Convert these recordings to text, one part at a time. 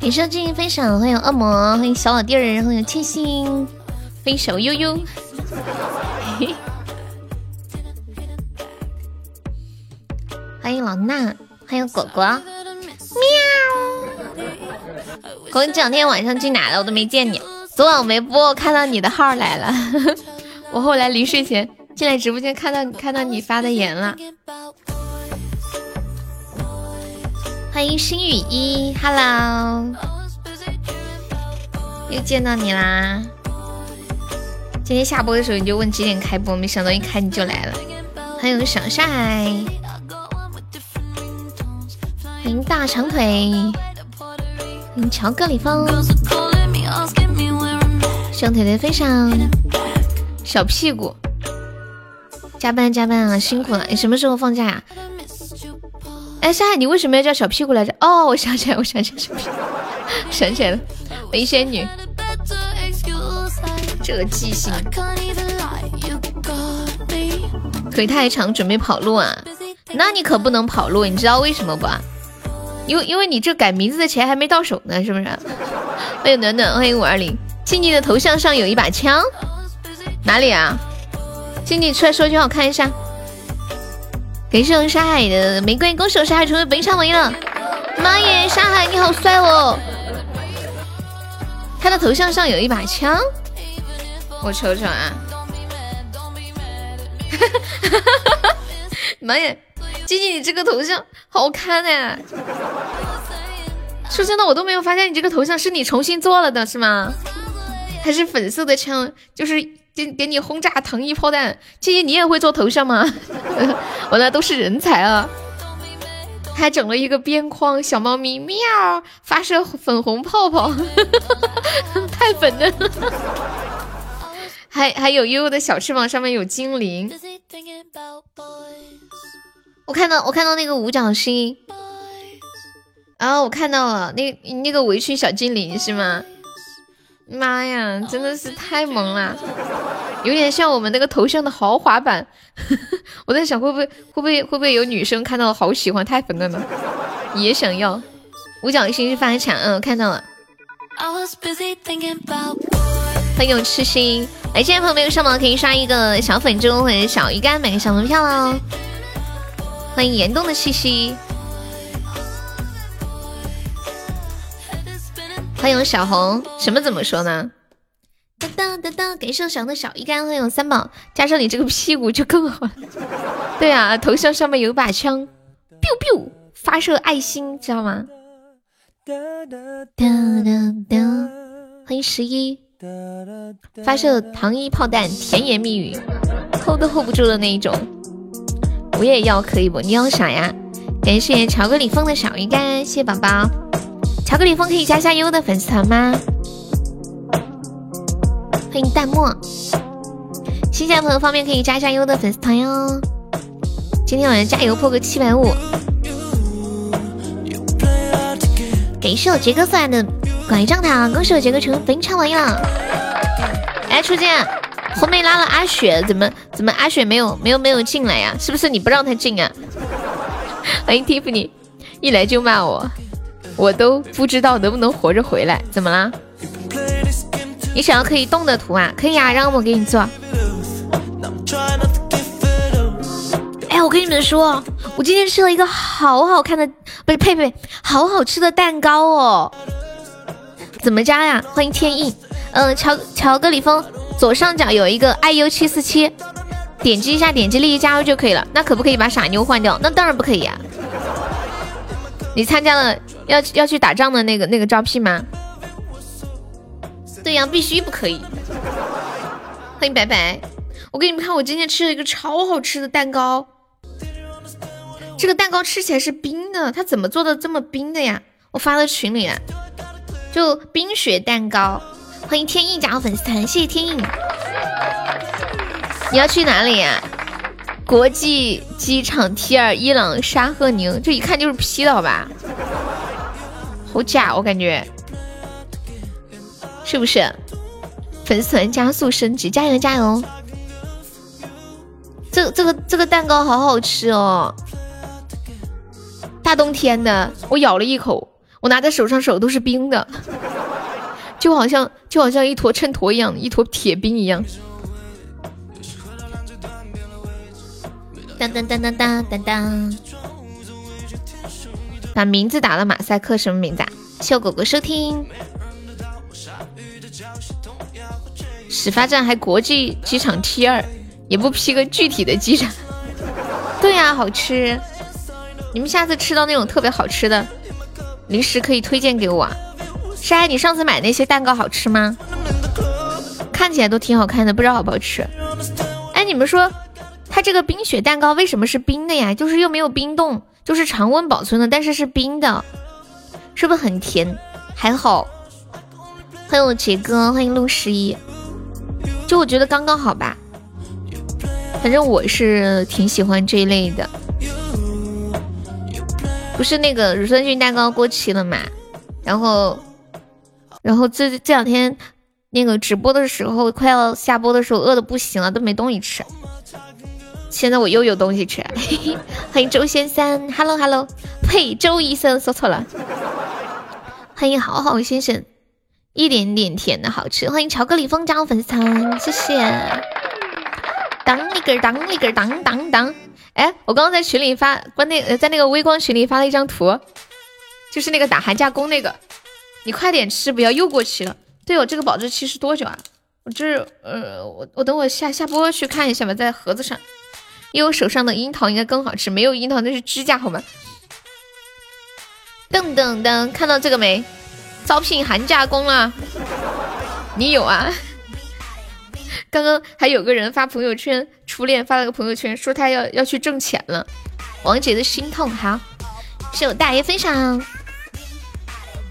感谢静静分享，欢迎恶魔，欢迎小老弟儿，欢迎千心，欢迎小悠悠，欢迎老衲，欢迎果果，喵。果你这两天晚上去哪了？我都没见你。昨晚没播，看到你的号来了。我后来临睡前进来直播间，看到看到你发的言了。欢迎心雨一，Hello，又见到你啦！今天下播的时候你就问几点开播，没想到一开你就来了。欢迎小帅，欢迎大长腿，欢迎乔格里风，小腿腿飞上，小屁股，加班加班啊，辛苦了！你什么时候放假呀？哎，山海，你为什么要叫小屁股来着？哦，我想起来，我想起来，想起来了，梅仙女，这个记性，腿太长，准备跑路啊？那你可不能跑路，你知道为什么不？因为因为你这改名字的钱还没到手呢，是不是？欢迎暖暖，欢迎五二零，静静的头像上有一把枪，哪里啊？静静出来说句话，我看一下。感谢我沙海的玫瑰，恭喜我沙海成为本场唯一了！妈耶，沙海你好帅哦！他的头像上有一把枪，我瞅瞅啊！妈耶，静静你这个头像好看哎！说真的，我都没有发现你这个头像是你重新做了的，是吗？还是粉色的枪，就是。给给你轰炸糖衣炮弹，姐姐你也会做头像吗？我那都是人才啊！还整了一个边框，小猫咪喵发射粉红泡泡，太粉嫩了！还还有悠悠的小翅膀上面有精灵，我看到我看到那个五角星，啊，我看到了那那个围裙小精灵是吗？妈呀，真的是太萌了，有点像我们那个头像的豪华版。我在想，会不会会不会会不会有女生看到好喜欢太粉了呢？也想要。五角星是发抢，嗯，看到了。欢迎痴心，来，现在朋友没有上榜可以刷一个小粉猪或者小鱼干买个小门票喽。欢迎严冬的西西。欢迎小红，什么怎么说呢？当当当当，给圣祥的小鱼干，欢迎三宝，加上你这个屁股就更好了。对啊，头像上面有把枪，biu biu，发射爱心，知道吗？欢迎十一，发射糖衣炮弹，甜言蜜语，hold 都 hold 不住的那一种。我也要，可以不？你要啥呀？感谢巧克力风的小鱼干，谢谢宝宝。巧克力风可以加下优的粉丝团吗？欢迎淡漠，新进的朋友方便可以加一下优的粉丝团哟。今天晚上加油破个七百五。感谢我杰哥送来的拐杖糖，恭喜我杰哥成为本场榜了。哎，初见，红梅拉了阿雪，怎么怎么阿雪没有没有没有进来呀？是不是你不让他进啊？欢迎 Tiffany，一来就骂我。我都不知道能不能活着回来，怎么啦？你想要可以动的图啊？可以啊，让我给你做。哎，我跟你们说，我今天吃了一个好好看的，不是呸呸，好好吃的蛋糕哦。怎么加呀？欢迎天意，嗯，乔乔格里峰左上角有一个 iu 七四七，点击一下，点击立即加入就可以了。那可不可以把傻妞换掉？那当然不可以啊。你参加了要要去打仗的那个那个招聘吗？对呀，必须不可以。欢迎白白，我给你们看，我今天吃了一个超好吃的蛋糕。这个蛋糕吃起来是冰的，它怎么做的这么冰的呀？我发到群里啊，就冰雪蛋糕。欢迎天意加入粉丝团，谢谢天意。你要去哪里呀？国际机场 T 二伊朗沙赫宁，这一看就是 P 的好吧？好假，我感觉是不是？粉丝团加速升级，加油加油！这这个这个蛋糕好好吃哦！大冬天的，我咬了一口，我拿在手上手都是冰的，就好像就好像一坨秤砣一样，一坨铁冰一样。当当当当当当当，把名字打了马赛克，什么名字啊？谢狗狗收听。始发站还国际机场 T 二，也不批个具体的机场。对呀，好吃。你们下次吃到那种特别好吃的零食，可以推荐给我啊。筛，你上次买那些蛋糕好吃吗？看起来都挺好看的，不知道好不好吃。哎，你们说。它这个冰雪蛋糕为什么是冰的呀？就是又没有冰冻，就是常温保存的，但是是冰的，是不是很甜？还好。欢迎我杰哥，欢迎陆十一。就我觉得刚刚好吧，反正我是挺喜欢这一类的。不是那个乳酸菌蛋糕过期了嘛？然后，然后这这两天那个直播的时候，快要下播的时候，饿的不行了，都没东西吃。现在我又有东西吃，欢迎周先生，Hello Hello，呸，周医生说错了，欢迎好好先生，一点点甜的好吃，欢迎巧克力风加入粉丝团，谢谢，当一根当一根当当当，哎，我刚刚在群里发，关那在那个微光群里发了一张图，就是那个打寒假工那个，你快点吃，不要又过期了。对哦，这个保质期是多久啊？我这呃，我我等我下下播去看一下吧，在盒子上。因为我手上的樱桃应该更好吃，没有樱桃那是指甲，好吗？噔噔噔，看到这个没？招聘寒假工了，你有啊？刚刚还有个人发朋友圈，初恋发了个朋友圈，说他要要去挣钱了。王姐的心痛，好，谢我大爷分享。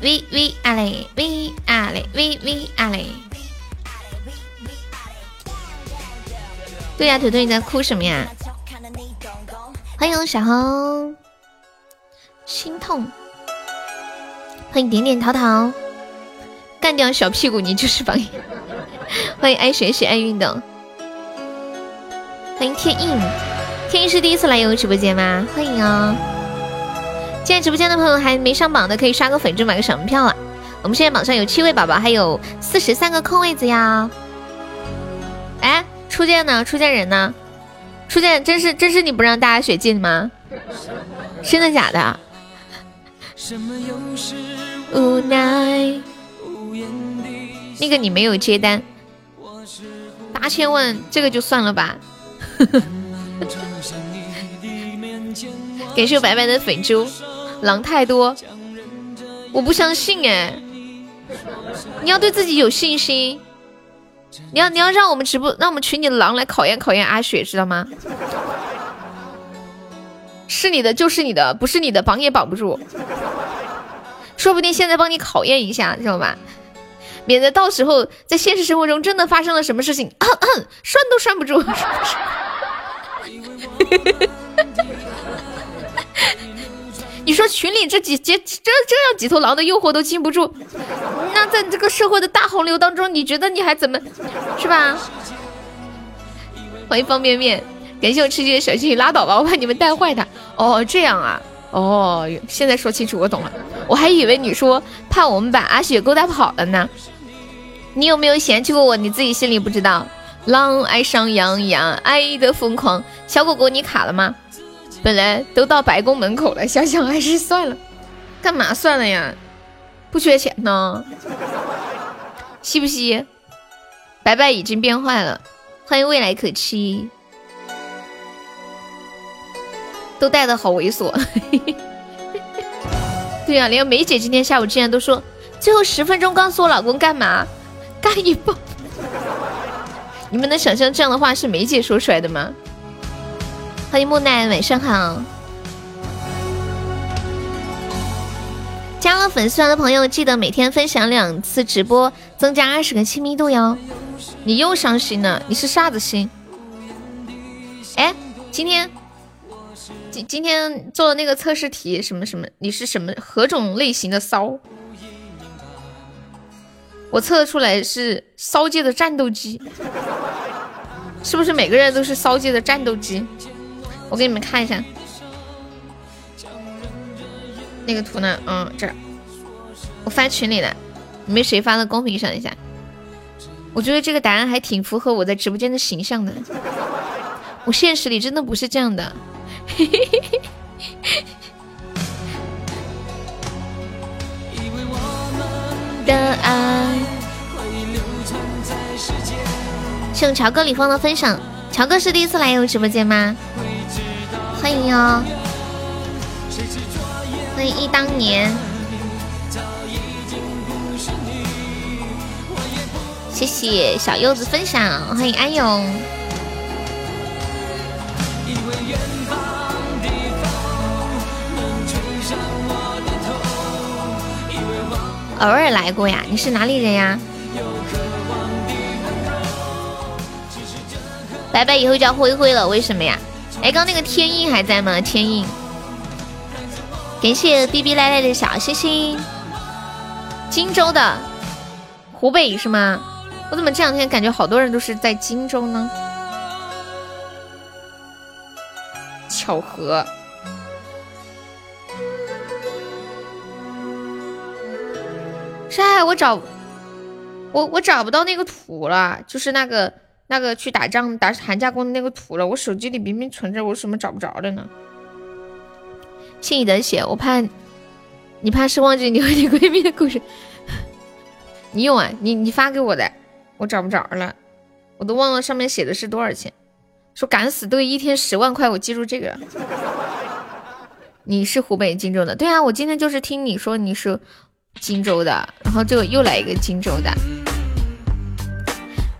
V V 阿嘞，V 阿嘞，V V 阿嘞。对呀，腿腿你在哭什么呀？欢迎小红，心痛。欢迎点点淘淘，干掉小屁股，你就是榜样。欢迎爱学习爱运动。欢迎天印，天印是第一次来悠悠直播间吗？欢迎哦。进来直播间的朋友还没上榜的，可以刷个粉猪买个小门票啊。我们现在榜上有七位宝宝，还有四十三个空位子呀。哎，初见呢？初见人呢？初见，真是真是你不让大家血进吗？真的假的？无奈。那个你没有接单，八千万这个就算了吧。感谢白白的粉猪，狼太多，我不相信哎，你要对自己有信心。你要你要让我们直播，让我们群里的狼来考验考验阿雪，知道吗？是你的就是你的，不是你的绑也绑不住。说不定现在帮你考验一下，知道吧？免得到时候在现实生活中真的发生了什么事情，拴都拴不住。你说群里这几这这这样几头狼的诱惑都禁不住，在这个社会的大洪流当中，你觉得你还怎么，是吧？欢迎方便面，感谢我吃鸡的小心心，拉倒吧，我怕你们带坏他。哦，这样啊，哦，现在说清楚，我懂了。我还以为你说怕我们把阿雪勾搭跑了呢。你有没有嫌弃过我？你自己心里不知道。狼爱上羊羊，爱的疯狂。小狗狗，你卡了吗？本来都到白宫门口了，想想还是算了。干嘛算了呀？不缺钱呢，吸不吸？白白已经变坏了。欢迎未来可期。都带的好猥琐。对呀，连梅姐今天下午竟然都说，最后十分钟告诉我老公干嘛？干一包。你们能想象这样的话是梅姐说出来的吗？欢迎木奈，晚上好。加了粉丝团的朋友，记得每天分享两次直播，增加二十个亲密度哟。你又伤心了，你是啥子心？哎，今天今今天做的那个测试题，什么什么？你是什么何种类型的骚？我测出来是骚界的战斗机，是不是每个人都是骚界的战斗机？我给你们看一下那个图呢，嗯，这儿我发群里了，你们谁发到？公屏上一下。我觉得这个答案还挺符合我在直播间的形象的。我现实里真的不是这样的。的爱。谢乔哥李峰的分享，乔哥是第一次来我直播间吗？欢迎哟，欢迎忆当年，谢谢小柚子分享，欢迎安永。偶尔来过呀，你是哪里人呀？拜拜，以后叫灰灰了，为什么呀？哎，刚那个天印还在吗？天印，感谢逼逼赖赖的小星星。荆州的，湖北是吗？我怎么这两天感觉好多人都是在荆州呢？巧合。哎，我找我我找不到那个图了，就是那个那个去打仗打寒假工的那个图了。我手机里明明存着，我怎么找不着了呢？谢你的血，我怕你怕是忘记你和你闺蜜的故事。你有啊？你你发给我的，我找不着了，我都忘了上面写的是多少钱。说敢死队一天十万块，我记住这个。你是湖北荆州的？对啊，我今天就是听你说你是。荆州的，然后就又来一个荆州的，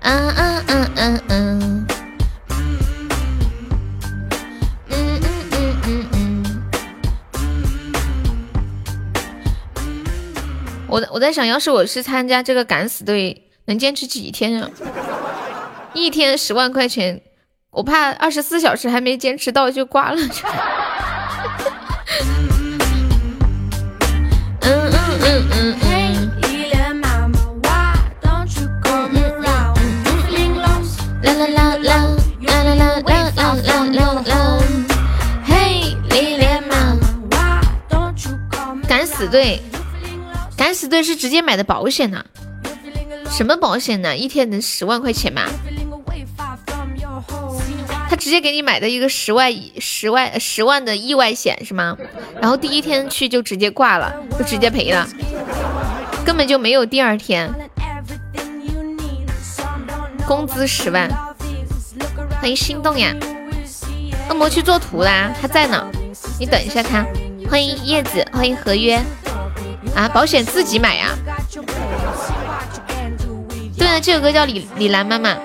嗯嗯嗯嗯，嗯我我在想，要是我是参加这个敢死队，能坚持几天啊？一天十万块钱，我怕二十四小时还没坚持到就挂了。敢死队，敢死队是直接买的保险呢？什么保险呢？一天能十万块钱吗？他直接给你买的一个十万十万十万的意外险是吗？然后第一天去就直接挂了，就直接赔了，根本就没有第二天。工资十万，欢迎心动呀！恶魔去做图啦，他在呢，你等一下他。欢迎叶子，欢迎合约啊！保险自己买呀。对啊，这首歌叫李李兰妈妈。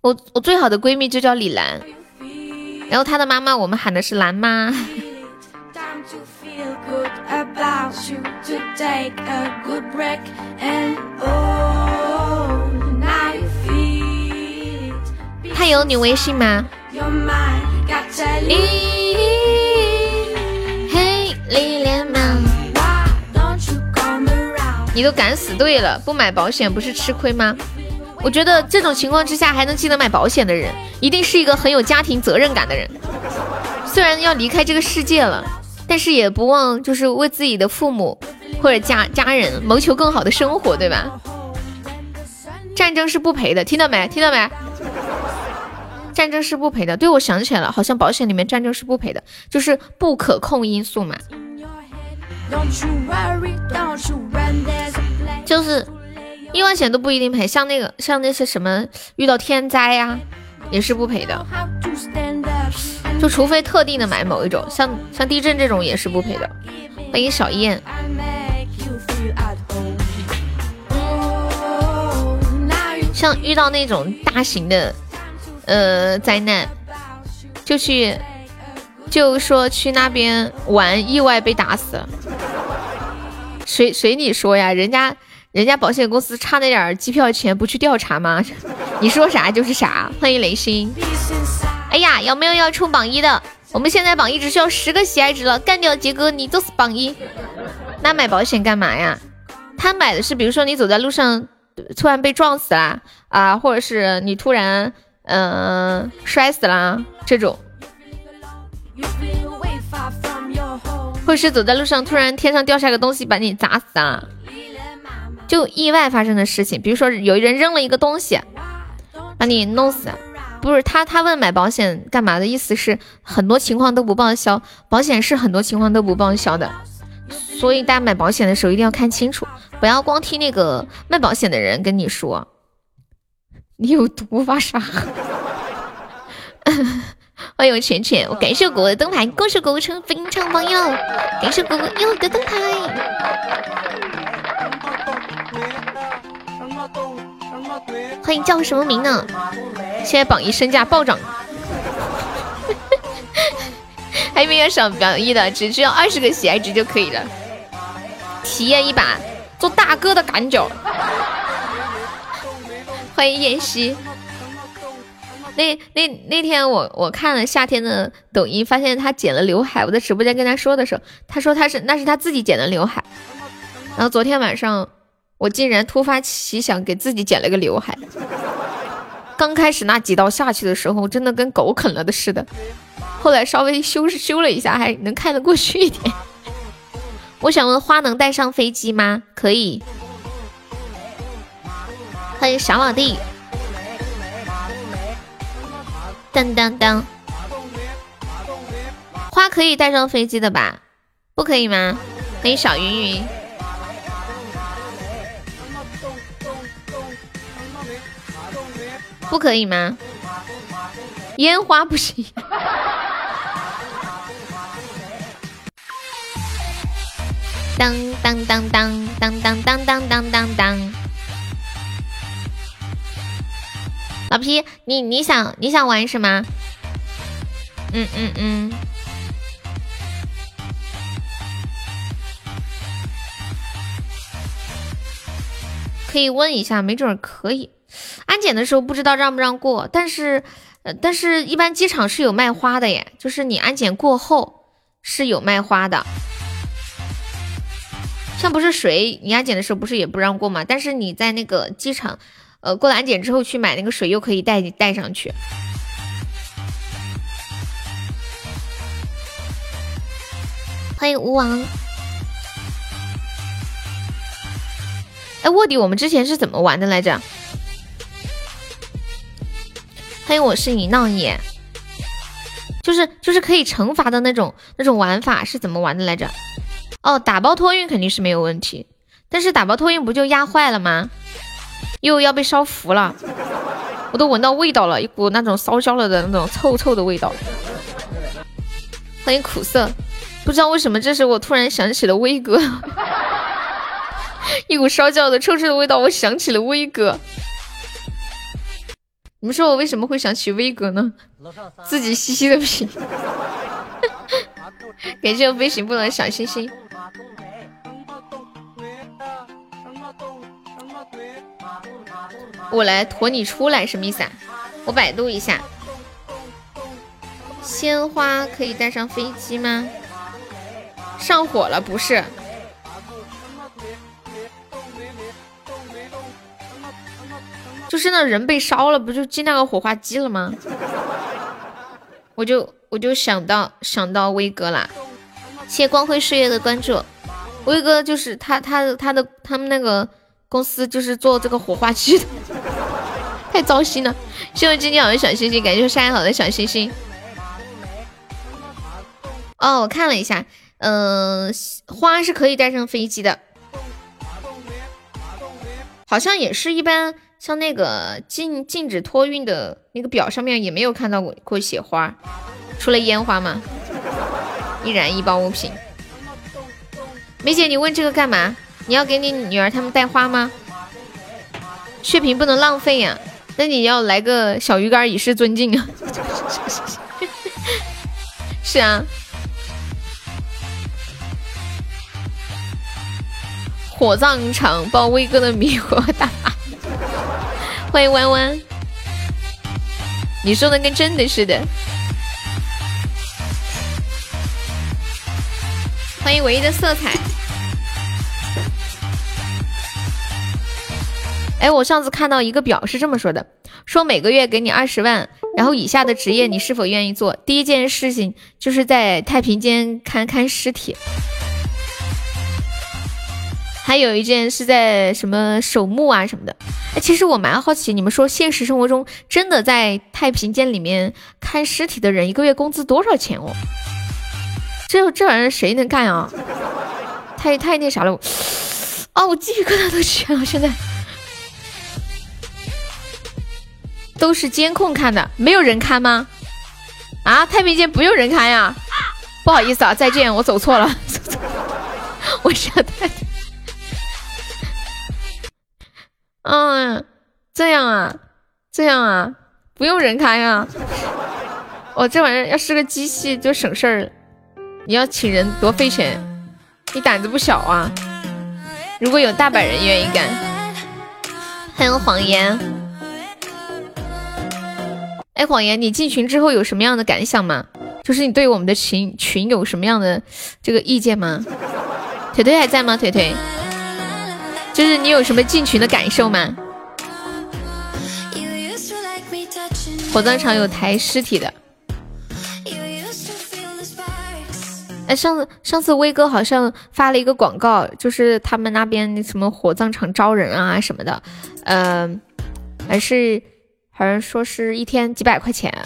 我我最好的闺蜜就叫李兰，然后她的妈妈我们喊的是兰妈。他有你微信吗？你都敢死队了，不买保险不是吃亏吗？我觉得这种情况之下还能记得买保险的人，一定是一个很有家庭责任感的人。虽然要离开这个世界了，但是也不忘就是为自己的父母或者家家人谋求更好的生活，对吧？战争是不赔的，听到没？听到没？战争是不赔的。对，我想起来了，好像保险里面战争是不赔的，就是不可控因素嘛。就是意外险都不一定赔，像那个像那些什么遇到天灾呀，也是不赔的。就除非特定的买某一种，像像地震这种也是不赔的。欢迎小燕。像遇到那种大型的呃灾难，就去就说去那边玩，意外被打死了。随随你说呀，人家人家保险公司差那点机票钱不去调查吗？你说啥就是啥。欢迎雷星。哎呀，有没有要冲榜一的？我们现在榜一只需要十个喜爱值了，干掉杰哥，你就是榜一。那买保险干嘛呀？他买的是，比如说你走在路上突然被撞死了啊，或者是你突然嗯摔死了这种。或者是走在路上，突然天上掉下个东西把你砸死了，就意外发生的事情。比如说有人扔了一个东西，把你弄死。不是他，他问买保险干嘛的意思是很多情况都不报销，保险是很多情况都不报销的，所以大家买保险的时候一定要看清楚，不要光听那个卖保险的人跟你说你有毒发傻。欢迎浅浅，我感谢果果的灯牌，恭喜果果成非常榜友，感谢果果又的灯牌。欢迎叫什么名呢？现在榜一身价暴涨，还没有上榜一的，只需要二十个喜爱值就可以了，体验一把做大哥的感觉。欢迎妍希。那那那天我我看了夏天的抖音，发现他剪了刘海。我在直播间跟他说的时候，他说他是那是他自己剪的刘海。然后昨天晚上我竟然突发奇想给自己剪了个刘海。刚开始那几刀下去的时候，真的跟狗啃了的似的。后来稍微修修了一下，还能看得过去一点。我想问花能带上飞机吗？可以。欢迎小老弟。当当当，花可以带上飞机的吧？不可以吗？欢迎小云云，不可以吗？烟花不行。当当当当当当当当当当当。老皮，你你想你想玩什么？嗯嗯嗯，可以问一下，没准可以。安检的时候不知道让不让过，但是呃，但是一般机场是有卖花的耶，就是你安检过后是有卖花的。像不是水，你安检的时候不是也不让过吗？但是你在那个机场。呃，过了安检之后去买那个水，又可以带带上去。欢迎吴王。哎，卧底，我们之前是怎么玩的来着？欢迎，我是你闹野，就是就是可以惩罚的那种那种玩法是怎么玩的来着？哦，打包托运肯定是没有问题，但是打包托运不就压坏了吗？又要被烧服了，我都闻到味道了，一股那种烧焦了的那种臭臭的味道。欢迎苦涩，不知道为什么这时我突然想起了威哥，一股烧焦的臭臭的味道，我想起了威哥。你们说我为什么会想起威哥呢？自己嘻嘻的品。感谢我飞行不能小心心。我来驮你出来，什么意思啊？我百度一下，鲜花可以带上飞机吗？上火了不是？就是那人被烧了，不就进那个火化机了吗？我就我就想到想到威哥啦，谢光辉岁月的关注，威哥就是他他他的他们那个。公司就是做这个火化机的，太糟心了。谢谢今天好的小星星，感谢晒好的小星星。哦，我看了一下，嗯，花是可以带上飞机的，好像也是一般，像那个禁禁止托运的那个表上面也没有看到过过雪花，除了烟花嘛，易燃易爆物品。梅姐，你问这个干嘛？你要给你女儿他们带花吗？血瓶不能浪费呀，那你要来个小鱼干以示尊敬啊！是啊，火葬场报威哥的迷火大，欢迎弯弯，你说的跟真的似的。欢迎唯一的色彩。哎，我上次看到一个表是这么说的，说每个月给你二十万，然后以下的职业你是否愿意做？第一件事情就是在太平间看看尸体，还有一件是在什么守墓啊什么的。哎，其实我蛮好奇，你们说现实生活中真的在太平间里面看尸体的人，一个月工资多少钱哦？这这玩意儿谁能干啊？太太那啥了，啊，我鸡皮疙瘩都起来了，现在。都是监控看的，没有人看吗？啊，太平间不用人看呀？不好意思啊，再见，我走错了，我想太。嗯，这样啊，这样啊，不用人开啊。我这玩意儿要是个机器就省事儿，你要请人多费钱，你胆子不小啊。如果有大把人愿意干，还有谎言。哎，谎言，你进群之后有什么样的感想吗？就是你对我们的群群有什么样的这个意见吗？腿腿还在吗？腿腿，就是你有什么进群的感受吗？火葬场有抬尸体的。哎，上次上次威哥好像发了一个广告，就是他们那边什么火葬场招人啊什么的，嗯，还是。好像说是一天几百块钱。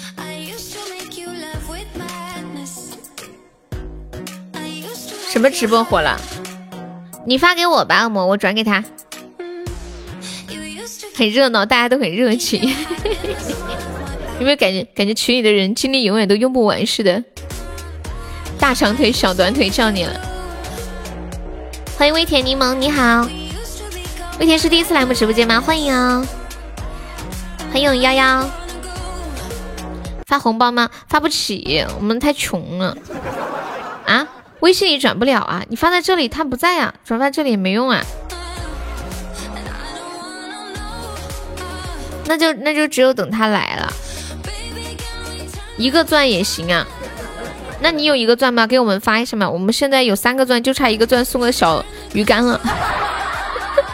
什么直播火了？你发给我吧，恶魔，我转给他。很热闹，大家都很热情。有没有感觉？感觉群里的人精力永远都用不完似的。大长腿、小短腿叫你了。欢迎微甜柠檬，你好。微甜是第一次来我们直播间吗？欢迎啊。欢迎幺幺，发红包吗？发不起，我们太穷了。微信里转不了啊，你发在这里他不在啊，转发这里也没用啊。那就那就只有等他来了，一个钻也行啊。那你有一个钻吗？给我们发一下嘛。我们现在有三个钻，就差一个钻送个小鱼干了。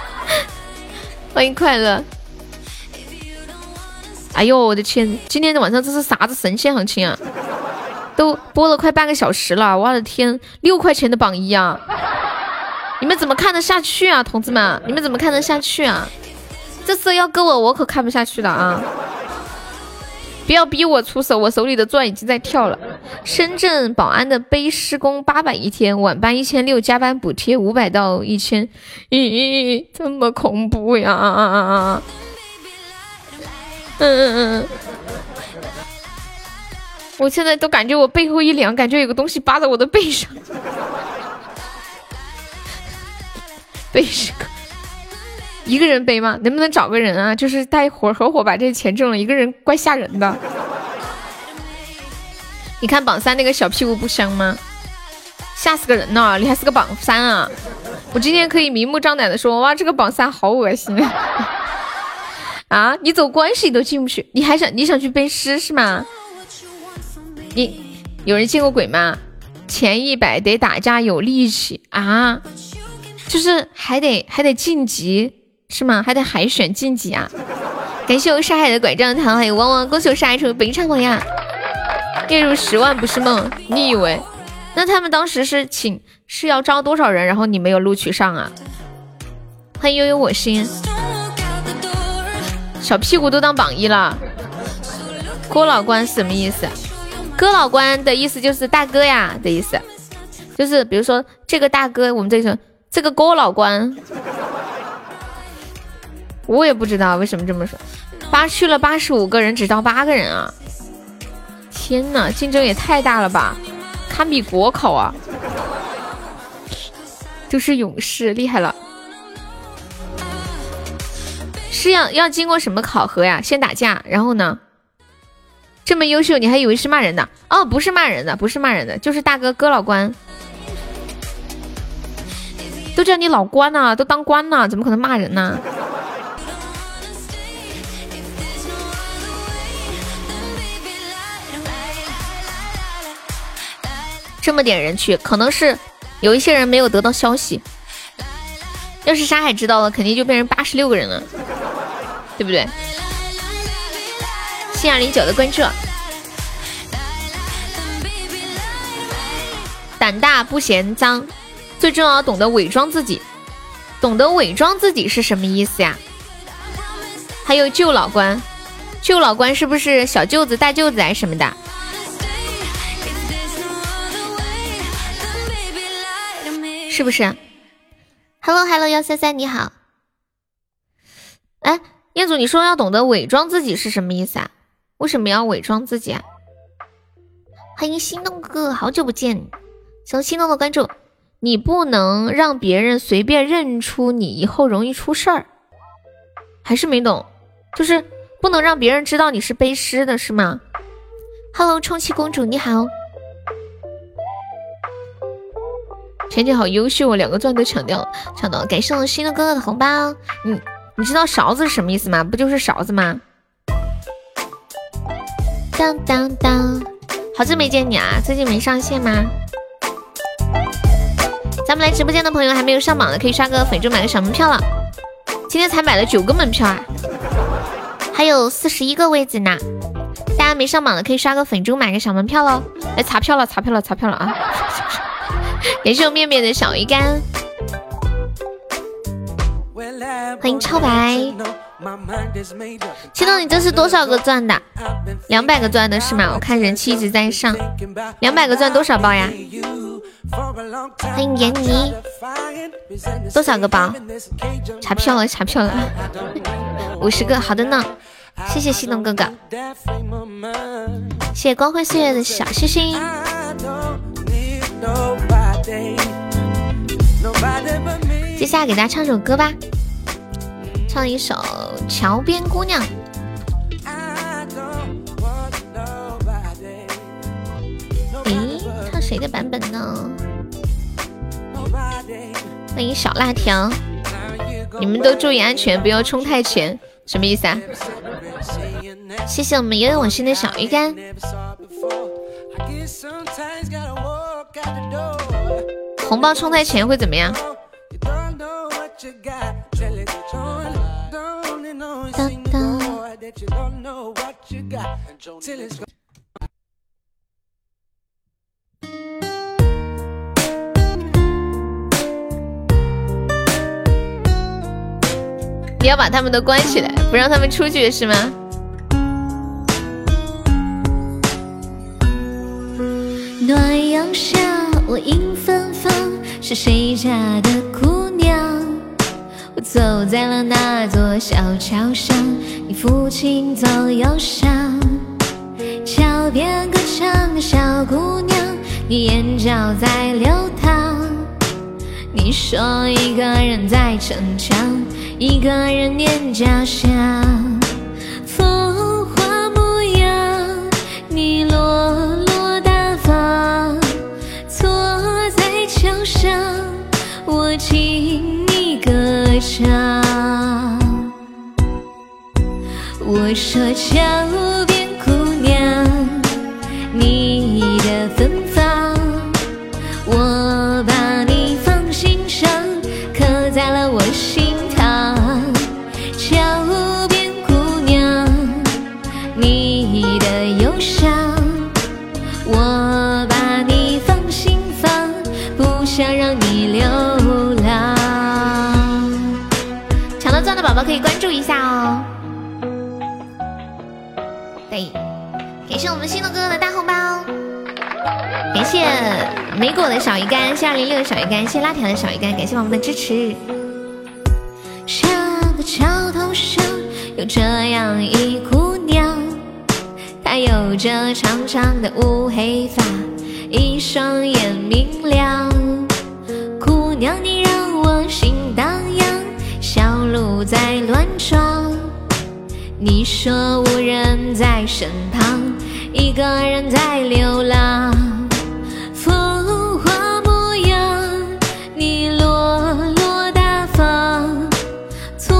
欢迎快乐。哎呦我的天！今天晚上这是啥子神仙行情啊？都播了快半个小时了，我的天，六块钱的榜一啊！你们怎么看得下去啊，同志们？你们怎么看得下去啊？这次要搁我，我可看不下去了啊！不要逼我出手，我手里的钻已经在跳了。深圳保安的背尸工八百一天，晚班一千六，加班补贴五百到一千。咦，这么恐怖呀！嗯嗯嗯，我现在都感觉我背后一凉，感觉有个东西扒在我的背上。背是个一个人背吗？能不能找个人啊？就是大伙合伙把这钱挣了，一个人怪吓人的。你看榜三那个小屁股不香吗？吓死个人呢！你还是个榜三啊！我今天可以明目张胆的说，哇，这个榜三好恶心啊。啊！你走关系都进不去，你还想你想去背诗是吗？你有人见过鬼吗？前一百得打架有力气啊，就是还得还得晋级是吗？还得海选晋级啊！感谢我沙海的拐杖糖，还有汪汪，恭喜我沙海成为本场榜呀！月入十万不是梦，你以为？那他们当时是请是要招多少人，然后你没有录取上啊？欢迎悠悠我心。小屁股都当榜一了，郭老官什么意思？哥老官的意思就是大哥呀的意思，就是比如说这个大哥，我们这里说这个哥老官，我也不知道为什么这么说。八去了八十五个人，只招八个人啊！天呐，竞争也太大了吧，堪比国考啊！就是勇士，厉害了。是要要经过什么考核呀？先打架，然后呢？这么优秀，你还以为是骂人的？哦，不是骂人的，不是骂人的，就是大哥哥老关，都叫你老关呢，都当官呢，怎么可能骂人呢？这么点人去，可能是有一些人没有得到消息。要是沙海知道了，肯定就变成八十六个人了。对不对？谢二零九的关注。胆大不嫌脏，最重要懂得伪装自己。懂得伪装自己是什么意思呀？还有舅老关，舅老关是不是小舅子、大舅子还是什么的？是不是？Hello Hello 幺三三你好。哎，彦祖，你说要懂得伪装自己是什么意思啊？为什么要伪装自己啊？欢迎心动哥哥，好久不见，谢心动的关注。你不能让别人随便认出你，以后容易出事儿。还是没懂，就是不能让别人知道你是背诗的，是吗？Hello，充气公主你好，浅浅好优秀，两个钻都抢掉了，抢到了，感谢我新的哥哥的红包。你你知道勺子是什么意思吗？不就是勺子吗？当当当，好久没见你啊，最近没上线吗？咱们来直播间的朋友还没有上榜的，可以刷个粉猪买个小门票了。今天才买了九个门票啊，还有四十一个位子呢。大家没上榜的可以刷个粉猪买个小门票喽。来查票了，查票了，查票了啊！感谢我面面的小鱼干，欢迎超白。青豆，你这是多少个钻的？两百个钻的是吗？我看人气一直在上，两百个钻多少包呀？欢迎闫妮，多少个包？查票了，查票了，五十个，好的呢，谢谢西东哥哥，谢谢光辉岁月的小星星。接下来给大家唱首歌吧，唱一首《桥边姑娘》。谁的版本呢？欢迎小辣条，你们都注意安全，不要冲太前，什么意思啊？谢谢我们悠悠往心的小鱼干。红包冲太前会怎么样？当当。你要把他们都关起来，不让他们出去是吗？暖阳下，我迎芬芳，是谁家的姑娘？我走在了那座小桥上，你抚琴奏忧伤。桥边歌唱的小姑娘，你眼角在流淌。你说一个人在逞强。一个人念家乡，风华模样，你落落大方。坐在桥上，我听上。我说桥边姑娘，你可以关注一下哦。对，感谢我们心动哥哥的大红包，感谢梅果的小鱼干，谢二零六的小鱼干，谢辣条的小鱼干，感谢我们的支持。这个桥头上有这样一姑娘，她有着长长的乌黑发，一双眼明亮。姑娘，你让我心荡漾。小鹿在乱撞，你说无人在身旁，一个人在流浪。风华模样，你落落大方，坐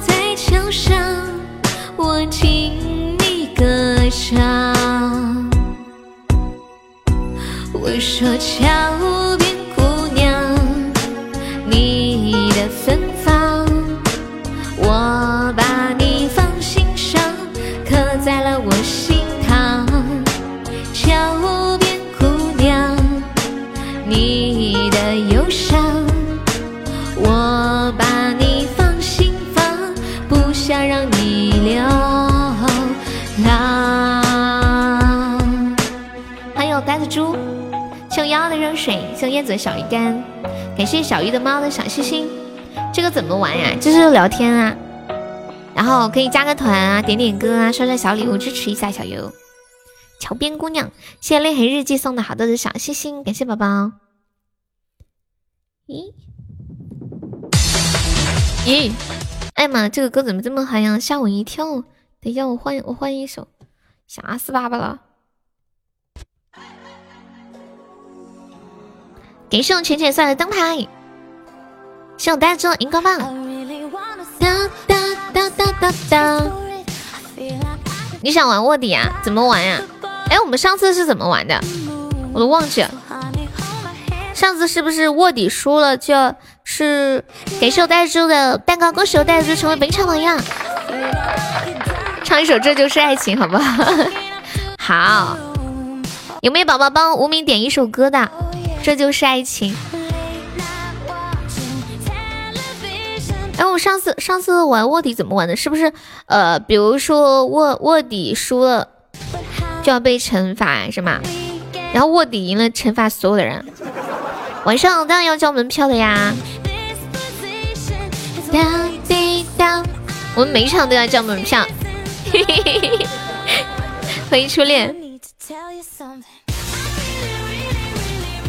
在桥上，我听你歌唱。我说桥边你的忧伤，我把你放心房，不想让你流浪。还有呆子猪，送幺的热水，送叶子的小鱼干，感谢小鱼的猫的小心心。这个怎么玩呀？就是聊天啊，然后可以加个团啊，点点歌啊，刷刷小礼物，支持一下小优。桥边姑娘，谢谢泪痕日记送的好多的小心心，感谢宝宝。咦咦，哎妈，这个歌怎么这么嗨呀？吓我一跳！等一下，我换我换一首，吓死爸爸了。感谢我浅浅送的灯牌，谢我呆子荧光棒。哒哒哒哒哒哒。你想玩卧底啊？怎么玩呀？哎，我们上次是怎么玩的？我都忘记了。上次是不是卧底输了，就要是给秀带猪的蛋糕，恭喜我带猪成为本场榜样。唱一首《这就是爱情》，好不好？好。有没有宝宝帮无名点一首歌的？《这就是爱情》。哎，我上次上次玩卧底怎么玩的？是不是呃，比如说卧卧底输了？就要被惩罚是吗？然后卧底赢了，惩罚所有的人。晚上当然要交门票的呀。我们每场都要交门票。欢迎初恋。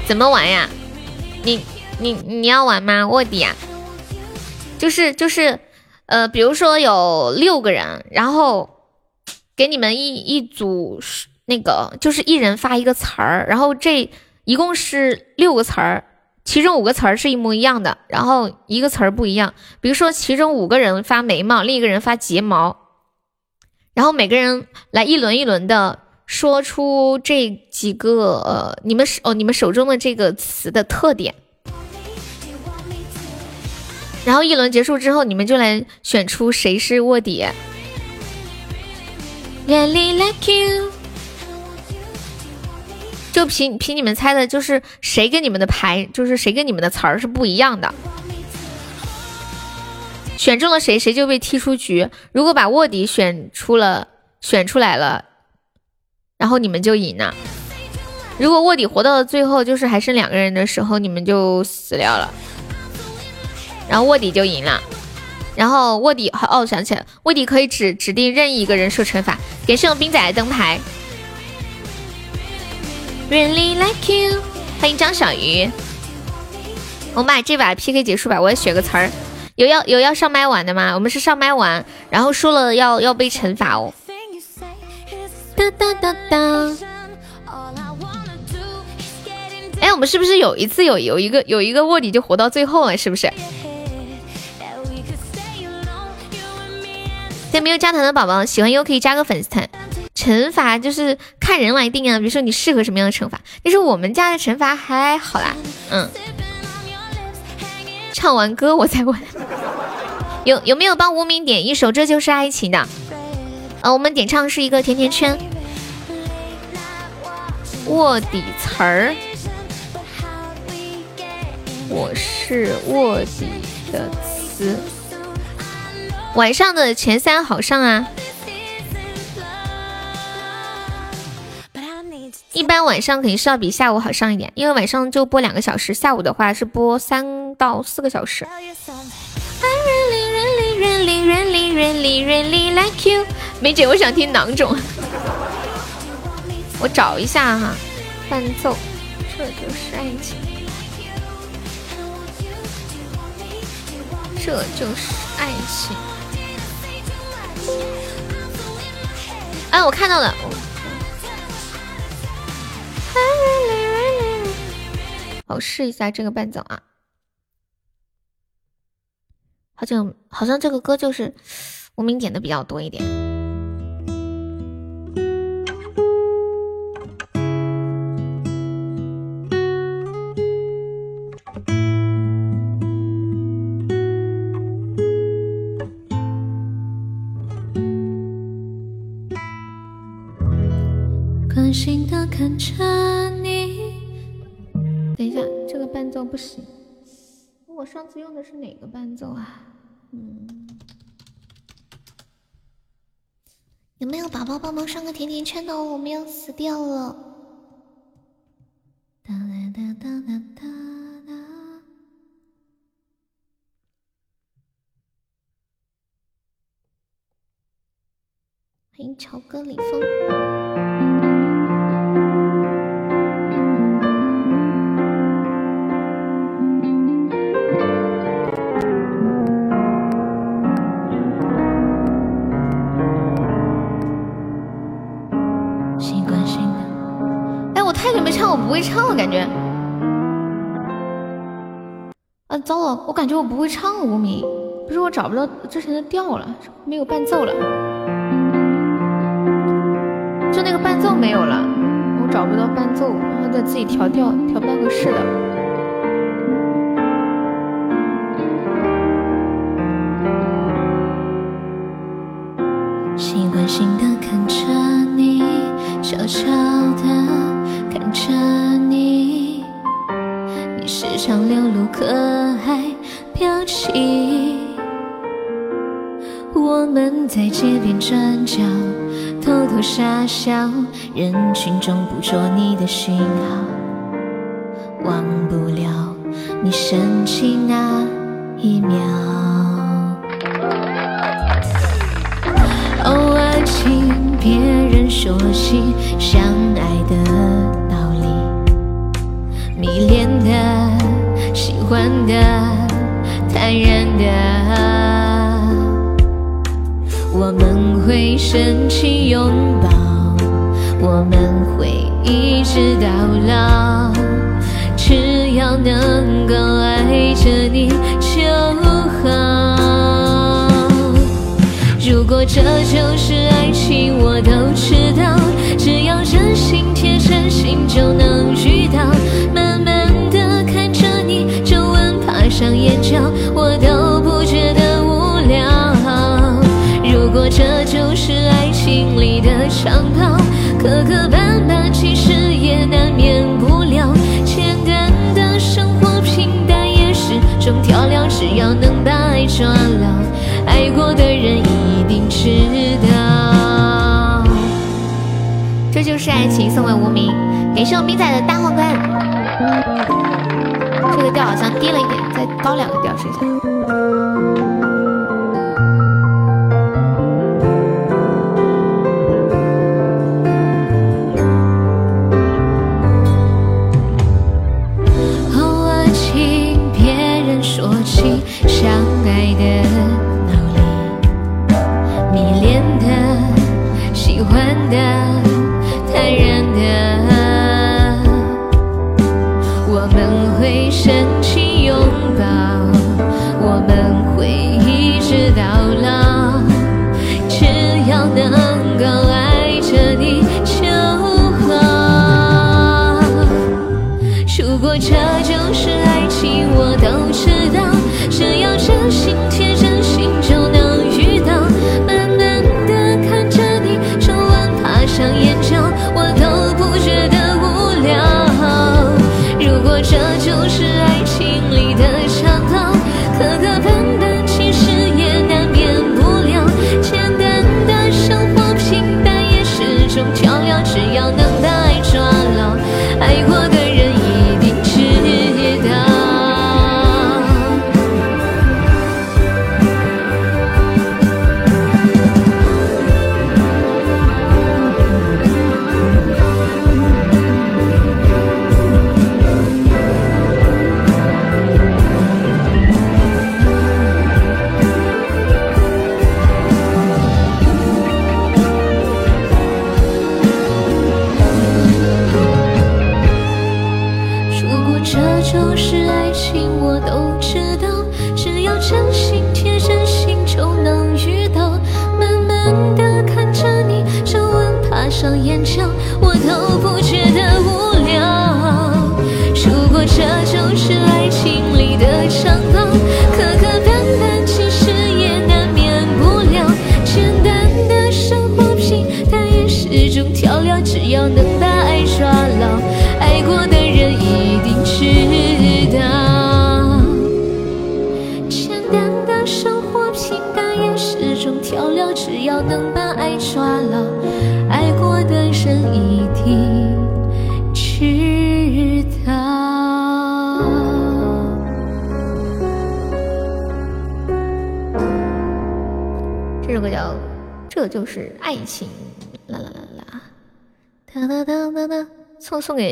怎么玩呀？你你你要玩吗？卧底啊？就是就是，呃，比如说有六个人，然后。给你们一一组那个，就是一人发一个词儿，然后这一共是六个词儿，其中五个词儿是一模一样的，然后一个词儿不一样。比如说，其中五个人发眉毛，另一个人发睫毛，然后每个人来一轮一轮的说出这几个呃，你们手哦，你们手中的这个词的特点，然后一轮结束之后，你们就来选出谁是卧底。Really like you，就凭凭你们猜的，就是谁跟你们的牌，就是谁跟你们的词儿是不一样的。选中了谁，谁就被踢出局。如果把卧底选出了，选出来了，然后你们就赢了。如果卧底活到了最后，就是还剩两个人的时候，你们就死掉了，然后卧底就赢了。然后卧底哦，想起来，卧底可以指指定任意一个人受惩罚。感谢我冰仔的灯牌。Really like you，欢迎张小鱼。我们把这把 PK 结束吧，我也选个词儿。有要有要上麦玩的吗？我们是上麦玩，然后输了要要被惩罚哦。哒哒哒哒。哎，我们是不是有一次有有一个有一个卧底就活到最后了？是不是？在没有加团的宝宝，喜欢优可以加个粉丝团。惩罚就是看人来定啊，比如说你适合什么样的惩罚。但是我们家的惩罚还好啦，嗯。唱完歌我再问。有有没有帮无名点一首《这就是爱情》的？呃，我们点唱是一个甜甜圈。卧底词儿，我是卧底的词。晚上的前三好上啊，一般晚上肯定是要比下午好上一点，因为晚上就播两个小时，下午的话是播三到四个小时。梅姐，我想听囊种，我找一下哈，伴奏，这就是爱情，这就是爱情。哎，我看到了。我试一下这个伴奏啊，好像好像这个歌就是无名点的比较多一点。嗯，有没有宝宝帮忙上个甜甜圈的？我们要死掉了。哒哒哒哒哒哒。欢迎乔哥李峰。不会唱我，感觉。啊，糟了，我感觉我不会唱，无名，不是我找不到之前的调了，没有伴奏了，就那个伴奏没有了，我找不到伴奏，然后再自己调调，调不到合适的。在街边转角，偷偷傻笑，人群中捕捉你的讯号，忘不了你深情那一秒。偶尔听别人说起相爱的道理，迷恋的、喜欢的、坦然的，我们会深情拥抱，我们会一直到老，只要能够爱着你就好。如果这就是爱情，我都知道。只要真心贴真心，就能遇到。慢慢的看着你皱纹爬上眼角，我都梦里的长跑，磕磕绊绊其实也难免不了。简单的生活平淡也是种调料，只要能把爱抓牢，爱过的人一定知道。这就是爱情，送给无名，感谢我明仔的大皇冠。这个调好像低了一点，再高两个调试一下。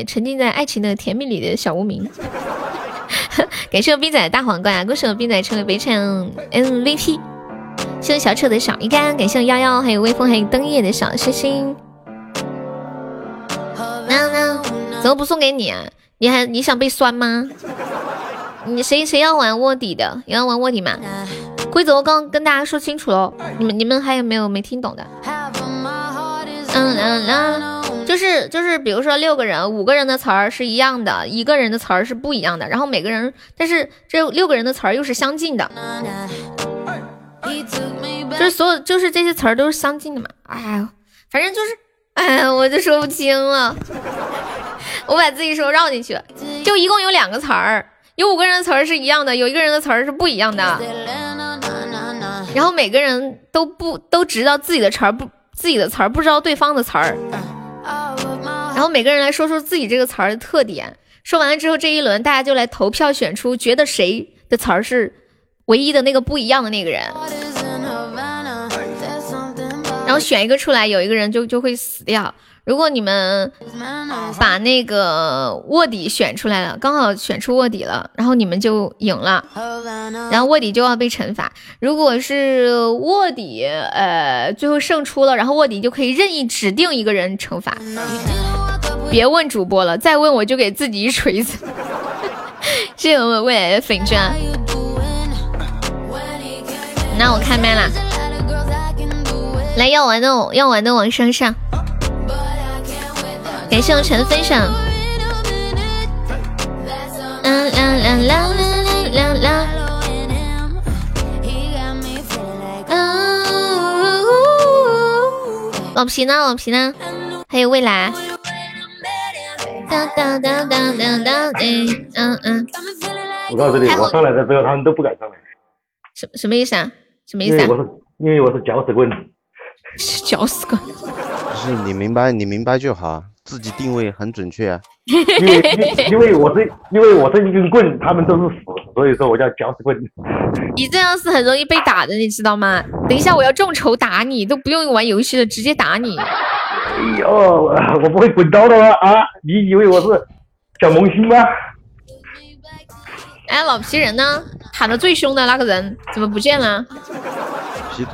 沉浸在爱情的甜蜜里的小无名。感谢我冰仔大皇冠，恭喜我冰仔成为北场 MVP。谢谢小丑的小鱼干，感谢我幺幺，还有微风，还有灯叶的小星星。怎么不送给你啊？你还你想被酸吗？你谁谁要玩卧底的？你要玩卧底吗？规则我刚刚跟大家说清楚了，你们你们还有没有没听懂的？嗯嗯嗯，就是就是，比如说六个人，五个人的词儿是一样的，一个人的词儿是不一样的，然后每个人，但是这六个人的词儿又是相近的，就是所有就是这些词儿都是相近的嘛。哎呀，反正就是，哎呀，我就说不清了，我把自己说绕进去了，就一共有两个词儿。有五个人的词儿是一样的，有一个人的词儿是不一样的，然后每个人都不都知道自己的词儿不自己的词儿不知道对方的词儿，然后每个人来说说自己这个词儿的特点，说完了之后这一轮大家就来投票选出觉得谁的词儿是唯一的那个不一样的那个人，然后选一个出来，有一个人就就会死掉。如果你们把那个卧底选出来了，刚好选出卧底了，然后你们就赢了，然后卧底就要被惩罚。如果是卧底，呃，最后胜出了，然后卧底就可以任意指定一个人惩罚。别问主播了，再问我就给自己一锤子。谢谢我们未来的粉钻。那我开麦了，来要玩的要玩的往上上。感谢我陈分享。啦啦啦啦啦啦啦。老皮呢？老皮呢？还有未来。哒哒哒哒哒哒。嗯嗯。我告诉你，我上来的时候他们都不敢上来。什什么意思啊？什么意思啊？因为我是因为我是搅屎棍。搅屎棍。不是你明白，你明白就好。自己定位很准确啊，因为因为我是因为我是一根棍，他们都是屎，所以说我叫搅屎棍。你这样是很容易被打的，你知道吗？等一下我要众筹打你，都不用玩游戏了，直接打你。哎呦，我不会滚刀的吗？啊，你以为我是小萌新吗？哎，老皮人呢？喊的最凶的那个人怎么不见了？皮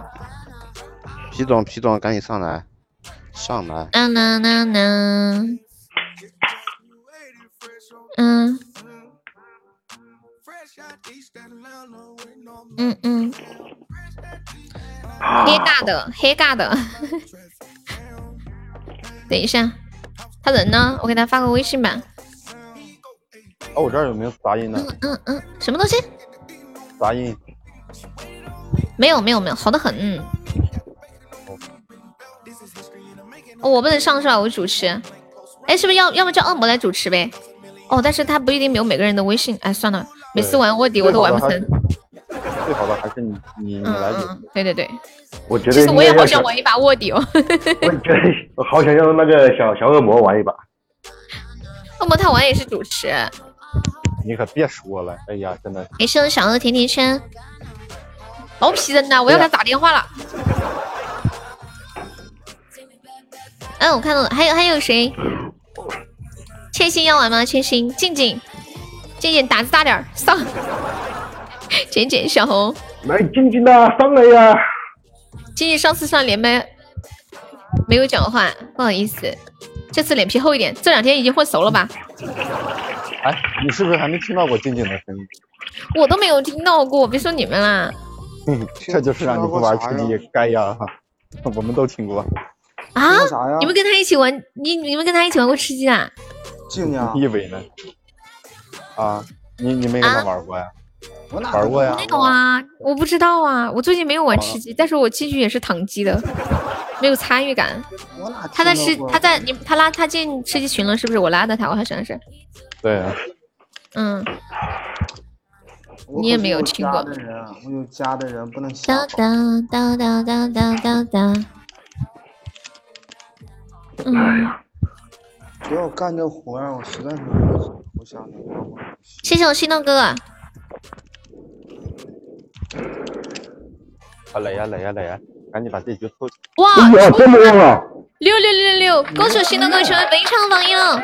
皮总，皮总，赶紧上来。上来。嗯嗯嗯嗯。嗯。嗯嗯。黑尬的，黑尬的。等一下，他人呢？我给他发个微信吧。哦，我这儿有没有杂音呢？嗯嗯嗯，什么东西？杂音。没有没有没有，好的很。哦我不能上是吧？我主持，哎，是不是要要么叫恶魔来主持呗？哦，但是他不一定没有每个人的微信，哎，算了，每次玩卧底我都玩不成。最好的还是你你你来。对对对，我觉得其实我也好想玩一把卧底哦。我觉得我好想让那个小小恶魔玩一把。恶魔他玩也是主持。你可别说了，哎呀，真的。没事，小恶甜甜圈。毛皮人呐，我要给他打电话了。嗯，我看到了，还有还有谁？千心要玩吗？千心，静静，静静胆子大点上。简简，小红，来静静的上来呀！静静上次上连麦没有讲话，不好意思，这次脸皮厚一点。这两天已经混熟了吧？哎，你是不是还没听到过静静的声音？我都没有听到过，别说你们啦。这就是让你不玩吃鸡该呀！哈，我们都听过。啊！你们跟他一起玩，你你们跟他一起玩过吃鸡啊？静静，你以为呢？啊，你你没跟他玩过呀？我哪玩过呀？没有啊，我不知道啊，我最近没有玩吃鸡，但是我进去也是躺机的，没有参与感。他在吃，他在你，他拉他进吃鸡群了，是不是？我拉的他，我好像是。对啊。嗯。你也没有听过。我有家的人，不能笑。哒哒哒哒哒哒哒。嗯。不要干这活啊！我实在是不想。谢谢我心动哥哥。啊来呀来呀来呀！赶紧把这局凑齐。哇，哇，这么旺啊！六六六六六！恭喜我心动各位成为本场榜一了。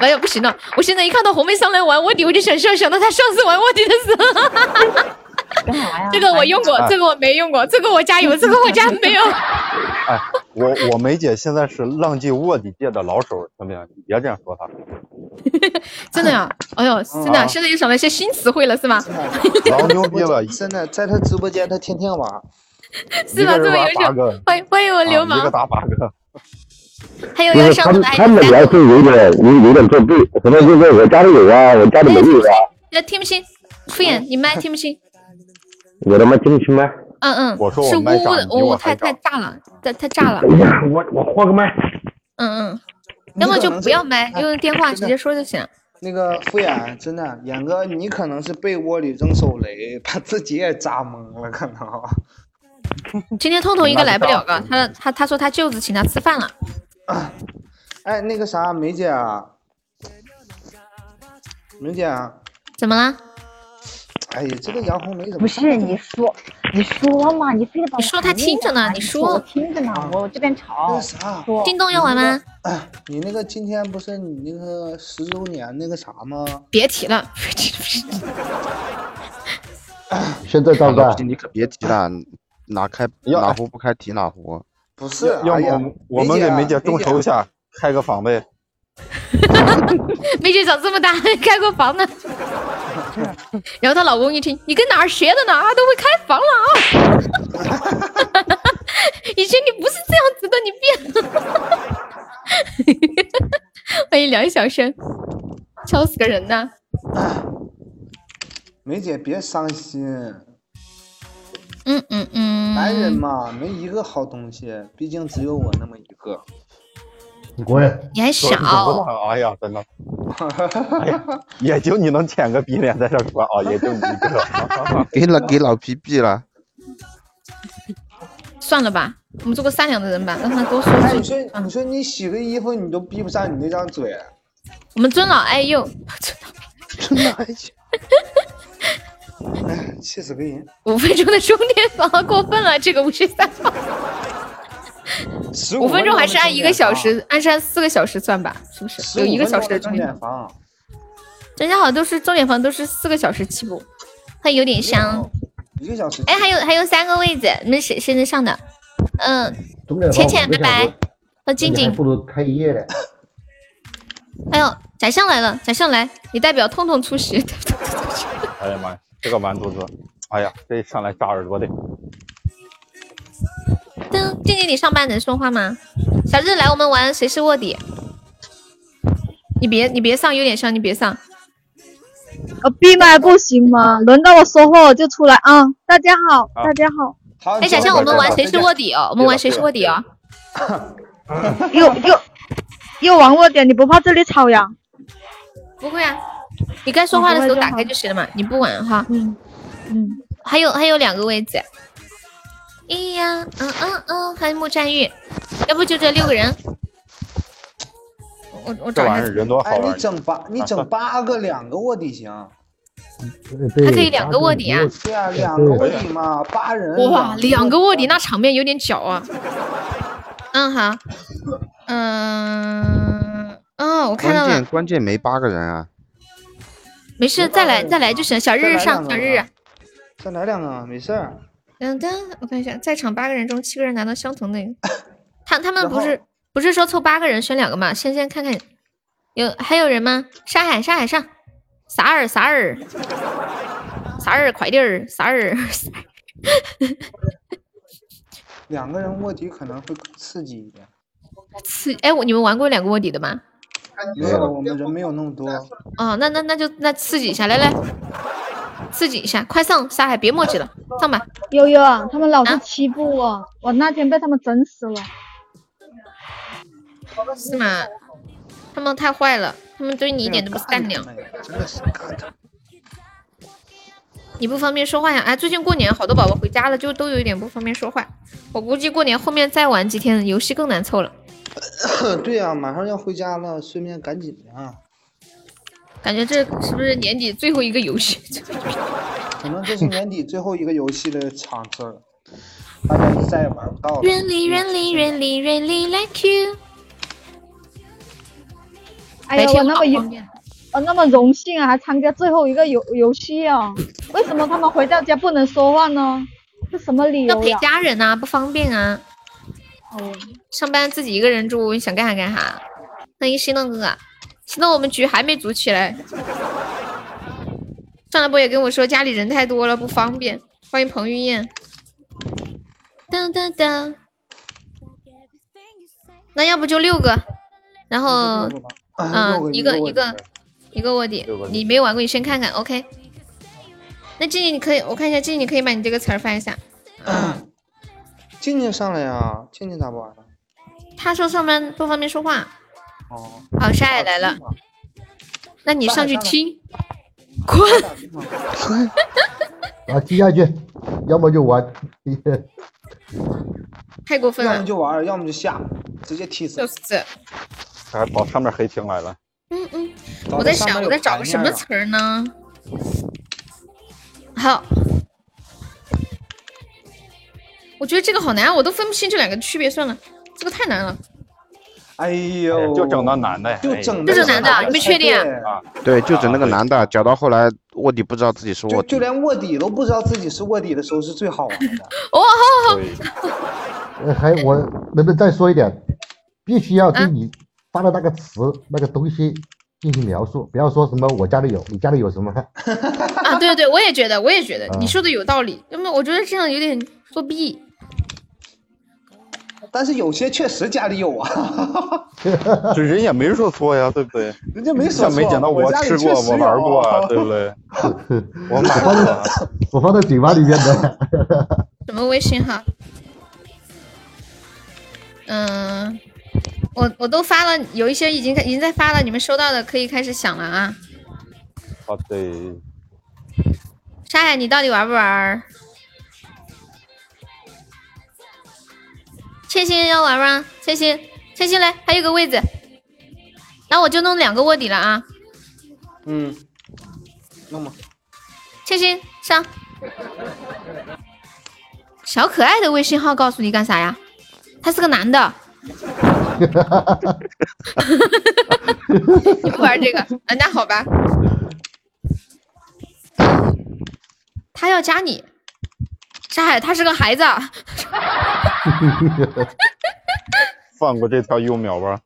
哎呀，不行了！我现在一看到红妹上来玩卧底，我就想笑，想到她上次玩卧底的时候。干啥呀？这个我用过，这个我没用过，这个我家有，这个我家没有。哎，我我梅姐现在是浪迹卧底界的老手，怎么样？别这样说她。真的呀？哎呦，真的，现在又想到一些新词汇了，是吗？老牛逼了！真的，在他直播间，他天天玩。是吧？这么优秀，欢迎欢迎我流氓。一个打八个。还有要上的他们聊是有点有有点作弊，可能就是我家里有啊，我家里没有啊。那听不清，敷衍，你麦听不清。我他妈进不清吗？嗯嗯，我说是呜我麦呜的，呜，长你比我太太炸了，太太炸了。哎呀，我我换个麦。嗯嗯，要么就不要麦，用电话直接说就行。那个敷衍，真的，演哥，你可能是被窝里扔手雷，把自己也炸懵了，可能。今天痛痛应该来不了个，他他他说他舅子请他吃饭了。哎，那个啥，梅姐啊，梅姐啊，怎么了？哎呀，这个杨红没怎么？不是你说，你说嘛，你非得把你说他听着呢，你说我听着呢，我这边那吵个。啥，说叮咚要玩吗？哎，你那个今天不是你那个十周年那个啥吗？别提了，现在到这，你可别提了，哪开要哪壶不开提哪壶。不是，要不我们给梅姐众筹一下，开个房呗。梅姐长这么大还开过房呢。然后她老公一听，你跟哪儿学的呢？啊，都会开房了啊！以前你不是这样子的，你变了。欢迎梁小生，敲死个人呢。梅姐别伤心，嗯嗯嗯，男人嘛，没一个好东西，毕竟只有我那么一个。你滚！你还说小，哎呀，真的，哎呀，也就你能舔个逼脸在这说啊，也就你一个。给老给老皮毙了。算了吧，我们做个善良的人吧，让他多说哎，你。说，你说你洗个衣服，你都闭不上你那张嘴。我们尊老爱幼，尊老爱幼。哎，气死个人！五分钟的充电宝过分了，这个五十三号，15五分钟还是按一个小时，按是按四个小时算吧，是不是？有一个小时的15分钟钟点房。人家好像都是钟点房都是四个小时起步，它有点香。一个小时。哎，还有还有三个位置，你们谁谁能上的？嗯，浅浅拜拜，和静静，不如开一夜的。哎呦宰相来了，宰相来，你代表痛痛出席。哎呀妈呀，这个完犊子！哎呀，这一上来扎耳朵的。噔，静静，你上班能说话吗？小日来，我们玩谁是卧底。你别你别上，有点像你别上。我闭麦不行吗？轮到我说话我就出来啊！大家好，啊大家好，好，哎，小象，我们玩谁是卧底哦？我们玩谁是卧底哦？又又又玩我点，你不怕这里吵呀？不会啊，你该说话的时候打开就行了嘛。你不玩哈。嗯嗯，还有还有两个位置。哎呀，嗯嗯嗯，还有木占玉，要不就这六个人。我我找一下这玩意儿，人多好哎，玩你。整八，你整八个，两个卧底行。还可以两个卧底啊。对啊，两个卧底嘛，八人。哇，两个卧底那场面有点搅啊。嗯好，嗯嗯，我看到了，关键关键没八个人啊。没事，再来再来就行。小日日上，小日日。再来两个，没事儿。等等，我看一下，在场八个人中，七个人拿到相同的。他他们不是不是说凑八个人选两个吗？先先看看，有还有人吗？沙海沙海上，啥儿啥儿，啥儿快点儿，啥儿。两个人卧底可能会刺激一点。刺哎，我你们玩过两个卧底的吗？没有，我们人没有那么多。哦，那那那就那刺激一下，来来，刺激一下，快上沙海，别墨迹了，上吧。悠悠啊，他们老是欺负我，我那天被他们整死了。是吗？他们太坏了，他们对你一点都不善良。真的是。你不方便说话呀？哎，最近过年好多宝宝回家了，就都有一点不方便说话。我估计过年后面再玩几天，游戏更难凑了。对呀、马上要回家了，顺便赶紧啊。感觉这是不是年底最后一个游戏？可能这是年底最后一个游戏的场次了。大家是再也玩不到了。Really, really, really, really like you。哎呀，我那么有好方便我那么荣幸啊，还参加最后一个游游戏啊！为什么他们回到家不能说话呢？是什么理要陪？家人啊，不方便啊。哦，上班自己一个人住，想干啥干啥。欢迎心动哥哥，心动我们局还没组起来。上来波也跟我说家里人太多了不方便。欢迎彭于晏。噔噔噔，那要不就六个，然后嗯个一个一一个个一个卧底你没玩过你先看看，OK。那静静你可以，我看一下静静，你可以把你这个词儿翻一下。嗯，静静上来呀，静静咋不玩了？他说上班不方便说话。哦，好，沙也来了，那你上去上来踢，滚！啊，踢下去，要么就玩。太过分了要么，就玩，要么就下，直接踢死就。是。还跑上面黑青来了。嗯嗯，我在想我在找个什么词儿呢？好，我觉得这个好难，我都分不清这两个区别。算了，这个太难了。哎呦，就整那男的，就整就是男的你们确定啊啊？对，就整那个男的，搅到后来卧底不知道自己是卧底就就。连卧底都不知道自己是卧底的时候是最好玩的。哦，好好好，对，呃，还我能不能再说一点？必须要啊对你发的那个词、那个东西进行描述，不要说什么我家里有，你家里有什么？啊，对对对，我也觉得，我也觉得啊你说的有道理。那么我觉得这样有点作弊。但是有些确实家里有啊，这人也没说错呀，对不对？人家没说错。没讲到我吃过，我玩过啊，对不对？我买放过我放在嘴巴里面的。什么微信号？嗯，我我都发了，有一些已经已经在发了，你们收到的可以开始想了啊。好的，沙海，你到底玩不玩？千心要玩吗？千心，千心来，还有个位置，那我就弄两个卧底了啊。嗯，弄吧。千心上，小可爱的微信号告诉你干啥呀？他是个男的。你不玩这个啊？那好吧。他要加你，沙海，他是个孩子。啊 放过这条幼苗吧。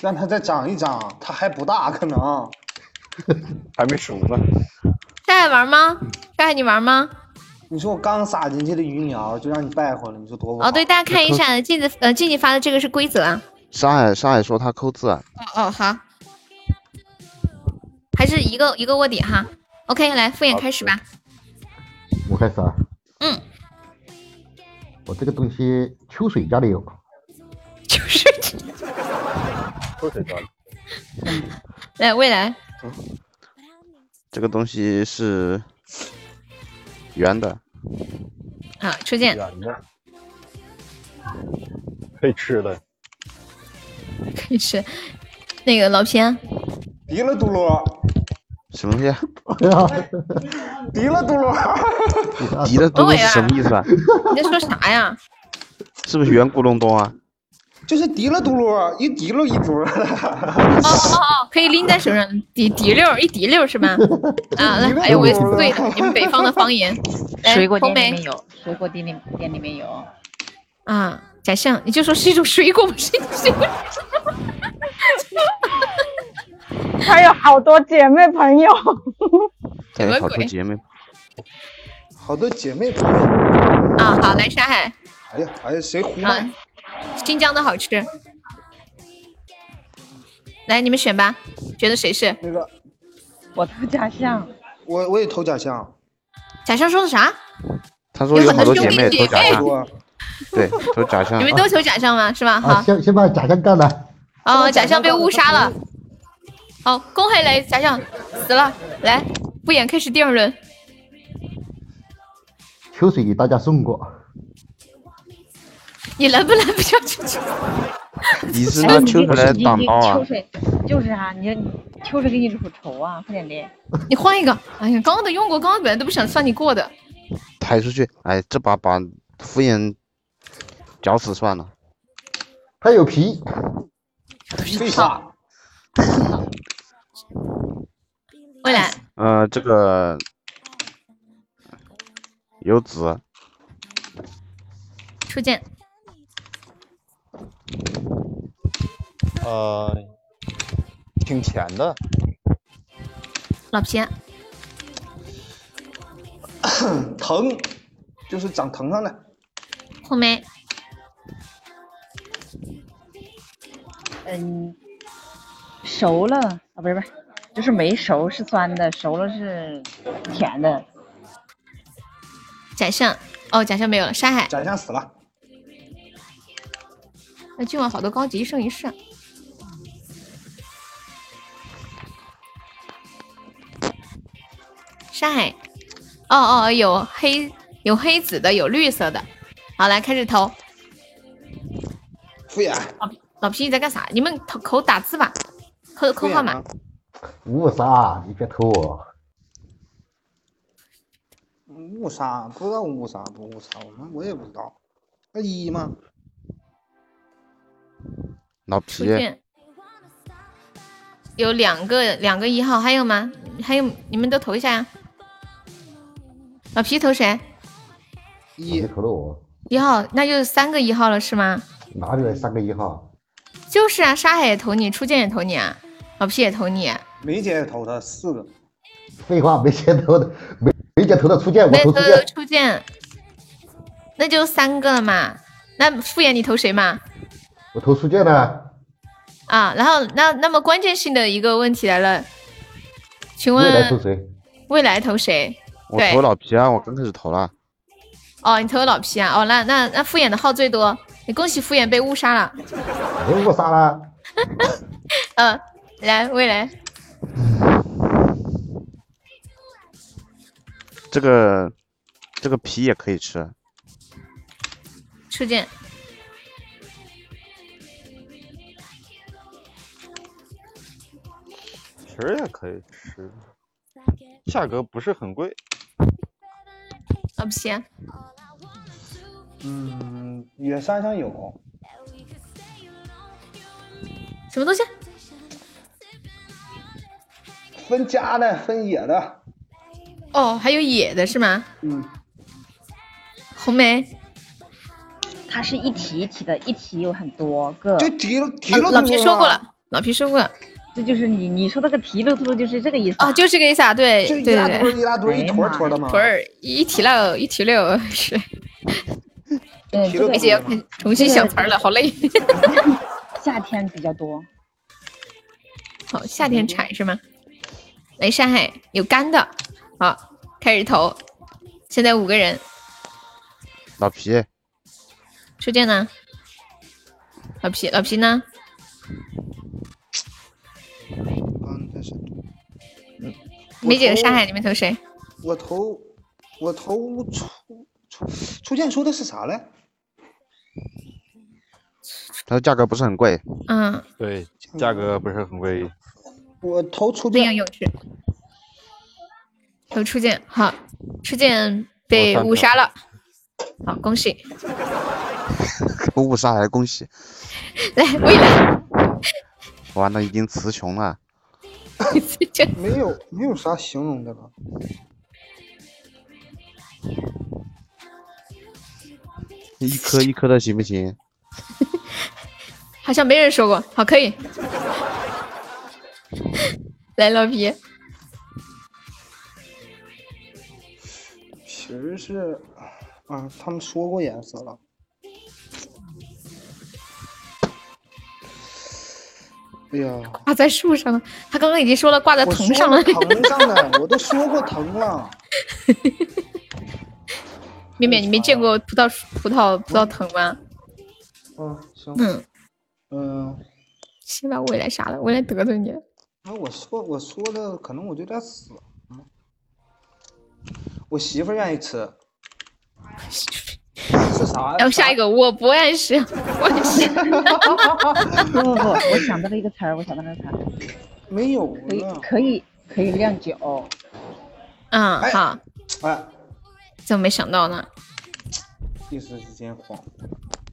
让他再长一长，他还不大，可能。还没熟呢。沙海玩吗？沙海你玩吗？你说我刚撒进去的鱼苗就让你败坏了，你说多不好？哦，对，大家看一下镜子，呃，静静发的这个是规则啊。沙海沙海说他扣字啊，哦哦，好，还是一个一个卧底哈。OK，来敷衍开始吧。我开始啊，嗯，我这个东西秋水家里有，秋水。秋水家里？来未来，这个东西是圆的，好，初见。圆的，可以吃的。可以吃。那个老偏，敌了嘟噜，什么东西啊？敌了嘟噜。敌的东西是什么意思啊？你在说啥呀？是不是圆咕隆咚啊？就是提了嘟噜，一提溜一嘟噜。哦哦哦，可以拎在手上，滴滴溜一滴溜是吗？啊，来，哎呀，我也是对的，你们北方的方言。水果店里面有，水果店里店里面有。啊，假象，你就说是一种水果，不是一种水果。还有好多姐妹朋友，什么哎，好多鬼姐妹，好多姐妹朋友。啊，好，来沙海哎呀，哎呀，谁胡啊？，新疆的好吃。来，你们选吧，觉得谁是？那个，我投假象，我我也投假象。假象说的啥？他说有好多姐妹投假哎象，对，投假象你。们都投假象吗？是吧？啊，好，先先把假象干了。哦，假象被误杀了。好，恭喜雷假象死了。来，不演开始第二轮。秋水给大家送过，你能不能不要出去？你是哎，拿秋水来挡刀啊秋？水就是啊，你你秋水给你出仇啊，快点的。你换一个。哎呀，刚刚的用过，刚刚本来都不想算你过的。抬出去，哎，这把把敷衍绞死算了。他有皮，为啥？未来呃，这个有子，初见，呃，挺甜的，老皮，疼，就是长疼上了。红梅，嗯，熟了啊，不是不是，就是没熟是酸的，熟了是甜的。假象，哦，假象没有了，山海，假象死了。那今晚好多高级，一生一世。山海，哦哦，有黑有黑紫的，有绿色的。好，来开始投。敷衍。老老皮你在干啥？你们投口打字吧，扣扣号码。误杀，你别偷我。误杀不知道误杀不误杀，我们我也不知道。那一吗？老皮，有两个两个一号，还有吗？还有你们都投一下呀。老皮投谁？一你投了我，一号，那就是三个一号了是吗？哪里来三个一号？就是啊，沙海也投你，初见也投你啊，老皮也投你，梅姐也投他四个。废话，梅姐投的，梅梅姐投的初见，我投投初见。初见，那就三个了嘛。那敷衍你投谁嘛？我投初见呢，啊，然后那那么关键性的一个问题来了，请问未来投谁？未来投谁？我投老皮啊，我刚开始投了。哦，你投老皮啊？哦，那那那敷衍的号最多，你恭喜敷衍被误杀了。被误杀了，嗯，来未来，这个这个皮也可以吃，初见，皮儿也可以吃，价格不是很贵。老皮，嗯，野山上有。什么东西？分家的，分野的。哦，还有野的是吗？嗯，红梅，它是一提一提的，一提有很多个。就提了提啊老皮说过了，老皮说过了。这就是你你说那个提溜秃就是这个意思。啊，就是这个意思啊，对就对一大堆儿对一大堆一坨坨的嘛。腿儿一提六一提溜是，嗯，这个而且要看重新想词儿了，好累。夏天比较多。好，夏天产是吗？来，山海有干的，好，开始投。现在五个人，老皮，初见呢？老皮，老皮呢？刚才是梅姐和山海，你们投谁？我投我投初初初见说的是啥嘞？它的价格不是很贵。嗯，对，价格不是很贵。我投初见。那样有趣。投初见，好，初见被误杀了，好，恭喜。误杀还恭喜，来，未来，完了已经词穷了。没有没有啥形容的了。一颗一颗的行不行？好像没人说过，好，可以。来，老皮，其实是啊，他们说过颜色了。哎呀，挂在树上了。他刚刚已经说了挂在藤上了。藤上的，我都说过藤了。面面，你没见过葡萄树葡萄葡萄藤吗？嗯，行。嗯嗯，先把未来杀了，未来得罪你了。啊，我说我说的可能我就有点死。嗯，我媳妇儿愿意吃。是啥呀？然后下一个我不爱吃，我爱吃。不不不，我想到了一个词儿，我想到了一个词儿，没有可以。可以可以酿酒。嗯，哎好，哎，怎么没想到呢？一时之间慌。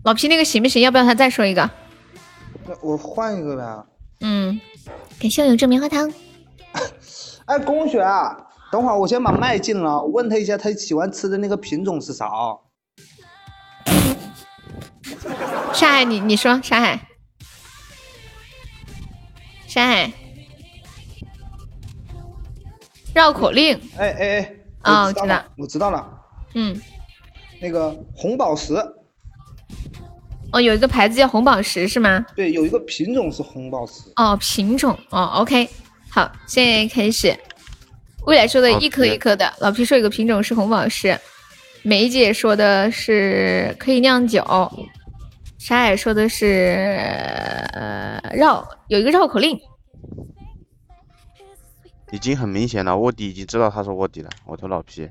老皮那个行不行？要不要他再说一个？那我换一个呗。嗯，感谢我有这棉花糖。哎，龚雪，等会儿我先把麦进了，问他一下他喜欢吃的那个品种是啥啊？沙海，你你说沙海，沙海，绕口令。哎哎哎，啊，我知道我知道了，，我知道了，嗯，那个红宝石，哦，有一个牌子叫红宝石是吗？对，有一个品种是红宝石。哦，品种哦，OK，好，现在开始。未来说的一颗一颗的，老皮说有个品种是红宝石，梅姐说的是可以酿酒，沙海说的是呃绕有一个绕口令，已经很明显了，卧底已经知道他是卧底了，我投老皮。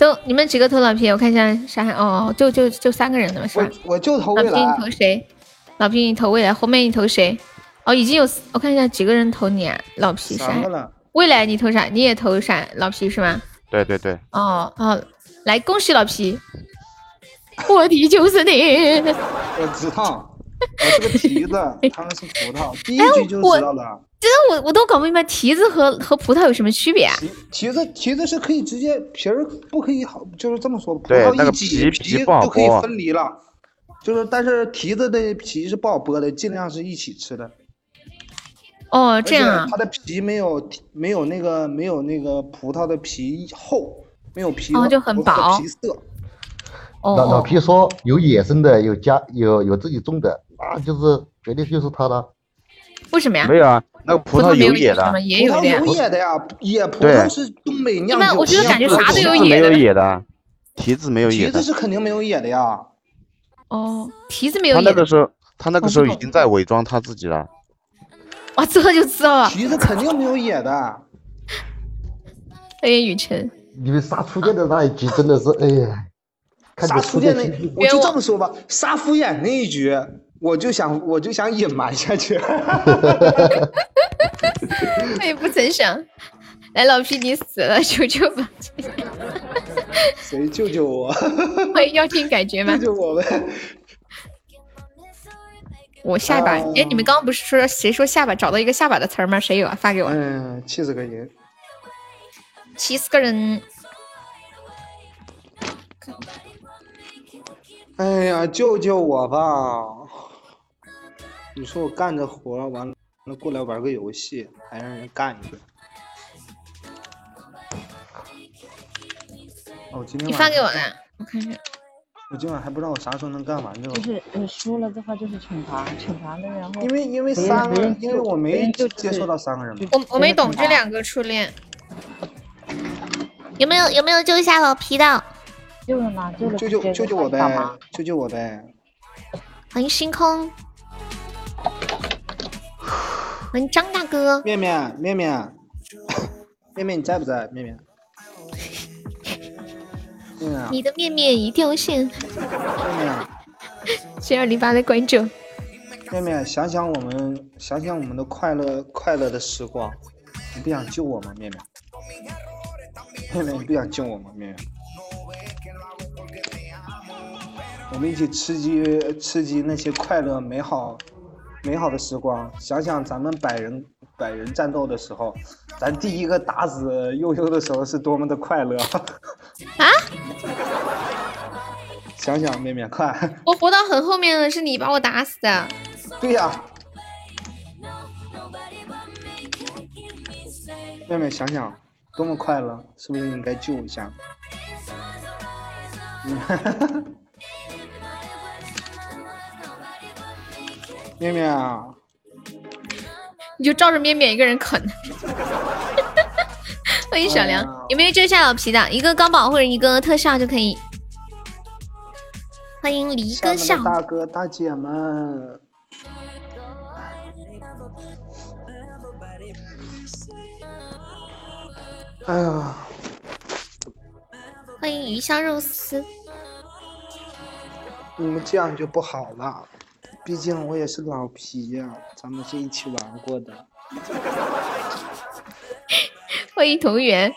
都你们几个投老皮？我看一下沙海哦，就就就三个人的嘛是吧？我就投老皮你。投谁？老皮你投未来，后面你投谁？哦，已经有我看一下几个人投你啊？老皮沙海三个，了，未来你投啥？你也投啥？老皮是吗？对对对，哦哦，来恭喜老皮，我的就是你。我知道，我是个提子，他们是葡萄，第一哎句就我知道了。真的我我都搞不明白提子和和葡萄有什么区别啊？提提子提子是可以直接皮儿不可以好，就是这么说，葡对那个萄一挤皮皮不好就可以分离了。就是，但是提子的皮是不好剥的，尽量是一起吃的。哦，这样啊它的皮没有没有那个没有那个葡萄的皮厚，没有皮哦就很薄皮色。哦老老哦，皮说有野生的，有家有有自己种的，那就是绝对就是他的。为什么呀？没有啊，那个葡萄有有野的？，也有的呀葡萄。有野的呀，野葡萄是东北酿酒。一般我觉得感觉啥都有提子没有野的野的，提子没有野的提子。是肯定没有野的呀。哦，提子没有他那。个时候，他那个时候已经在伪装他自己了。哇，这就知道了。提子肯定没有野的。哎呀雨辰。你们杀初见的那一局真的是，哎呀，杀初见那我就这么说吧，杀敷衍那一局，我就想我就想隐瞒下去。我也不曾想。来，老皮你死了，求求吧！谁救救我？要听感觉吗救？救我呗！我下巴，哦哎，你们刚刚不是说谁说下巴找到一个下巴的词儿吗？谁有啊？发给我。嗯，七十个人！七十个人，哎呀，救救我吧！你说我干着活儿完了过来玩个游戏，还让人干一个。哦，我今天你发给我的，我看看。我今晚还不知道我啥时候能干完这个。就是你输了的话就是惩罚，惩罚了然后因为因为三个因为我没就接触到三个人嘛。我我没懂这两个初恋，有没有有没有救一下老皮的？救了吗？救了救救救救我呗？！救救我呗！欢迎星空，欢迎张大哥。面面面面，面面 你在不在？面面，面面啊你的面面已掉线，面面啊谢二零八的关注。面面，想想我们，想想我们的快乐快乐的时光，你不想救我吗？面面，面面，你不想救我吗？面面，我们一起吃鸡吃鸡那些快乐美好美好的时光，想想咱们百人百人战斗的时候，咱第一个打死悠悠的时候是多么的快乐啊！想想妹妹快，我活到很后面了，是你把我打死的。对呀、妹妹想想，多么快乐，是不是应该救一下？嗯 面面啊，你就照着面面一个人啃。欢迎小梁，有没有遮下老皮的？一个高保或者一个特效就可以。欢迎离下面歌笑，大哥大姐们，哎呀，欢迎鱼香肉丝。你们这样就不好了，毕竟我也是老皮呀、咱们是一起玩过的。欢迎同源，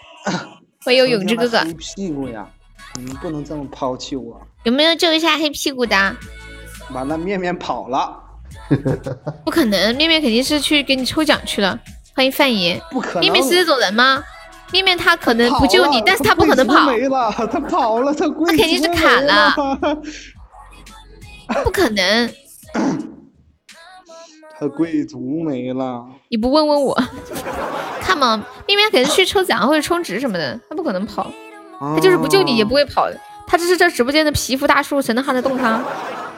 欢迎永志哥哥黑，屁股呀！你们不能这么抛弃我。有没有救一下黑屁股的？完了，面面跑了，不可能，面面肯定是去给你抽奖去了。欢迎范爷，不可能。面面是这种人吗？面面他可能不救你，但是他不可能跑，没了，他跑了，他贵他肯定是族卡了，不可能。他贵族没了。你不问问我，看嘛，面面肯定是去抽奖或者充值什么的，他不可能跑，他就是不救你也不会跑的。他这是这直播间的皮肤大叔，谁能撼得动他？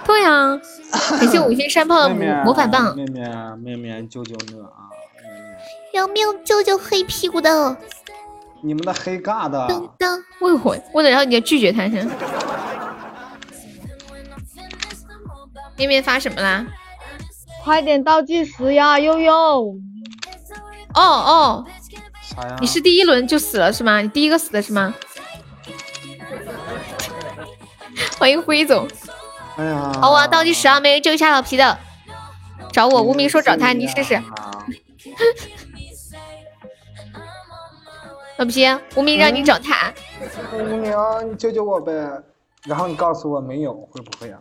对呀、感谢五星山炮的魔法棒，面面面面救救我啊！有没有救救黑屁股的？你们的黑尬的，当为我为了让你拒绝他先。面面发什么啦？快点倒计时呀，悠悠！哦哦，啥呀？你是第一轮就死了是吗？你第一个死的是吗？欢迎辉总。哎呀，好，我要倒计时啊！没人救一下老皮的，找我。无名说找他，你试试。老皮，无名让你找他。无名，你救救我呗！然后你告诉我没有，会不会啊？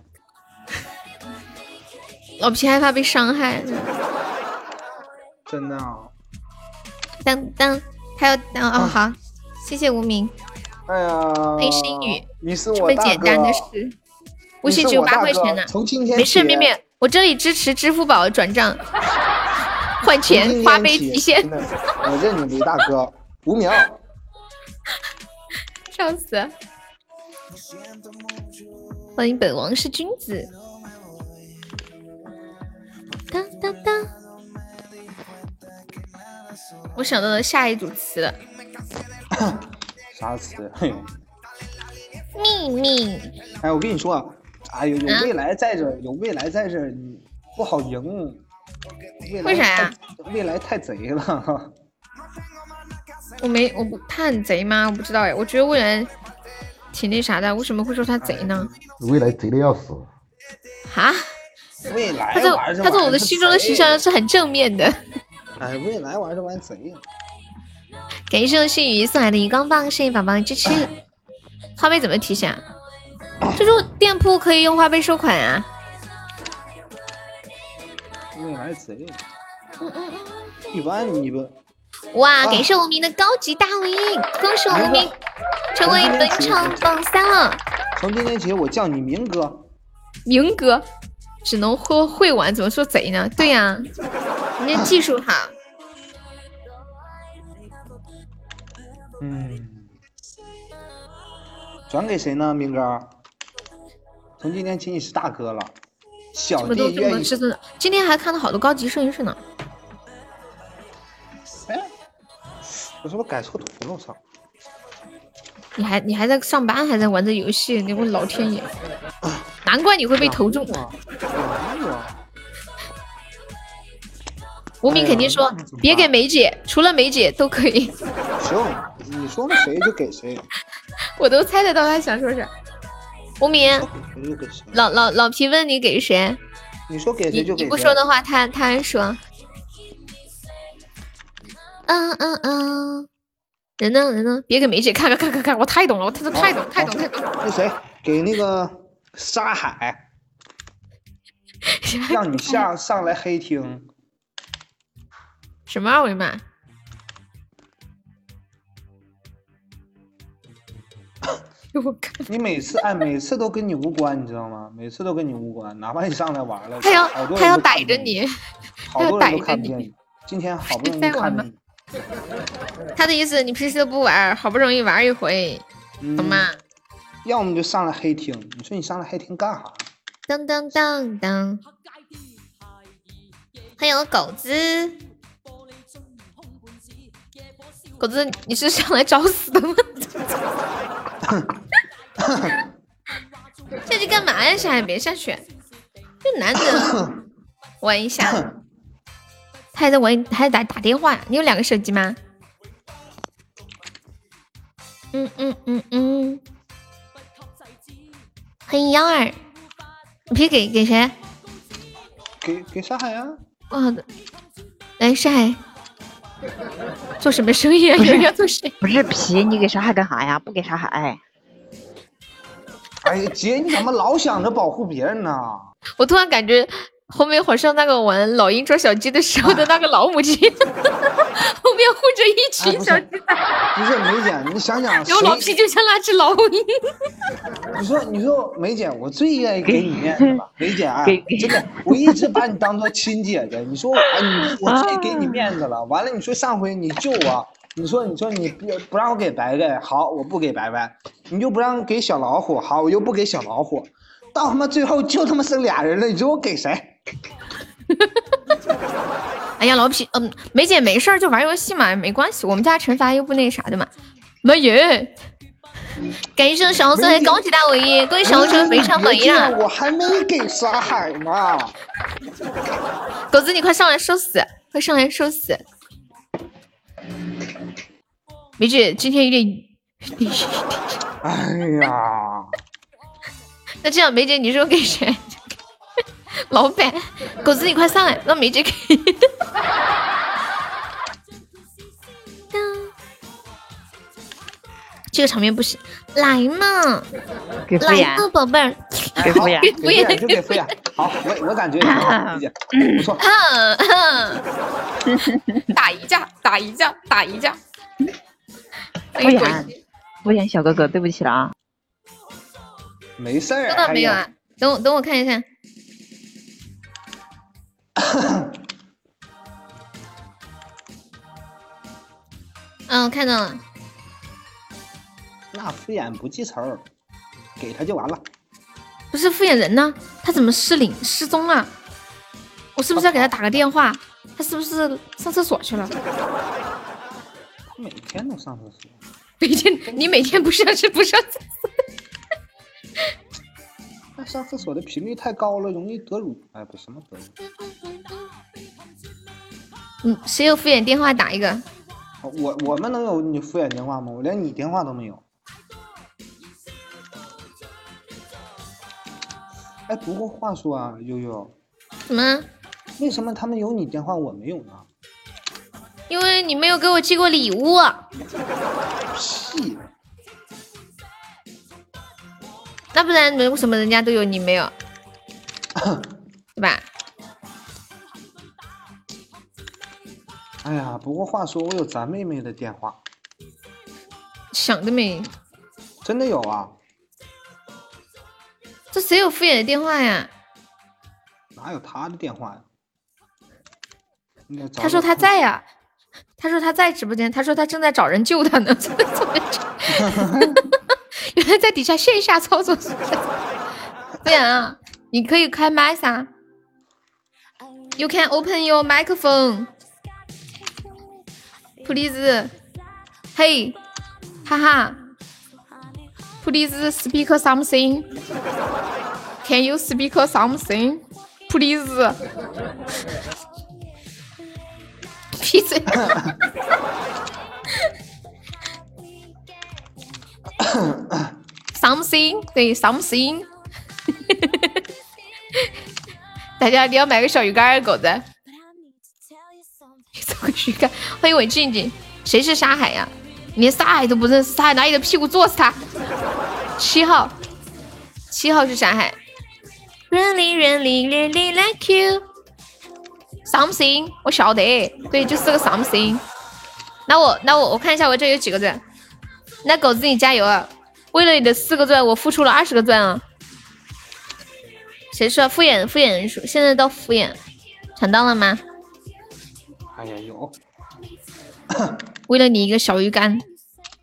老皮害怕被伤害。真的啊？当当，还有当哦好，谢谢无名。哎呀，欢迎心雨，你是这么我大哥简单的事。微信只有八块钱呢，从今天没事，起面面，我这里支持支付宝转账 换钱，花呗提现。的我认你为大哥，无名。笑死！欢迎本王是君子。当当当！我想到了下一组词了，啥词？嘿，秘密。哎，我跟你说啊，哎呦，有啊未来在这，有未来在这，你不好赢。为啥呀？未来太贼了。我没，我不，他很贼吗？我不知道哎，我觉得未来挺那啥的，为什么会说他贼呢？未来贼的要死，哈？未来他在玩这他在我的心中的形象是很正面的。哎，未来玩这玩意儿贼。感谢心雨送来的荧光棒，谢谢宝宝的支持。花呗怎么提现啊？就是店铺可以用花呗收款啊。未来贼。一般你不哇，感谢无名的高级大回应，恭喜无名成为本场榜三了。从今天起我叫你明哥。明哥只能会会玩，怎么说贼呢？对呀、人家技术好。嗯，转给谁呢，明哥？从今天起你是大哥了，小这么多这么弟愿意。多吃的，今天还看到好多高级摄影师呢。哎，我是不是改错图了？我操！你还你还在上班，还在玩这游戏，你我老天爷！难怪你会被投中。无名肯定说别给梅姐，除了梅姐都可以。行，你说谁就给谁，我都猜得到他想说啥。无名。老老老皮问你给谁，你说给谁就给谁。不说的话，他他还说，嗯嗯嗯，人呢人呢？别给梅姐看看看看看，我太懂了，我太太懂太懂太懂。那谁给那个沙海，让你下上来黑厅。什么二维码？我看你每次哎，每次都跟你无关，你知道吗？每次都跟你无关，哪怕你上来玩了，他要 他要逮着你，好多人都。看不见你。今天好不 容易看见你，他的意思，你平时都不玩，好不容易玩一回，嗯懂吗？要么就上来黑厅。你说你上来黑厅干啥？当当当当，欢迎狗子，狗子，你是上来找死的吗？下去干嘛呀？下海别下去，这男的玩一下。他还在玩，还在打打电话？你有两个手机吗？嗯嗯嗯嗯。欢迎幺二，你可以给给谁？给给沙海啊！哇的，来沙海，做什么生意啊？有人要做谁？不是皮，你给啥海干啥呀？不给啥海。哎呀，姐，你怎么老想着保护别人呢？我突然感觉后面好像那个玩老鹰捉小鸡的时候的那个老母鸡，后面护着一群小鸡仔，不是梅姐，你想想，然后老皮就像那只老鹰。你说，你说，梅姐，我最愿意给你面子了，梅姐啊，真的，我一直把你当做亲姐姐。你说我，哎，你我最给你面子了。完了，你说上回你救我，你说你说你不不让我给白白，好，我不给白白，你就不让给小老虎，好，我又不给小老虎，到他妈最后就他妈剩俩人了，你说我给谁？哎呀，老皮，嗯，梅姐没事儿就玩游戏嘛，没关系，我们家惩罚又不那啥的嘛。没有，感谢小孙高级大尾音，各位小红书非常满意啦。我还没给沙海呢。狗子，你快上来收死，快上来收死。梅姐今天有点，哎呀，那这样梅姐你说给谁？老板，狗子你快上来，让梅姐给。这个场面不行，来嘛，来衍嘛，宝贝儿，给敷衍 给敷敷衍衍，就给敷衍。好，我我感觉 不错。哼 哼打一架，打一架，打一架。敷衍，敷衍小哥哥，对不起了啊。没事儿。收到没有啊？等我等我看一下。嗯，我看到了。那敷衍不记仇，给他就完了。不是敷衍人呢？他怎么失灵失踪了？我是不是要给他打个电话？他是不是上厕所去了？他每天都上厕所。每天你每天不上是不上厕所？那上厕所的频率太高了，容易得乳。哎，不什么得乳？嗯，谁有敷衍电话打一个？我我们能有你敷衍电话吗？我连你电话都没有。哎，不过话说啊，悠悠，什么？为什么他们有你电话我没有呢？因为你没有给我寄过礼物。屁！那不然为什么人家都有你没有？对吧？哎呀，不过话说，我有咱妹妹的电话，想得美！真的有啊？这谁有敷衍的电话呀？哪有他的电话呀？他说他在呀、他说他在直播间，他说他正在找人救他呢。原来在底下线下操作是不是？对啊，你可以开麦噻。You can open your microphone, please. Hey，哈哈，please speak something. Can you speak something, please? 闭嘴！something 对 something，大家一定要买个小鱼干儿，狗子。做个鱼干，欢迎我静静。谁是沙海呀？你连沙海都不认识，沙海拿你的屁股坐死他。七号，七号是沙海。Really, really, really like you. Something，我晓得，对，就是个 something。那我，那我，我看一下我这有几个钻。那狗子你加油啊！为了你的四个钻，我付出了二十个钻啊！谁说敷衍敷衍人数？现在到敷衍，抢到了吗？哎呀，有。为了你一个小鱼干，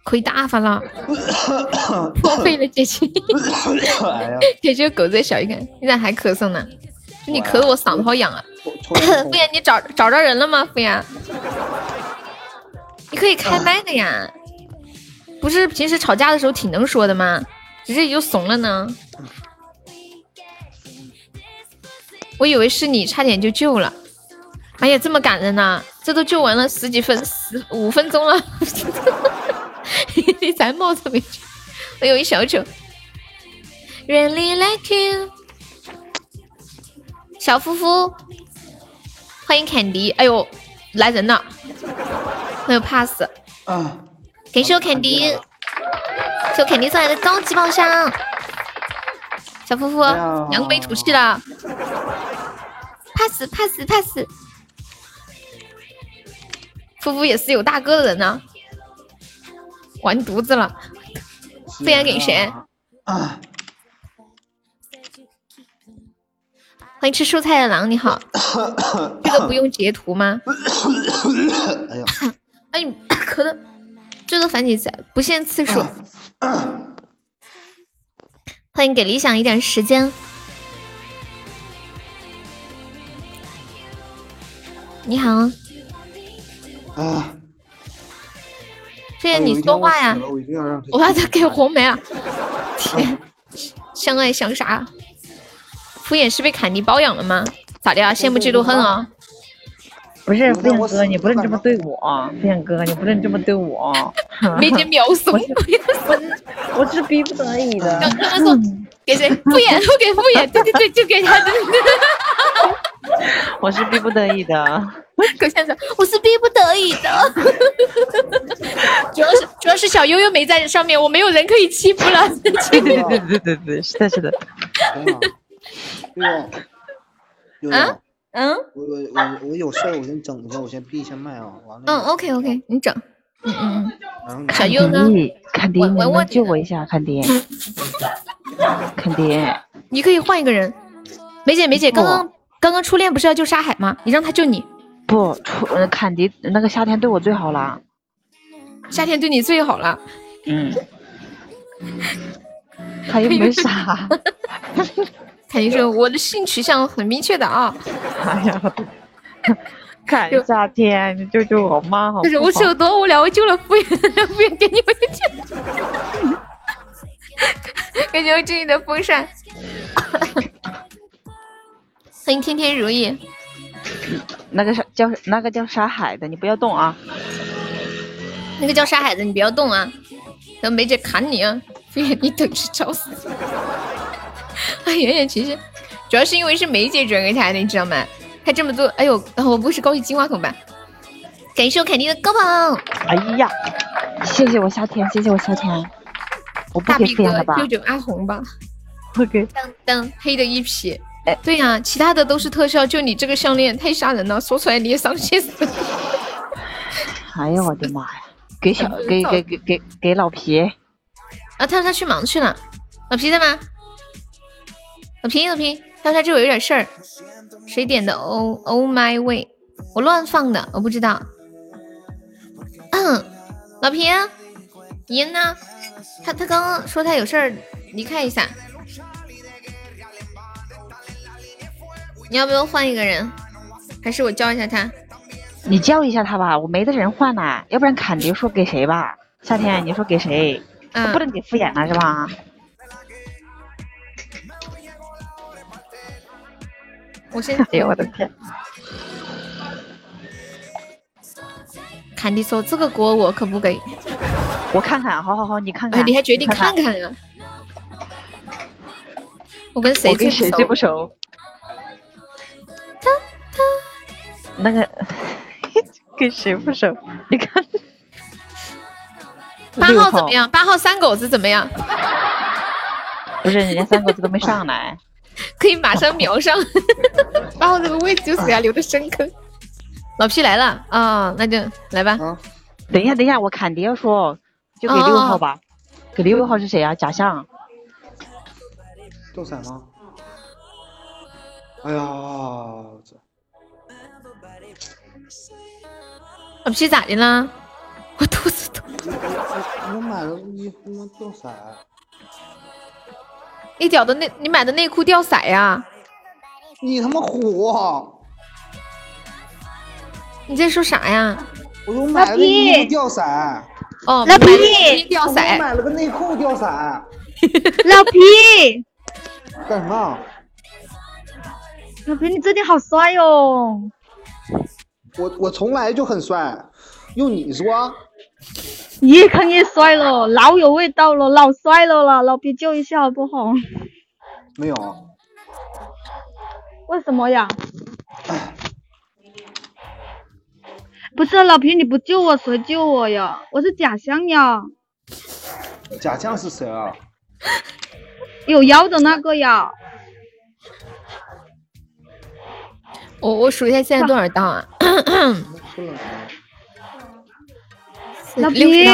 亏大发了，破费了姐姐。姐姐狗子的小鱼干，你咋还咳嗽呢，就你咳的我嗓子好痒啊！敷衍，你找找着人了吗？敷衍，你可以开麦的呀，不是平时吵架的时候挺能说的吗？只是就怂了呢。我以为是你，差点就救了。哎呀，这么感人呐、这都救完了十几分，十五分钟了，你才冒这么一句。我有一小丑，Really like you，小夫夫，欢迎坎迪。哎呦，来人了！那有 pass。啊，感谢我肯迪，谢我肯迪送来的高级宝箱。小夫妇扬眉吐气了，pass pass pass。夫妇也是有大哥的人呢，完犊子了，不然给谁？啊，欢迎吃蔬菜的狼，你好。这个不用截图吗？哎呀，哎，你咳的，最多繁体字，不限次数。欢迎给理想一点时间。你好，啊，这你说话呀！我把他给红没了。天，相爱相杀，敷衍是被坎迪包养了吗？咋的呀？羡慕嫉妒恨啊！不是飞燕哥，你不能这么对我，飞燕哥，你不能这么对我。没见秒怂，我是逼不得已的。刚刚说给谁？敷衍，我给敷衍，对对对，就给他的。我是逼不得已的。狗先生，我是逼不得已的。主要是主要是小悠悠没在上面，我没有人可以欺负了。对对对对对对对，是的，是的。对啊？嗯我我我我有事儿，我先整一下，我先闭一下麦啊，完了。嗯，OK OK，你整。嗯嗯嗯。小优呢？坎迪，你能我我救我一下，坎迪。坎迪，你可以换一个人。梅姐梅姐，刚刚刚刚初恋不是要救沙海吗？你让他救你。不，初呃坎迪那个夏天对我最好了。夏天对你最好了。嗯。他又没傻。肯定是我的性取向很明确的啊。哎呀，看夏天，你救救我妈好不好？就是我是有多无聊，我救了敷衍，敷衍给你我就救。感谢我这里的风扇。欢迎天天如意。那个啥叫那个叫沙海的，你不要动啊！那个叫沙海的，你不要动啊！让梅姐砍你啊！敷衍你等着找死！哎，圆圆其实主要是因为是梅姐转给他的，你知道吗？他这么做，哎呦，我不是高级金话筒吧？感谢我凯蒂的高榜。哎呀，谢谢我夏天，谢谢我夏天，我不给大逼哥敷衍了吧？救救阿红吧！我给当当黑的一匹。哎，对呀、其他的都是特效，就你这个项链太吓人了，说出来你也伤心死。哎呀，我的妈呀！给小给给给给给老皮，啊，他他去忙去了，老皮在吗？老皮老皮，他他这会有点事儿。谁点的？Oh Oh My Way，我乱放的，我不知道。嗯，老皮，您呢？他他刚刚说他有事儿离开一下，你要不要换一个人？还是我叫一下他？你叫一下他吧，我没得人换呢，要不然砍别说给谁吧？夏天你说给谁？嗯不能给敷衍了是吧？我先。哎呦我的天！坎迪说这个锅我可不给。我看看，好好好，你看看。哎，你还决定看看看呀？我跟谁最不熟？他？那个 跟谁不熟？你看八号怎么样？八号三狗子怎么样？不是，人家三狗子都没上来。可以马上瞄上。把我这个位置就是要留的深坑。老皮来了啊、那就来吧。等一下，等一下，我砍爹说，就给哦六号吧。给六号是谁啊？假象。豆伞吗？哎呀，这老皮咋的啦？我肚子疼。我我买了衣服吗？豆伞。你屌的内，你买的内裤掉色呀？你他妈虎！你在说啥呀？我说我买了个衣服掉色。哦，老皮掉色。我买了个内裤掉色。老皮，干什么？老皮，你最近好帅哟！我我从来就很帅，用你说。越看越帅了，老有味道了，老帅了啦！老皮救一下好不好？没有。为什么呀？不是老皮，你不救我谁救我呀？我是假象呀，假象是谁啊？有妖的那个呀。我我数一下现在多少道啊？老皮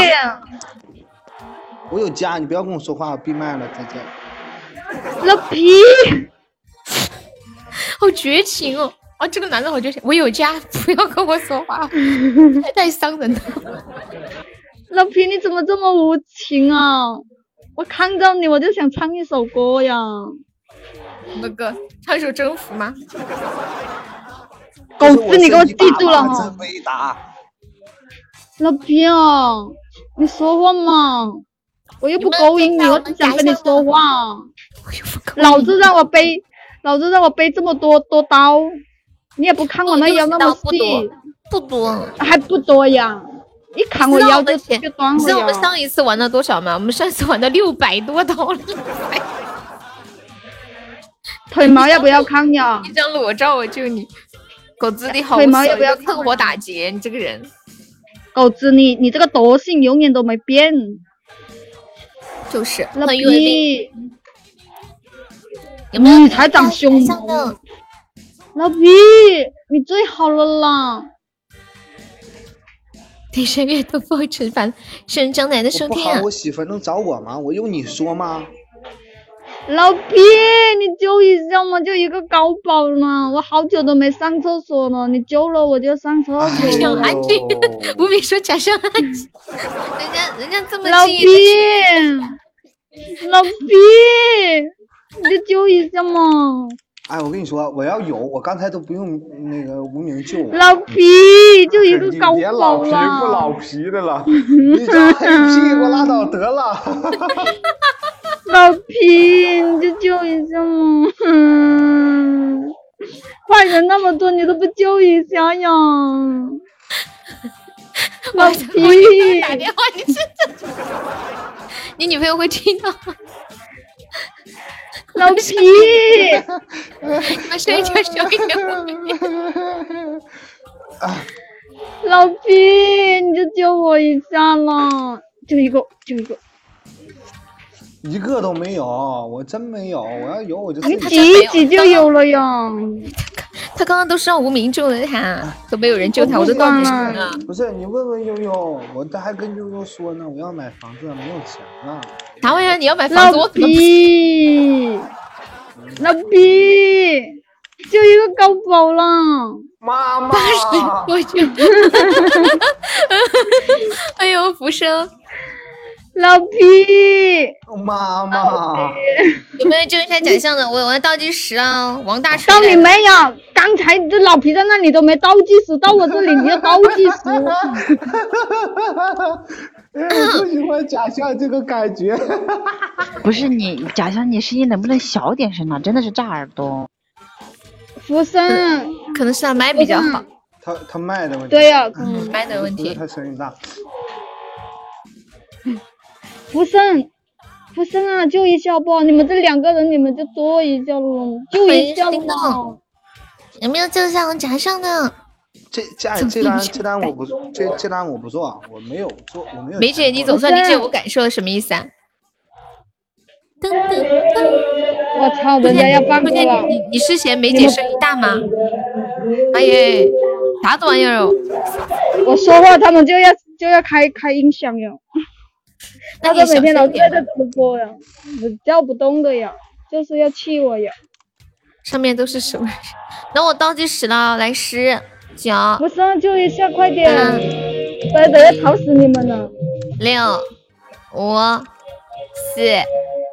我有家，你不要跟我说话，我闭麦了，再见。老皮，好绝情哦！哦，这个男的好绝情。我有家，不要跟我说话，太太伤人了。老皮你怎么这么无情啊？我看到你我就想唱一首歌呀。那个？唱一首征服吗？狗子，你给我记住了哈。老皮啊，你说话嘛！我又不勾引你，我只想跟你说话。老子让我背，老子让我背这么多多刀，你也不看我那腰那么细，不多，还不多呀！一砍我腰就就断你知道我们！上一次玩了多少吗？我们上次玩的六百多刀了，腿毛要不要看呀？一张裸照我救你。狗子你好腿毛要不要又趁火打劫？你这个人狗子，你你这个德性永远都没变。就是老很有有没有你才长胸上的？老皮，你最好了啦！第三月突破惩罚，是江南的收不好，听啊！我媳妇能找我吗？我用你说吗？老皮，你救一下嘛，就一个高保嘛，我好久都没上厕所了，你救了我就上厕假所了。象安静，无比说假象安静，人家人家这么老近皮，老皮，你就救一下嘛！哎，我跟你说，我要有，我刚才都不用那个无名救我。老皮，就一个高别老保皮不老了。皮的了。你这黑屁给我拉倒得了。老皮，你就救一下嘛！嗯，坏人那么多，你都不救一下呀？老皮，打电话，你真的，你女朋友会听到吗？老皮，你们声音就小一点，我 老皮，你就救我一下嘛！就一个，就一个，一个都没有，我真没有。我要有我就自你己挤一挤就有了呀。他刚刚都是让无名救的他，都没有人救他，我都倒计时了。不是你问问悠悠，我这还跟悠悠说呢，我要买房子，没有钱了。啥玩意儿？你要买房子？我怎么不皮，老逼，就一个高保了。妈妈，我去！哎呦，浮生，老皮，妈妈，有没有救一下假象的？我我要倒计时啊！王大锤到你没有？刚才这老皮在那里都没倒计时，到我这里你要倒计时。我喜欢假象这个感觉。不是你假象，你声音能不能小点声啊？真的是炸耳朵。福生，可能是他麦比较好，他他麦的问题。对呀、嗯，麦的问题。他声音大。福生，福生啊，救一下不？你们这两个人，你们就做一下喽，救一下。有没有救一下我夹上的？这这这单这单我不这这单我不做，我没有做，我没有。梅姐，你总算理解我感受了，什么意思啊？噔噔噔！我操，人家要办不是过了。你你是嫌梅姐声音大吗？哎耶，啥子玩意儿哦？我说话他们就要就要开开音响呀，那你他说每天小声点老在这直播呀，我叫不动的呀，就是要气我呀。上面都是什么？那我倒计时了，来十九不是，救一下，快点，嗯不然等下吵死你们了。六五四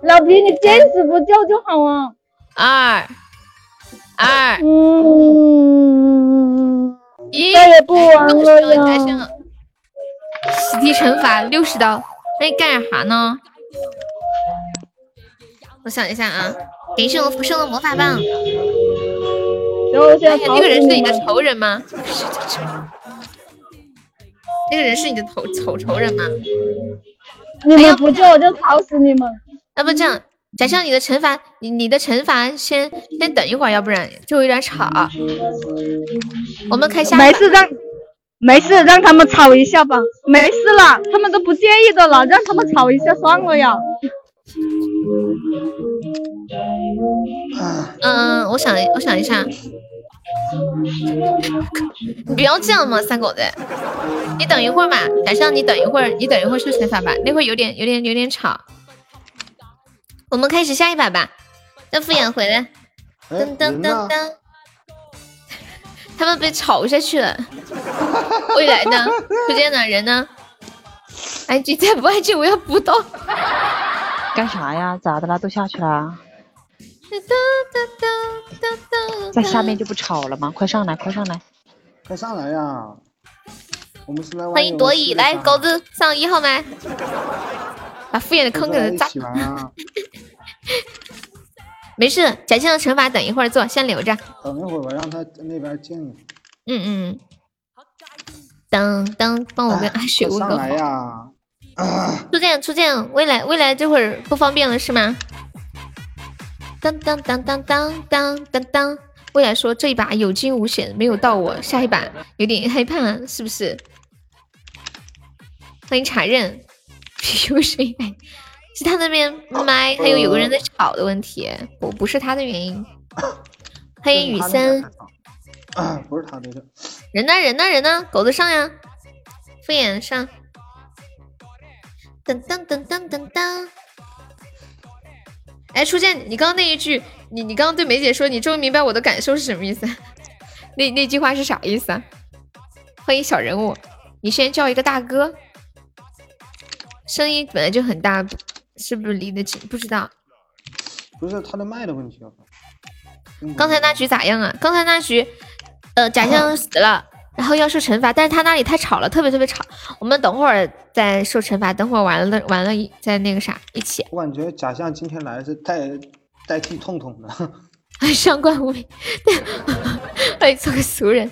老皮，你坚持不救就好啊。二二嗯，一，再也不玩了呀。上实体惩罚六十刀，那你干啥呢？我想一下啊，感谢我福生的魔法棒。就想哎呀，那个人是你的仇人吗？那个人是你的仇仇仇人吗？你们不救我就吵死你们。要不这样，假设你的惩罚，你你的惩罚先先等一会儿，要不然就有点吵。我们开下没事，让没事，让他们吵一下吧，没事了，他们都不介意的了，让他们吵一下算了呀。嗯，我想我想一下，你不要这样嘛，三狗子，你等一会儿嘛，晚上你等一会儿，你等一会儿受惩罚吧，那会儿有点有点有点吵。我们开始下一把吧，让敷衍回来。噔噔噔噔，他们被吵下去了。未来呢？初见哪？人呢？安静，再不安静我要补刀。干啥呀？咋的啦？都下去了？在下面就不吵了吗？快上来，快上来，快上来呀！我们是来欢迎多疑，来狗子上一号麦，把敷衍的坑给他炸。没事，贾庆的惩罚等一会儿做，先留着。等一会儿吧，让他那边静。嗯嗯。当当，帮我跟阿雪问个好。初见初见，未来未来这会儿不方便了是吗？当当当当当当当当，未来说这一把有惊无险，没有到我，下一把有点害怕，是不是？欢迎茶认，有谁来？是他那边麦还有有个人在吵的问题，不不是他的原因。欢迎雨森，不是他的。人呢人呢人呢？狗子上呀，敷衍上。噔噔噔噔噔噔。哎，初见，你刚刚那一句，你你刚刚对梅姐说，你终于明白我的感受是什么意思？那那句话是啥意思啊？欢迎小人物，你先叫一个大哥，声音本来就很大。是不是离得近？不知道，不是他的麦的问题啊。刚才那局咋样啊？刚才那局，呃，假象 死了，然后要受惩罚，但是他那里太吵了，特别特别吵。我们等会儿再受惩罚，等会儿完了完了再那个啥一起。我感觉假象今天来是代代替痛痛的。上官无名，欢做个俗人。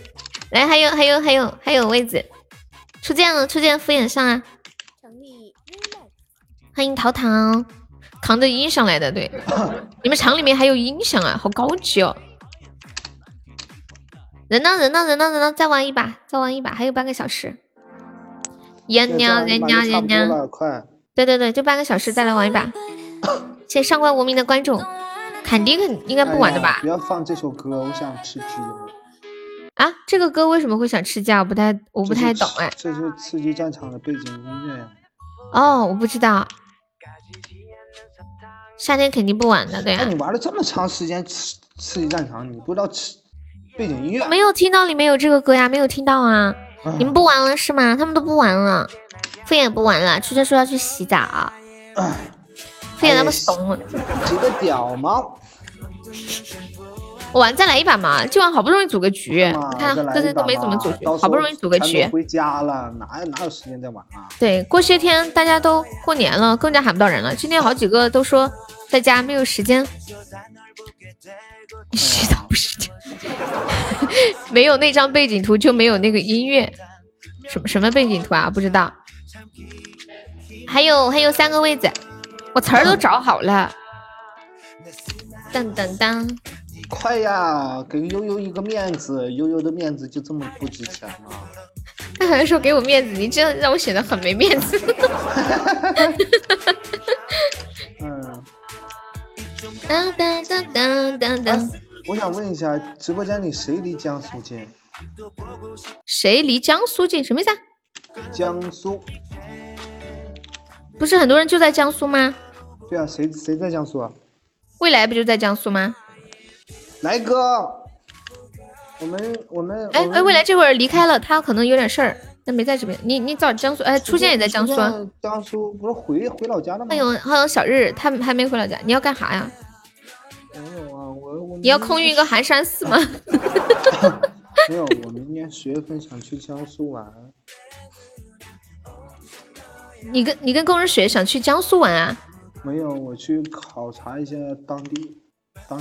来，还有还有还有还有位子，初见了，初见敷衍上啊。欢迎淘淘，扛着音响来的，对，你们厂里面还有音响啊，好高级哦！人呢？人呢？人呢？人呢？再玩一把，再玩一把，还有半个小时。人呢？人呢？人呢？快！对对对，就半个小时，再来玩一把。谢谢上官无名的关注，肯定肯应该不玩的吧？不要放这首歌，我想吃鸡。啊，这个歌为什么会想吃鸡？我不太，我不太懂哎。这是刺激战场的背景音乐呀。哦，我不知道。夏天肯定不玩的，对呀。你玩了这么长时间刺刺激战场，你不知道刺背景音乐？没有听到里面有这个歌呀，没有听到啊。你们不玩了是吗？他们都不玩了，飞也不玩了。出去说要去洗澡。飞也那么怂，几个屌吗？我玩再来一把嘛，今晚好不容易组个局，你看这些都没怎么组局，好不容易组个局。回家了，哪哪有时间再玩啊？对，过些天大家都过年了，更加喊不到人了。今天好几个都说在家没有时间。洗澡不时间，没有那张背景图就没有那个音乐。什么什么背景图啊？不知道。还有还有三个位子，我词儿都找好了。噔噔噔。快呀，给悠悠一个面子，悠悠的面子就这么不值钱吗？他好像说给我面子，你这样让我显得很没面子。嗯。当当当当当当。我想问一下，直播间里谁离江苏近？谁离江苏近？什么意思啊？江苏。不是很多人就在江苏吗？对啊，谁谁在江苏啊？未来不就在江苏吗？来哥，我们我们哎哎，未来这会儿离开了，他可能有点事儿，但没在这边。你你找江苏，哎，出现也在江苏。江苏不是回回老家了吗？还有还有小日，他还没回老家。你要干啥呀？没有啊，我我。你要空运一个寒山寺吗？没有，我明年十月份想去江苏玩。你跟你跟工人学想去江苏玩啊？没有，我去考察一下当地。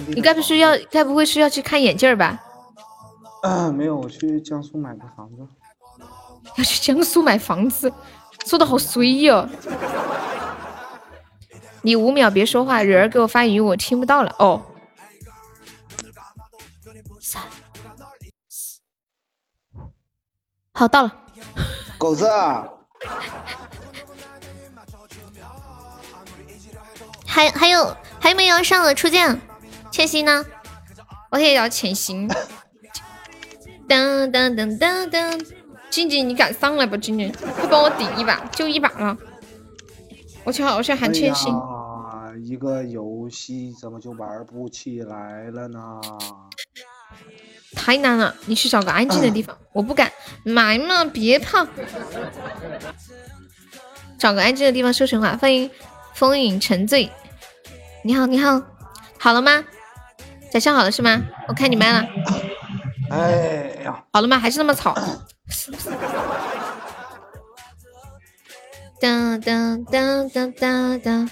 你该不是要，该不会是要去看眼镜吧？啊，没有，我去江苏买的房子。要去江苏买房子，说的好随意哦。你五秒别说话，蕊儿给我发语音，我听不到了哦。三，好，到了。狗子，啊还还有还有没有要上的初见？千玺呢？我也要潜行。噔噔噔噔噔，静静你敢上来不？静静，快帮我顶一把，就一把了。我去，我去喊千玺。啊，一个游戏怎么就玩不起来了呢？太难了，你去找个安静的地方。我不敢，来嘛，别怕。找个安静的地方说神话。欢迎风影沉醉。你好，你好，好了吗？早上好了是吗？我看你麦了。哎呀，好了吗？还是那么吵。噔噔噔噔噔噔，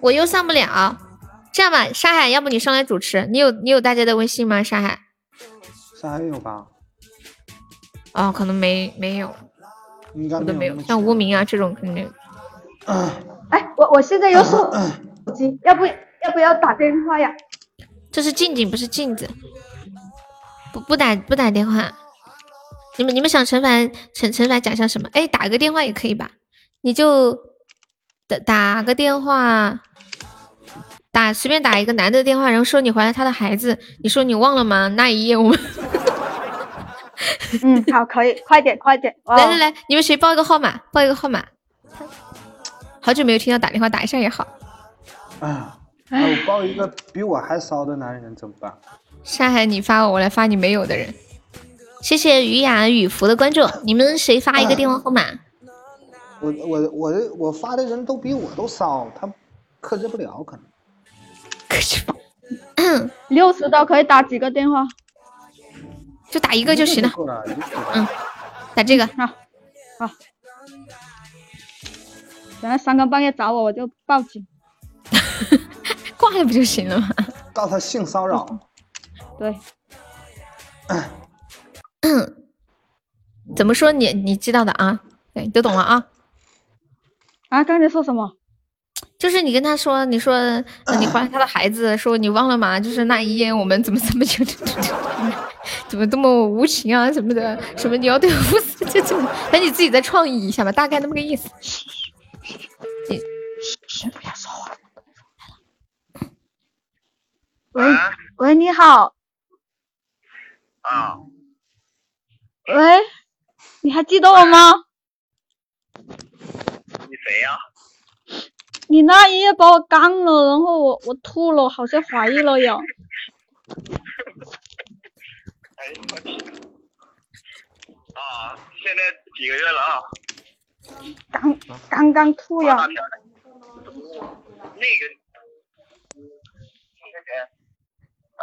我又上不了。这样吧，沙海，要不你上来主持？你有你有大家的微信吗？沙海？沙海有吧？哦，可能没没有，应该我都没有。像无名啊这种肯定没有。哎，我我现在有手机，要不要不要打电话呀？这是静静，不是镜子。不不打不打电话。你们你们想惩罚惩惩罚奖项什么？哎，打个电话也可以吧？你就打打个电话，打随便打一个男的电话，然后说你怀了他的孩子，你说你忘了吗？那一夜我们嗯，好，可以，快点快点。哦来来来，你们谁报一个号码？报一个号码。好久没有听到打电话，打一下也好。啊，那我抱一个比我还骚的男人怎么办？沙海，你发我，我来发你没有的人。谢谢于雅雨福的关注，你们谁发一个电话号码？我我我我发的人都比我都骚，他克制不了，可能。克制六十刀可以打几个电话？就打一个就行了。嗯，打这个。好，好。等下三更半夜找我，我就报警。挂了不就行了吗？告他性骚扰。对，怎么说你你知道的啊？对，都懂了啊。啊，刚才说什么？就是你跟他说，你说、呃、你怀了他的孩子，说你忘了吗？就是那一夜我们怎么怎么就 怎么这么无情啊什么的，什么你要对我负责，就这么，那你自己再创意一下吧，大概那么个意思。你先不要说话。喂喂，你好。啊。喂，你还记得我吗？你谁呀、你那一夜把我干了，然后我我吐了，好像怀孕了呀。哎，我去。啊，现在几个月了啊？刚刚刚吐呀。那个。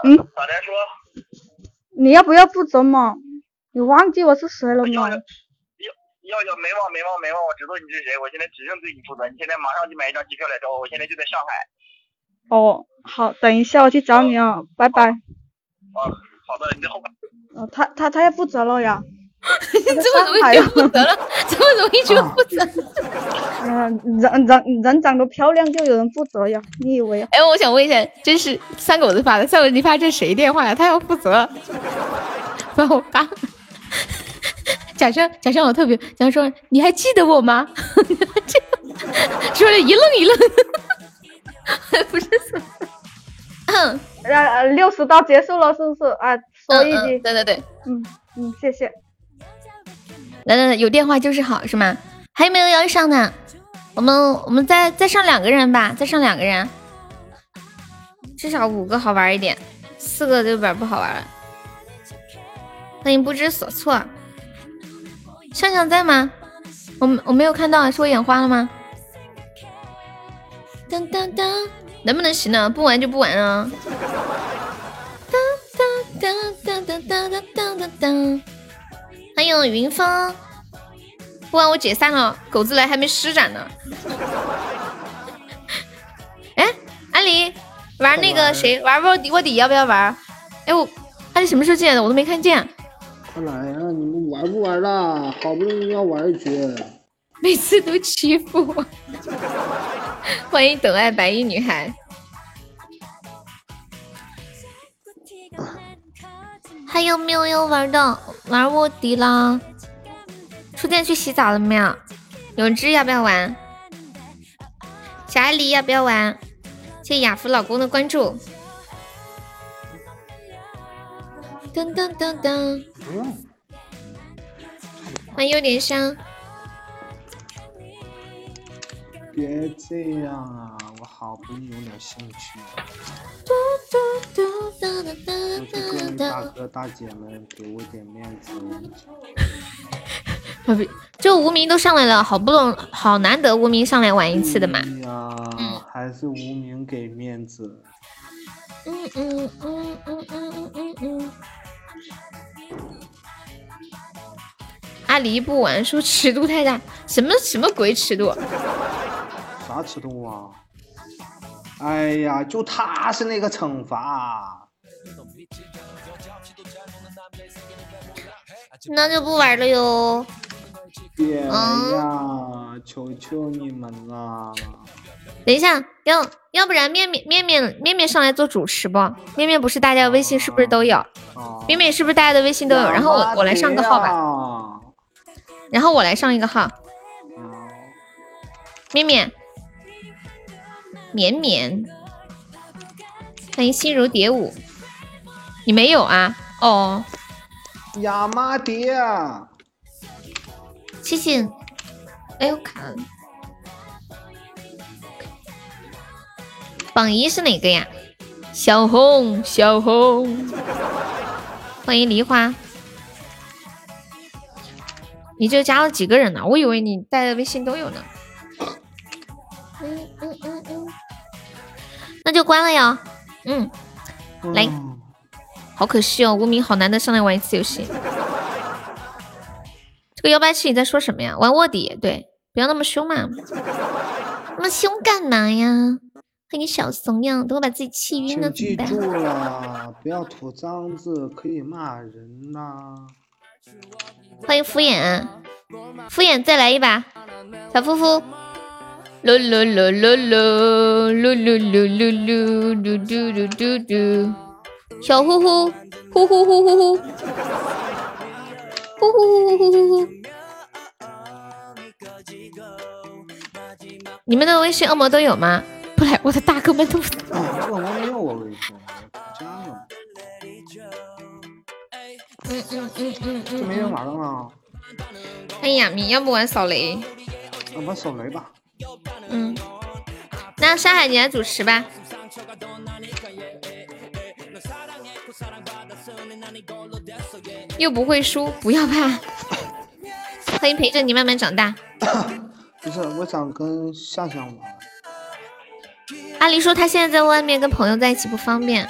嗯。咋的说？你要不要负责嘛？你忘记我是谁了吗？要要没忘没忘没忘，我知道你是谁，我现在只认对你负责。你现在马上去买一张机票来找我，我现在就在上海。哦，好，等一下我去找你啊，拜拜。啊，好的，你在后面。哦，他他他要负责了呀。这么容易就负责了，这么容易就负责。嗯、人人人长得漂亮就有人负责呀？你以为？哎，我想问一下，这是三狗子发的，三狗子你发这谁电话呀？他要负责，帮我发。假设假设我特别，假如说你还记得我吗？说了一愣一愣，不是说，呃呃，六十刀结束了是不是？啊，说一句。对对对，嗯嗯，谢谢。来来来，有电话就是好，是吗？还有没有要上的？我们我们再再上两个人吧，再上两个人，至少五个好玩一点，四个就有点不好玩了。欢迎不知所措，向向在吗？我我没有看到，是我眼花了吗？当当当，能不能行呢？不玩就不玩啊！当当当当当当当当当。欢迎云峰，不玩我解散了，狗子来还没施展呢。哎，安离玩那个谁玩卧底卧底要不要玩？哎我阿离什么时候进来的？我都没看见。快来呀、你们玩不玩啦？好不容易要玩一局。每次都欺负我。欢迎等爱白衣女孩。还有没有要玩的？玩卧底啦！初见去洗澡了没有？永志要不要玩？小艾丽要不要玩？谢谢雅芙老公的关注。噔噔噔噔，欢迎有点香。别这样啊，我好不容易有点兴趣。我就跟大哥大姐们给我点面子。不不，就无名都上来了，好不容好难得无名上来玩一次的嘛。哎呀，还是无名给面子。嗯嗯嗯嗯嗯嗯嗯。阿离不玩，说尺度太大，什么什么鬼尺度？啥尺度啊？哎呀，就他是那个惩罚。那就不玩了哟。别呀，求求你们了。等一下，要要不然面面面面面面上来做主持不？面面不是大家微信是不是都有？面面是不是大家的微信都有？然后我我来上个号吧。然后我来上一个号。面面，绵绵，欢迎心如蝶舞。你没有啊？哦。亚麻蝶啊。谢谢。哎呦，卡了。榜一是哪个呀？小红，小红。欢迎梨花。你就加了几个人呢？我以为你带的微信都有呢。那就关了呀。嗯。来。好可惜哦，无名好难得上来玩一次游戏。这个幺八七你在说什么呀？玩卧底，对，不要那么凶嘛。那么凶干嘛呀？看你小怂样，等我把自己气晕了怎么办？记住了，不要吐脏字，可以骂人呐。欢迎敷衍，敷衍再来一把，小夫妇。噜噜噜噜噜噜噜噜噜噜噜噜噜噜。小呼呼呼呼呼呼呼呼呼呼呼呼呼。你们的微信恶魔都有吗？不来，我的大哥们都。恶魔没有我微信，加了。嗯嗯嗯嗯嗯。没人玩了吗？欢迎亚米，要不玩扫雷？玩扫雷吧。嗯。那山海你来主持吧。又不会输，不要怕。欢迎陪着你慢慢长大。不是，我想跟向向玩。阿离说他现在在外面跟朋友在一起不方便。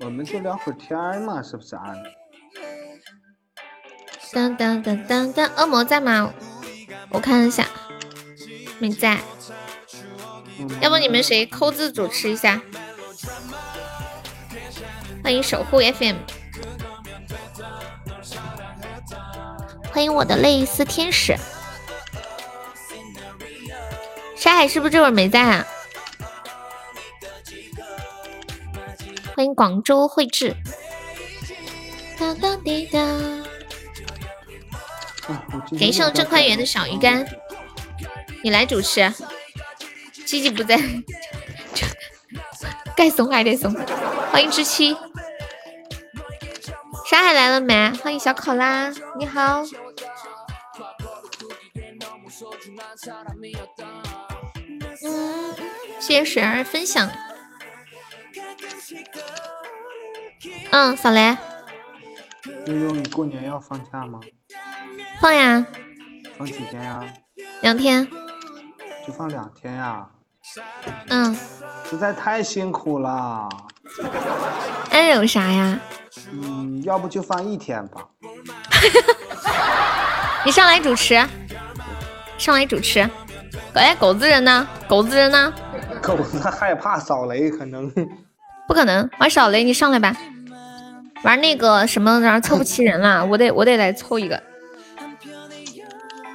我们就聊会儿天嘛，是不是啊？当当当当当，恶魔在吗？我看一下，没在。要不你们谁扣字主持一下？欢迎守护 FM，欢迎我的泪丝天使。沙海是不是这会儿没在啊？欢迎广州绘制。当当滴当。给上正快园的小鱼干，你来主持。七七不在，该怂还得怂。欢迎知七。沙海来了没？欢迎小考拉，你好。嗯，谢谢水儿分享。嗯，扫雷。悠悠，你过年要放假吗？放呀。放几天呀？两天。就放两天呀？嗯。实在太辛苦了。那有啥呀？嗯，要不就放一天吧。你上来主持。上来主持，哎，狗子人呢？狗子人呢？狗子害怕扫雷，可能不可能玩扫雷，你上来吧。玩那个什么，然后凑不齐人了，我得我得来凑一个。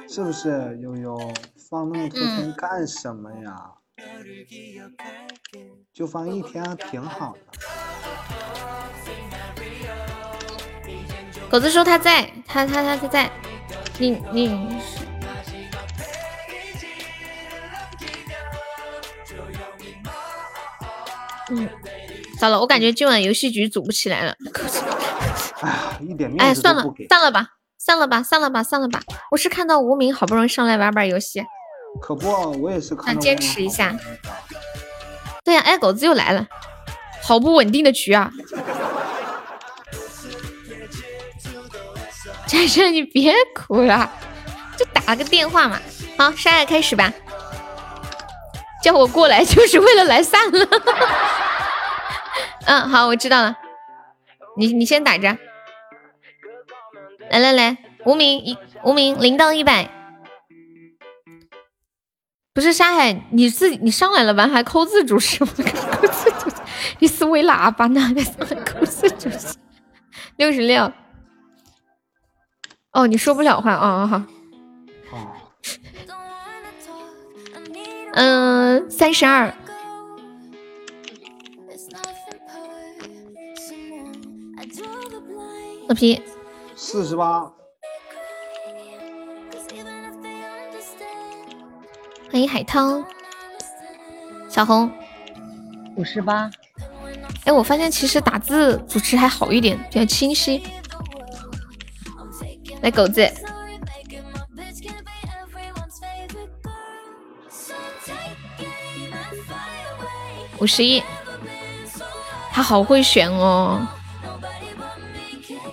是不是悠悠放那么多天干什么呀？就放一天挺好的。狗子说他在，他他他他在。你你，嗯，糟了，我感觉今晚游戏局组不起来了。哎呀，一点哎，面子算了散了吧，散了吧，散了吧，散了吧。我是看到无名好不容易上来玩玩游戏，可不，我也是看到想坚持一下。对呀、哎，狗子又来了，好不稳定的局啊！战胜，你别哭了，就打个电话嘛。好，沙哑开始吧。叫我过来就是为了来散了。嗯，好，我知道了。你你先打着。来来来，无名一无名零到一百。不是沙海，你自己你上来了完还扣字主持吗？扣字主持，你是为喇叭呢？还扣字主持？六十六。哦，你说不了话哦，好。嗯，三十二。老皮，四十八，欢迎海涛，小红，五十八。哎，我发现其实打字主持还好一点，比较清晰。来，狗子，五十一，他好会选哦。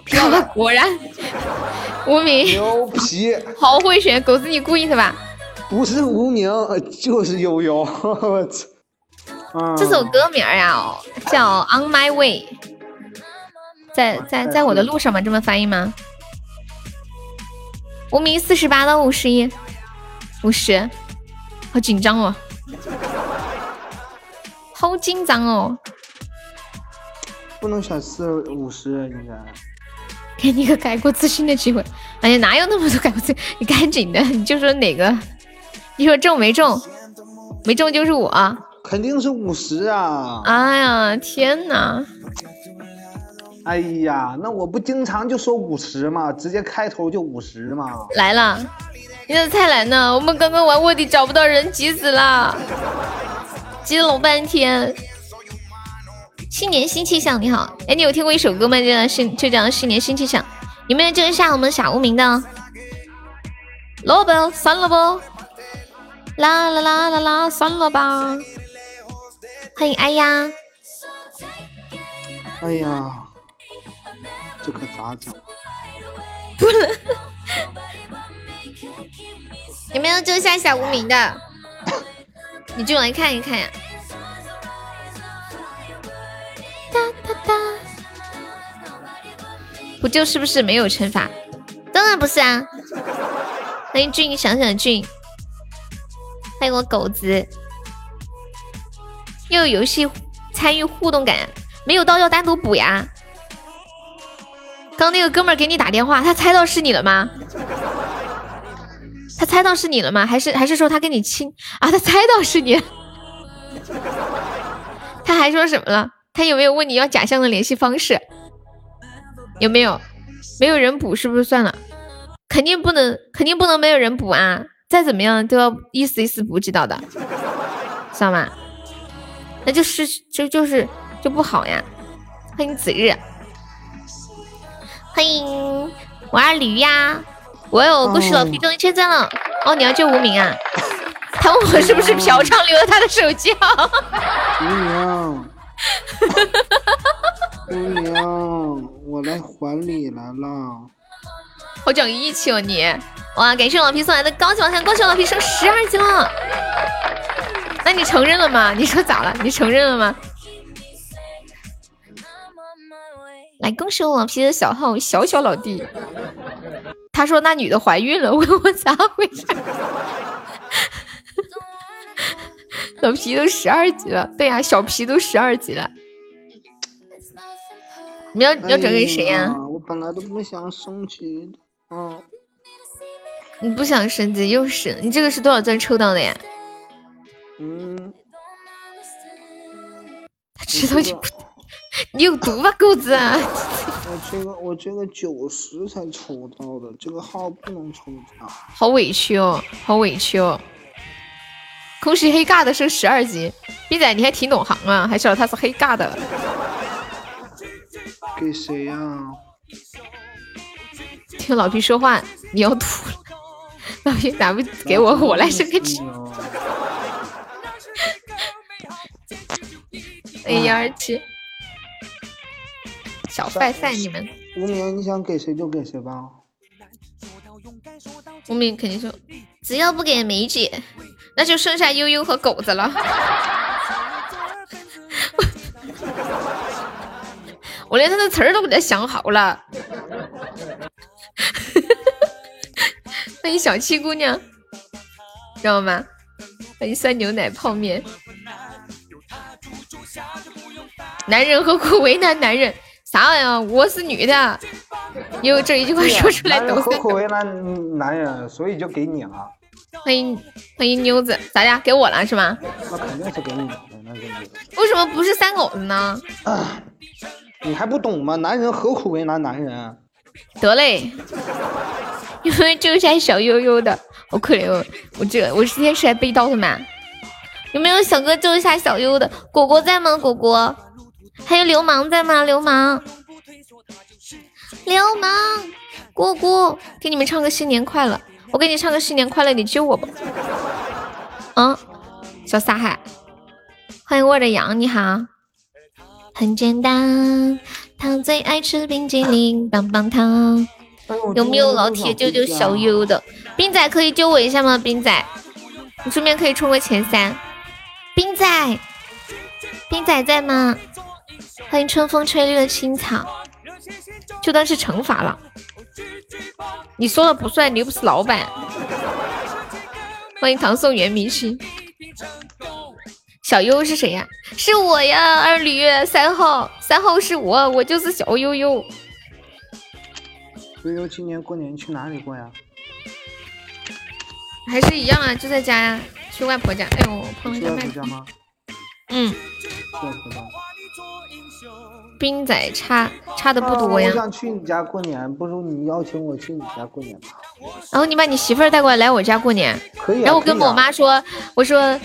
果然，无名牛皮，好会选。狗子，你故意的吧？不是无名 就是悠悠，我 操！啊这首歌名儿呀、哦，叫《On My Way》，在在在我的路上吗？这么翻译吗？无名四十八到五十一，五十，好紧张哦，好紧张哦！不能选四五十，应该。给你个改过自新的机会。哎呀，哪有那么多改过自？你赶紧的，你就说哪个？你说中没中？没中就是我。肯定是五十啊！哎呀，天哪！哎呀，那我不经常就说五十吗？直接开头就五十吗？来了，你咋才来呢？我们刚刚玩卧底找不到人，急死了，急了老半天。新年新气象，你好，哎，你有听过一首歌吗？就叫新，就叫新年新气象。有没有救一下我们小无名的？萝卜，算了不，啦啦啦啦啦，算了吧。欢迎哎呀，哎呀，这可咋整？不能。有没有救下小无名的？你就来看一看呀。哒哒哒，不救是不是没有惩罚？当然不是啊！欢迎俊，想想俊，欢迎我狗子，又有游戏参与互动感，没有刀要单独补呀。刚那个哥们儿给你打电话，他猜到是你了吗？他猜到是你了吗？还是还是说他跟你亲啊？他猜到是你，他还说什么了？他有没有问你要假象的联系方式？有没有？没有人补是不是算了？肯定不能，肯定不能没有人补啊！再怎么样都要一丝一丝不知道的，知道吗？那就是就就是就不好呀！欢迎子日，欢迎我二驴呀！我有故事老皮中一千赞了哦！你要救无名啊？他问我是不是嫖娼留了他的手机号？无名，无名，我来还你来了。好讲义气哦你！哇，感谢老皮送来的高级宝箱，恭喜老皮升十二级了。那你承认了吗？你说咋了？你承认了吗？来，恭喜我老皮的小号小小老弟。他说那女的怀孕了，问 我咋回事？老皮都十二级了，对呀、小皮都十二级了。你要你要转给谁呀、我本来都不想升级，嗯，你不想升级又是你这个是多少钻抽到的呀？嗯，他知道你不，你有毒吧，狗子啊！我我这个我这个九十才抽到的，这个号不能抽奖。好委屈哦，好委屈哦。恭喜黑尬的升十二级，逼仔你还挺懂行啊，还晓得他是黑尬的。给谁呀、听老皮说话，你要吐了。老皮咋不给我，我来生个气？哎呀，二七，小坏蛋你们，无名，你想给谁就给谁吧。无名肯定说，只要不给梅姐，那就剩下悠悠和狗子了。我连他的词儿都给他想好了。欢迎小七姑娘，知道吗？欢迎酸牛奶泡面。男人何苦为难男人？啥玩意儿？我是女的。有这一句话说出来都是。何苦为难男人？所以就给你了。欢迎欢迎妞子，咋的？给我了是吗？那肯定是给你的，那是。为什么不是三狗子呢？你还不懂吗？男人何苦为难男人？得嘞，因为救一下小悠悠的，好可怜哦！我这我今天是来背刀的嘛？有没有小哥救一下小悠悠的？果果在吗？果果，还有流氓在吗？流氓，流氓，果果，给你们唱个新年快乐！我给你唱个新年快乐，你救我吧。嗯，小撒海，欢迎我的羊，你好。很简单，他最爱吃冰激凌，棒棒糖。有没有老铁救救小优的？冰仔可以救我一下吗？冰仔，你顺便可以冲个前三。冰仔，冰仔在吗？欢迎春风吹绿了青草，就当是惩罚了。你说了不算，你又不是老板。欢迎唐宋元明星。小优是谁呀？是我呀，二驴三号，三号是我，我就是小悠悠。悠悠今年过年去哪里过呀？还是一样啊，就在家呀，去外婆家。哎呦，我碰了一去下麦克。外婆家吗？嗯，去外婆家。冰仔差差的不多呀啊我。想去你家过年，不如你邀请我去你家过年吧。然后你把你媳妇儿带过来来我家过年。可以啊然后我跟我妈说，我说，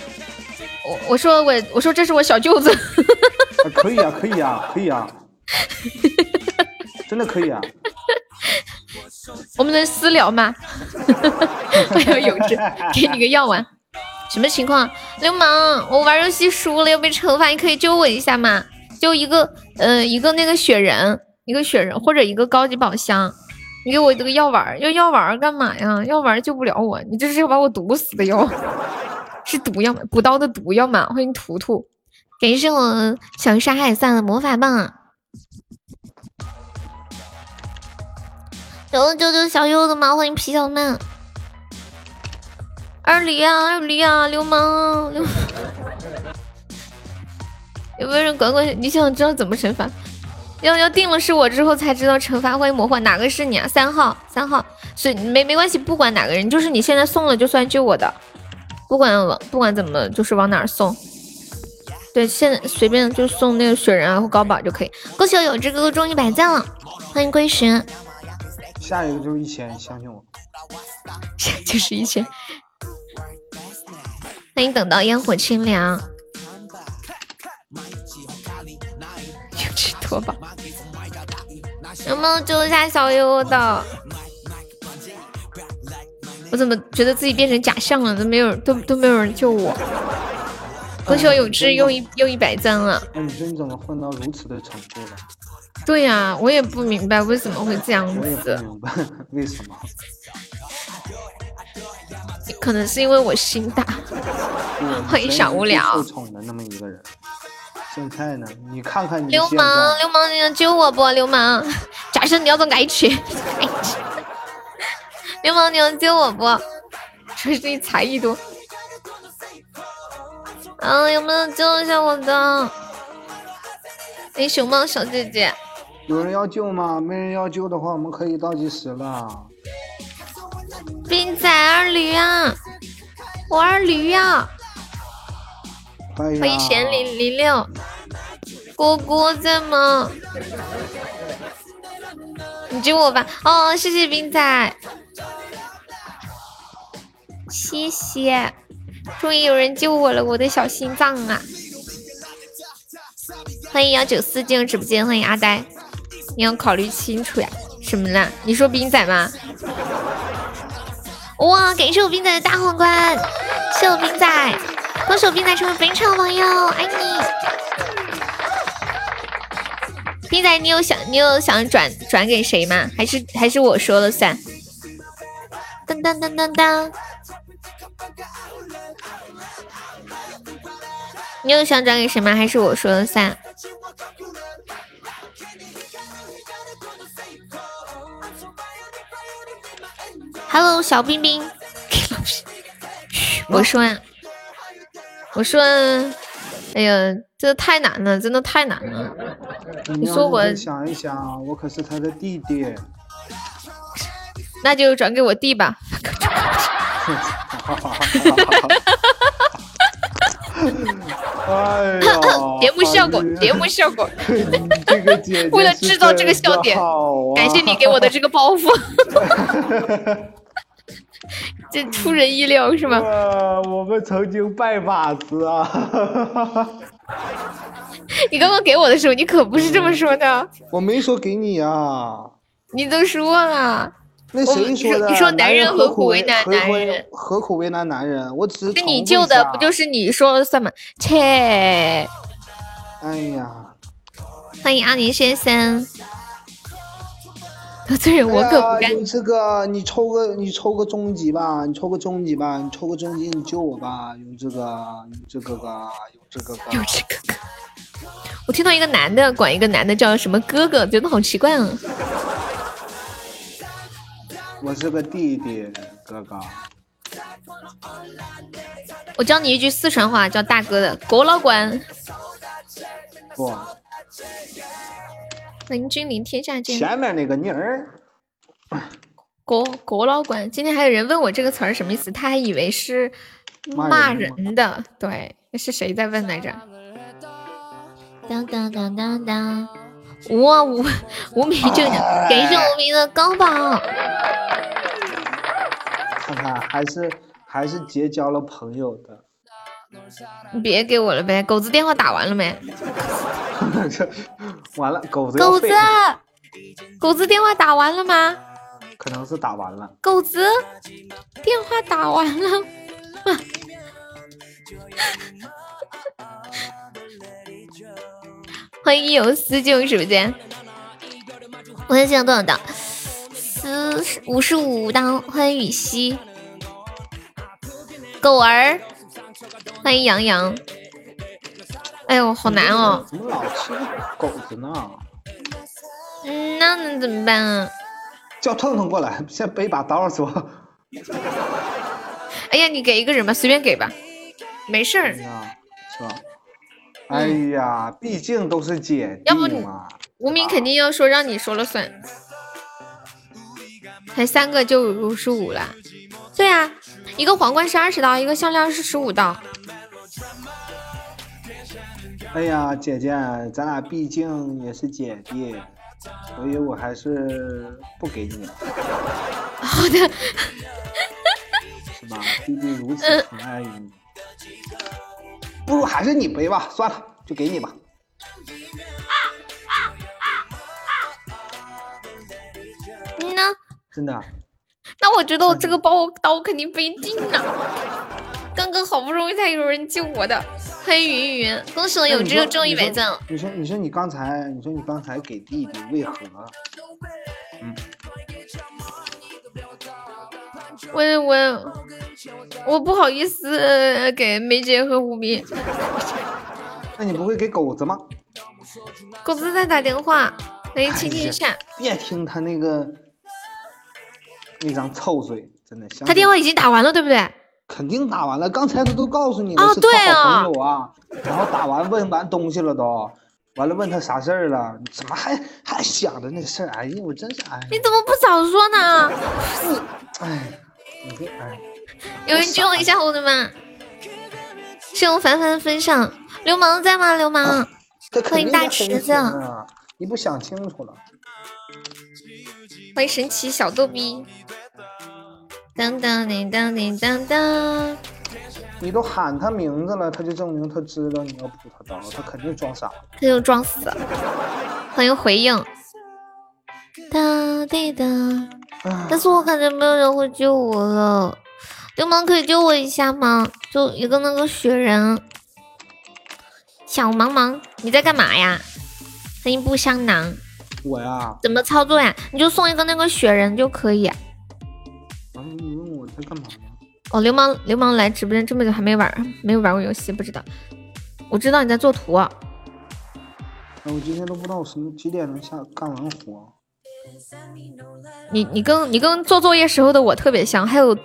我我说我我说这是我小舅子。啊可以啊，可以啊，可以啊，真的可以啊。我们能私聊吗？我要有志，给你个药丸。什么情况？流氓，我玩游戏输了要被惩罚，你可以救我一下吗？就一个，呃，一个那个雪人，一个雪人或者一个高级宝箱，你给我这个药丸儿，要药丸儿干嘛呀？药丸儿救不了我，你这是要把我毒死的药，是毒药吗？补刀的毒药吗？欢迎图图，感谢我小沙海散的魔法棒啊！有救救小柚子吗？欢迎皮小曼。二驴啊，二驴啊，流氓，流氓！有没有人管管？你想知道怎么惩罚？要要定了是我之后才知道惩罚。欢迎魔幻，哪个是你啊？三号，三号，是没没关系，不管哪个人，就是你现在送了就算救我的，不管往不管怎么，就是往哪儿送。对，现在随便就送那个雪人啊或高宝就可以。恭喜我有志哥哥中一百赞了，欢迎归寻。下一个就是一千，相信我。下 就是一千。欢迎等到烟火清凉。有吃拖把，能不能救一下小优的？我怎么觉得自己变成假象了？都没有，都都没有人救我。恭喜我有志又一又一百赞了。那你真怎么混到如此的程度了？对呀、我也不明白为什么会这样我也不子，明白为什么。可能是因为我心大。欢迎小无聊受宠的那么一个人。现在呢？你看看你流氓，流氓，你能救我不？流氓，假设你要做爱吃，爱吃。流氓，你能救我不？说是你才艺多。啊，有没有救一下我的？哎，熊猫小姐姐，有人要救吗？没人要救的话，我们可以倒计时了。冰仔二驴啊，我二驴呀、欢迎欢迎贤零零六，果果在吗？你救我吧！哦，谢谢冰仔，谢谢，终于有人救我了，我的小心脏啊！欢迎幺九四进入直播间，欢迎阿呆，你要考虑清楚呀！什么啦？你说冰仔吗？哇，感谢我冰仔的大皇冠，谢我冰仔，恭喜我冰仔成为本场网友，爱你！冰仔，你有想你有想转转给谁吗？还是还是我说了算？当当当当当，你有想转给谁吗？还是我说了算？Hello，小冰冰，我说呀，我说，哎呀，这太难了，真的太难了。你说我想一想，我可是他的弟弟。那就转给我弟吧。哎呀，节目效果，节目效果。为了制造这个笑点，感谢你给我的这个包袱。这出人意料是吗？我们曾经拜把子啊！你刚刚给我的时候，你可不是这么说的。我没说给你啊。你都说了。那谁说的？你说男人何苦为难男人？何苦为难男人？我只是。那你救的不就是你说了算吗？切！哎呀！欢迎阿林先生。得罪人我可不干。有这个，你抽个你抽个终极吧，你抽个终极吧，你抽个终极，你救我吧。有这个，有这个个，有这个个，有这个个。我听到一个男的管一个男的叫什么哥哥，觉得好奇怪啊。我是个弟弟，哥哥。我教你一句四川话，叫大哥的，郭老官。不。能君临天下间。前面那个妮儿。郭郭老官，今天还有人问我这个词儿什么意思，他还以为是骂人的。对，那是谁在问来着？当当当当当！哇，无无名就感谢无名的高榜。看看，还是还是结交了朋友的。你别给我了呗，狗子电话打完了没？完了，狗子。狗子，狗子电话打完了吗？可能是打完了。狗子电话打完了。欢迎游思进入直播间。我看现在多少档？四五十五档。欢迎雨熙，狗儿。欢迎杨洋。哎呦，好难哦！怎么老吃狗子呢？嗯，那能怎么办啊？叫痛痛过来，先背把刀是吧？哎呀，你给一个人吧，随便给吧，没事儿。是吧？哎呀，毕竟都是姐弟嘛。无名肯定要说让你说了算。才三个就五十五了。对啊，一个皇冠是二十刀，一个项链是十五刀。哎呀，姐姐，咱俩毕竟也是姐弟，所以我还是不给你了。好的。是吧？弟弟如此疼爱你。不如还是你背吧，算了，就给你吧。你呢？真的。那我觉得我这个包刀肯定背定了。刚刚好不容易才有人救我的，欢迎云云，恭喜我有这个中一百赞。你说，你说你刚才，你说你刚才给弟弟为何？嗯。我我我不好意思给梅姐和无名。那你不会给狗子吗？狗子在打电话，来听听一下。别听他那个那张臭嘴，真的。他电话已经打完了，对不对？肯定打完了，刚才他都告诉你了，是他好朋友啊。然后打完问完东西了都，完了问他啥事儿了？怎么还还想着那事儿？哎呀，我真是哎。你怎么不早说呢？哎。哎，有人救我一下我的吗？谢我凡凡的分享，流氓在吗？流氓，欢迎大池子。你不想清楚了？欢迎神奇小逗逼。当当叮当叮当当，你都喊他名字了，他就证明他知道你要补他刀，他肯定装傻。他就装死。欢迎回应。哒滴哒，但是我感觉没有人会救我了。流氓可以救我一下吗？就一个那个雪人，小茫茫，你在干嘛呀？声音不香囊，我呀，怎么操作呀？你就送一个那个雪人就可以。啊，你问我在干嘛呢？哦，流氓流氓来直播间这么久还没玩，没有玩过游戏，不知道。我知道你在做图。哎，我今天都不知道我什么几点能下干完活。你你跟你跟做作业时候的我特别像，还有。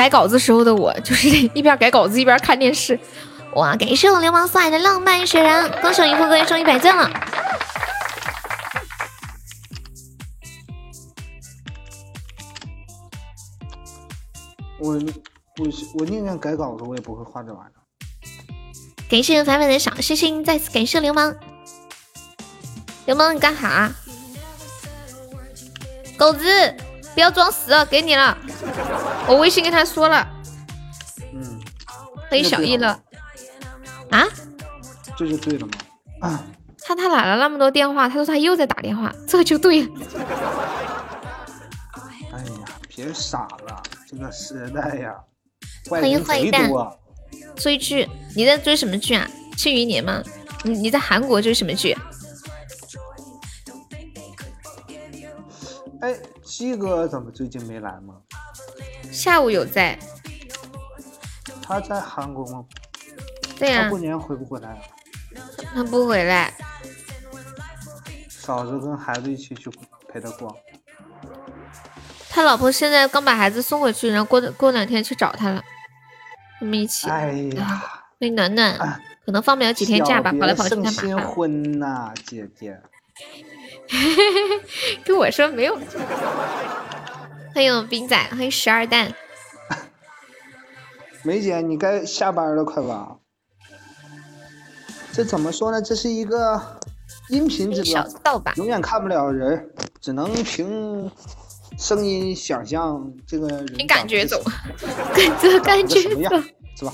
改稿子时候的我，就是 一边改稿子一边看电视。哇，感谢我流氓送来的浪漫雪人，恭喜一副哥又中一百钻了。我我我宁愿改稿子，我也不会画这玩意儿。感谢凡凡的小心心，再次感谢流氓。流氓你干哈？狗子。不要装死，给你了，我微信跟他说了。嗯，欢迎小易了。啊？这就对了吗？啊？他他打了那么多电话，他说他又在打电话，这就对了。哎呀，别傻了，这个时代呀，欢迎坏蛋。追剧？你在追什么剧啊？庆余年吗？你你在韩国追什么剧？哎。鸡哥怎么最近没来吗？下午有在。他在韩国吗？对呀。他过年回不回来？他不回来。嫂子跟孩子一起去陪他逛。他老婆现在刚把孩子送回去，然后过过两天去找他了。他们一起。哎呀。欢迎暖暖，可能放不了几天假吧，跑来跑去太麻烦。新婚呐，姐姐。跟我说没有。欢迎冰仔，欢迎十二蛋。梅姐，你该下班了，快吧。这怎么说呢？这是一个音频直播，永远看不了人，只能凭声音想象这个人。凭感觉走，跟着感觉走，是吧？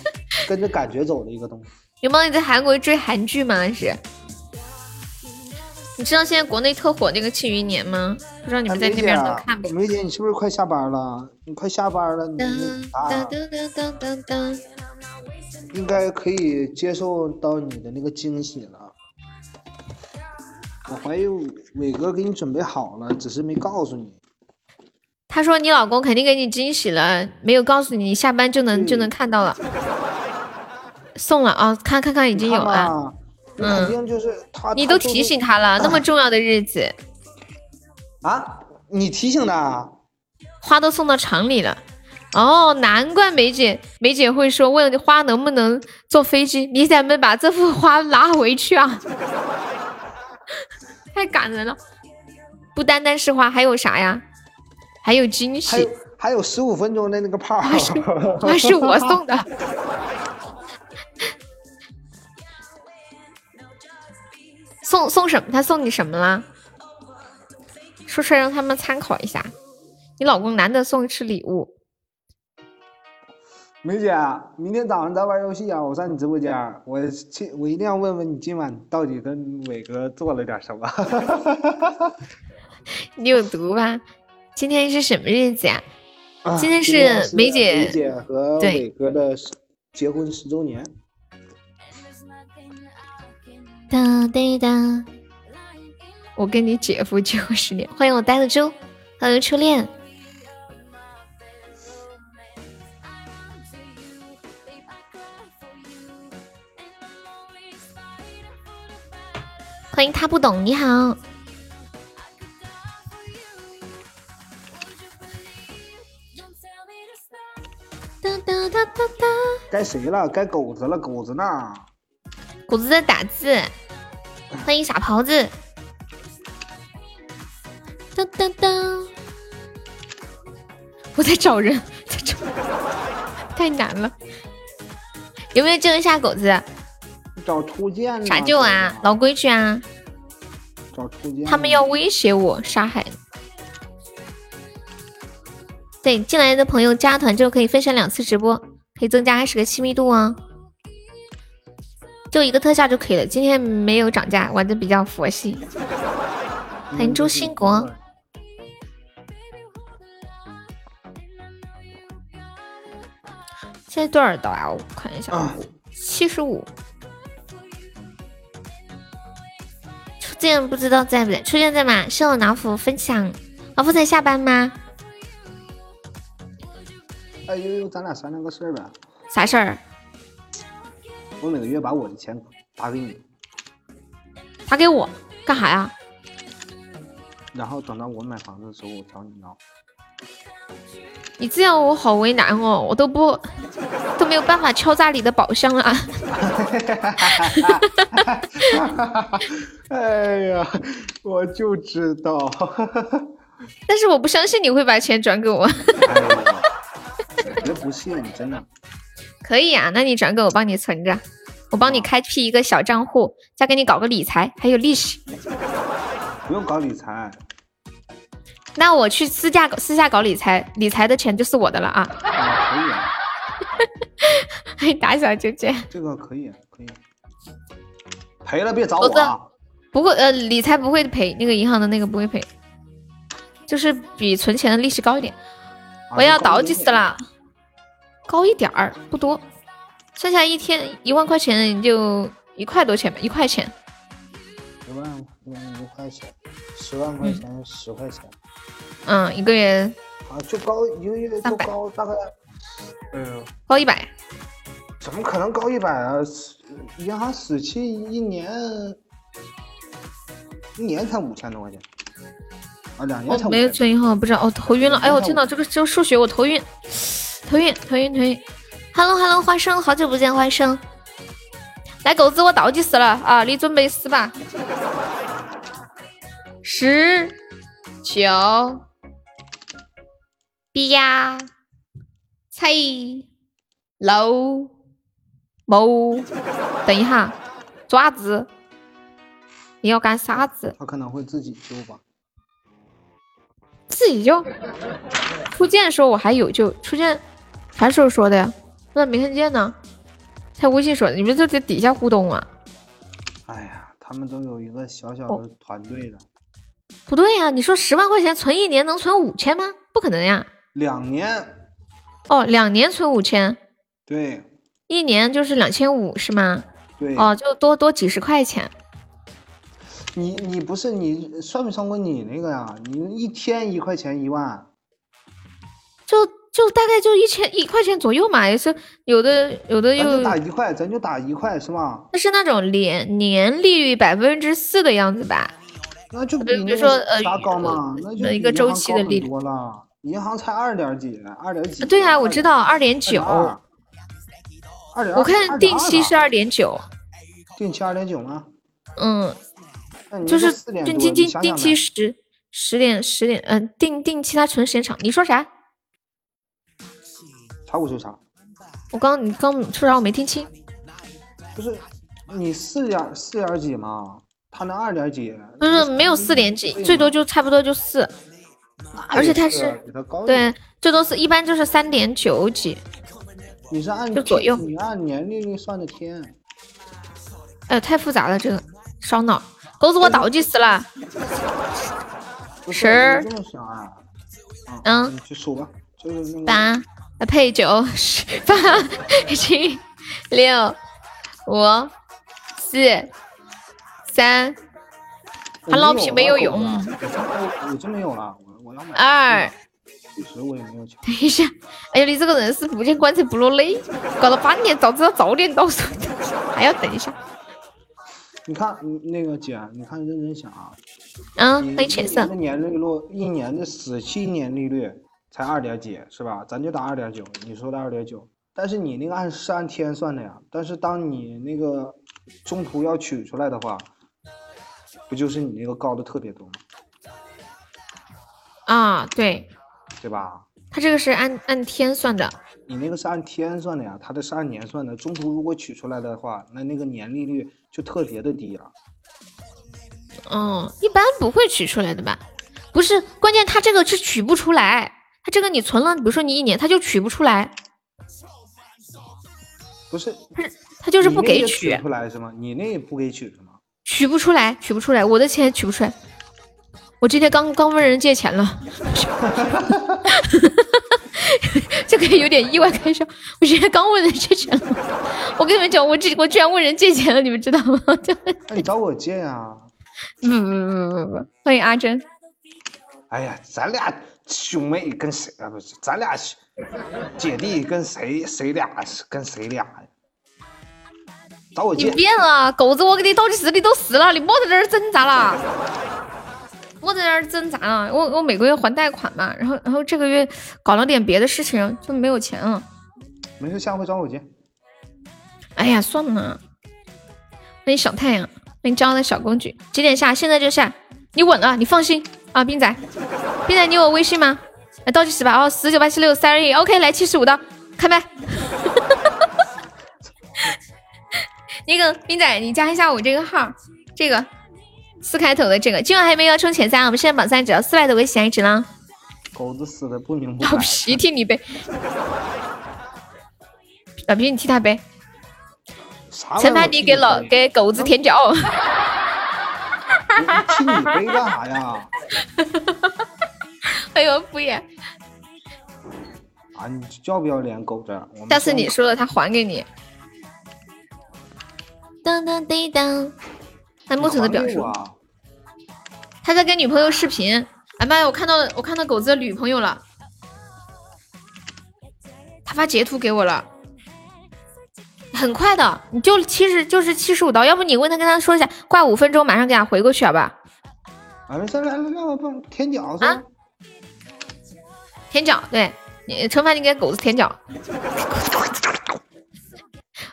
跟着感觉走的一个东西。有吗？你在韩国追韩剧吗？是？你知道现在国内特火那个《庆余年》吗？不知道你们在那边都看不？梅姐，你是不是快下班了？你快下班了，你啊，应该可以接受到你的那个惊喜了。我怀疑伟哥给你准备好了，只是没告诉你。他说你老公肯定给你惊喜了，没有告诉你，下班就能就能看到了。送了啊，看看看已经有了。肯定就是他，你都提醒他了，那么重要的日子啊！你提醒的，花都送到厂里了。哦，难怪梅姐梅姐会说问花能不能坐飞机，你咱们把这幅花拿回去啊！太感人了，不单单是花，还有啥呀？还有惊喜，还有十五分钟的那个泡，那是我送的。送送什么？他送你什么了？说出来让他们参考一下。你老公难得送一次礼物。梅姐，明天早上咱玩游戏啊，我上你直播间，我去，我一定要问问你今晚到底跟伟哥做了点什么。你有毒吧？今天是什么日子呀？今天是梅姐梅姐和伟哥的结婚十周年。哒滴哒，我跟你姐夫结婚十年，欢迎我呆的猪，欢迎初恋，欢迎他不懂，你好，哒哒哒哒哒，该谁了？该狗子了，狗子呢？狗子在打字，欢迎傻狍子。噔噔噔，我在找人，在找，太难了。有没有救一下狗子？找初见。啥救啊？老规矩啊。找初见。他们要威胁我杀害。对，进来的朋友加团之后可以分享两次直播，可以增加二十个亲密度哦。就一个特效就可以了，今天没有涨价，玩的比较佛系。欢迎朱兴国。现在多少刀啊？我看一下，七十五。初见不知道在不在？初见在吗？谢我老虎分享，老虎在下班吗？哎呦呦，咱俩商量个事儿呗。啥事儿？我每个月把我的钱打给你，打给我干啥呀？然后等到我买房子的时候，我找你要。你这样我好为难哦，我都不 都没有办法敲诈你的宝箱啊！哎呀，我就知道。但是我不相信你会把钱转给我。别不信，真的。可以啊，那你转给我，帮你存着，我帮你开辟一个小账户，再给你搞个理财，还有利息。不用搞理财。那我去私下私下搞理财，理财的钱就是我的了啊！可以啊，欢 迎打小姐姐。这个可以，可以。赔了别找我啊！不会，呃，理财不会赔，那个银行的那个不会赔，就是比存钱的利息高一点。我要倒计时了，高一点儿，不多，剩下一天一万块钱就一块多钱吧，一块钱。一万一块钱，十万块钱十块钱。嗯，一个月啊，就高一个月就高大概，嗯，高一百，怎么可能高一百啊？银行死期一年，一年才五千多块钱，啊，两年才。没有存银行，不知道哦，头晕了。哎呦，天呐，这个这个数学我头晕，头晕头晕头晕。Hello Hello，花生，好久不见，花生。来，狗子，我倒计时了啊，你准备死吧。十九。呀，菜肉木，等一下，爪子，你要干啥子？他可能会自己救吧。自己救？初见的时候我还有救，初见啥时候说的呀？我咋没看见呢？他微信说的，你们就在底下互动啊。哎呀，他们都有一个小小的团队的。不对呀，你说十万块钱存一年能存五千吗？不可能呀。两年，哦，两年存五千，对，一年就是两千五是吗？对，哦，就多多几十块钱。你你不是你算没算过你那个呀？你一天一块钱一万，就就大概就一千一块钱左右嘛，也是有的有的又打一块，咱就打一块是吗？那是那种年年利率百分之四的样子吧？那就比如说呃，高嘛，那就一个周期的利率多了。银行才二点几，二点几？对啊，我知道二点九。二点我看定期是二点九。定期二点九吗？嗯，就是定定定定期十十点十点，嗯，定定期它存时间长。你说啥？查我说啥？我刚你刚说啥？我没听清。不是你四点四点几吗？他那二点几？不是没有四点几，最多就差不多就四。而且他是对，最多是一般就是三点九几。你是按就左右，你按年利率算的天。哎，太复杂了，这个烧脑。狗子，我倒计时了。十。嗯。你去数吧。八，配九，十八，七，六，五，四，三。他老皮没有用。我真没有了。二，其实我也没有钱。等一下，哎呀，你这个人是不见棺材不落泪，搞了半天，早知道早点到手，还要等一下。你看，那个姐，你看认真想啊。嗯，欢迎浅色。年利率一年的死期年利率才二点几，是吧？咱就打二点九，你说的二点九。但是你那个按是按天算的呀，但是当你那个中途要取出来的话，不就是你那个高的特别多吗？啊，对，对吧？他这个是按按天算的，你那个是按天算的呀，他的是按年算的。中途如果取出来的话，那那个年利率就特别的低了。嗯，一般不会取出来的吧？不是，关键他这个是取不出来，他这个你存了，比如说你一年，他就取不出来，不是，他就是不给取取不出来是吗？你那不给取是吗？取不出来，取不出来，我的钱取不出来。我今天刚刚问人借钱了，这个有点意外开销。我今天刚问人借钱了，我跟你们讲，我这我居然问人借钱了，你们知道吗？那你找我借啊！不不不不不，欢迎阿珍。哎呀，咱俩兄妹跟谁啊？不是，咱俩兄姐弟跟谁谁俩跟谁俩呀？找我你借。变了，狗子，我给你倒计时你都死了，你莫在这儿挣扎了，莫在这儿挣扎了。我我每个月还贷款嘛，然后然后这个月搞了点别的事情，就没有钱了。没事，下回找我借。哎呀，算了。欢迎小太阳，欢迎骄傲的小公举，几点下？现在就下。你稳了，你放心啊，斌仔。斌仔，你有我微信吗？来倒计时吧，哦，十九八七六三二一，OK，来七十五刀，开麦。那个斌仔，你加一下我这个号，这个四开头的这个，今晚还没有冲前三，我们现在榜三只要四百的微信一直呢。狗子死的不明不白老。皮替你背，老皮你替他背。啥陈盘你给老给狗子舔脚。替你杯干啥呀？哎呦敷衍，啊，你要不要脸，狗子？下次你输了他还给你。当当滴当，看木头的表述，还给我啊他在跟女朋友视频。哎妈呀，我看到我看到狗子的女朋友了，他发截图给我了。很快的，你就七十就是七十五刀，要不你问他跟他说一下，挂五分钟马上给他回过去好吧？啊，没事，来来来，我帮舔脚啊？舔脚，对你惩罚你给狗子舔脚。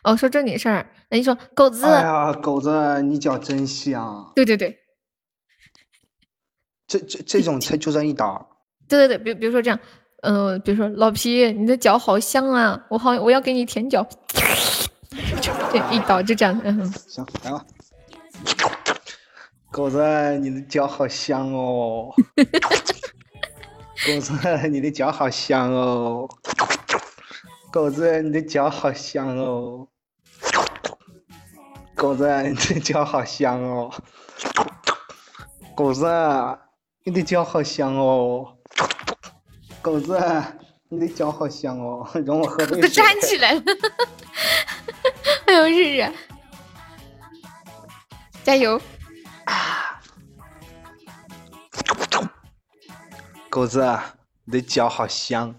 哦，说正经事儿，那你说狗子，哎呀，狗子，你脚真香，对对对这这这种才就算一刀。对对对，比比如说这样，嗯、比如说老皮，你的脚好香啊，我好我要给你舔脚，这一刀就这样，嗯，行，来吧。狗子，你的脚好香哦。狗子，你的脚好香哦。狗子，你的脚好香哦。狗子，你的脚好香哦。狗子，你的脚好香哦。狗子，你的脚好香哦，容我喝杯水。都站起来了，哎呦日日，加油！狗子，你的脚好香。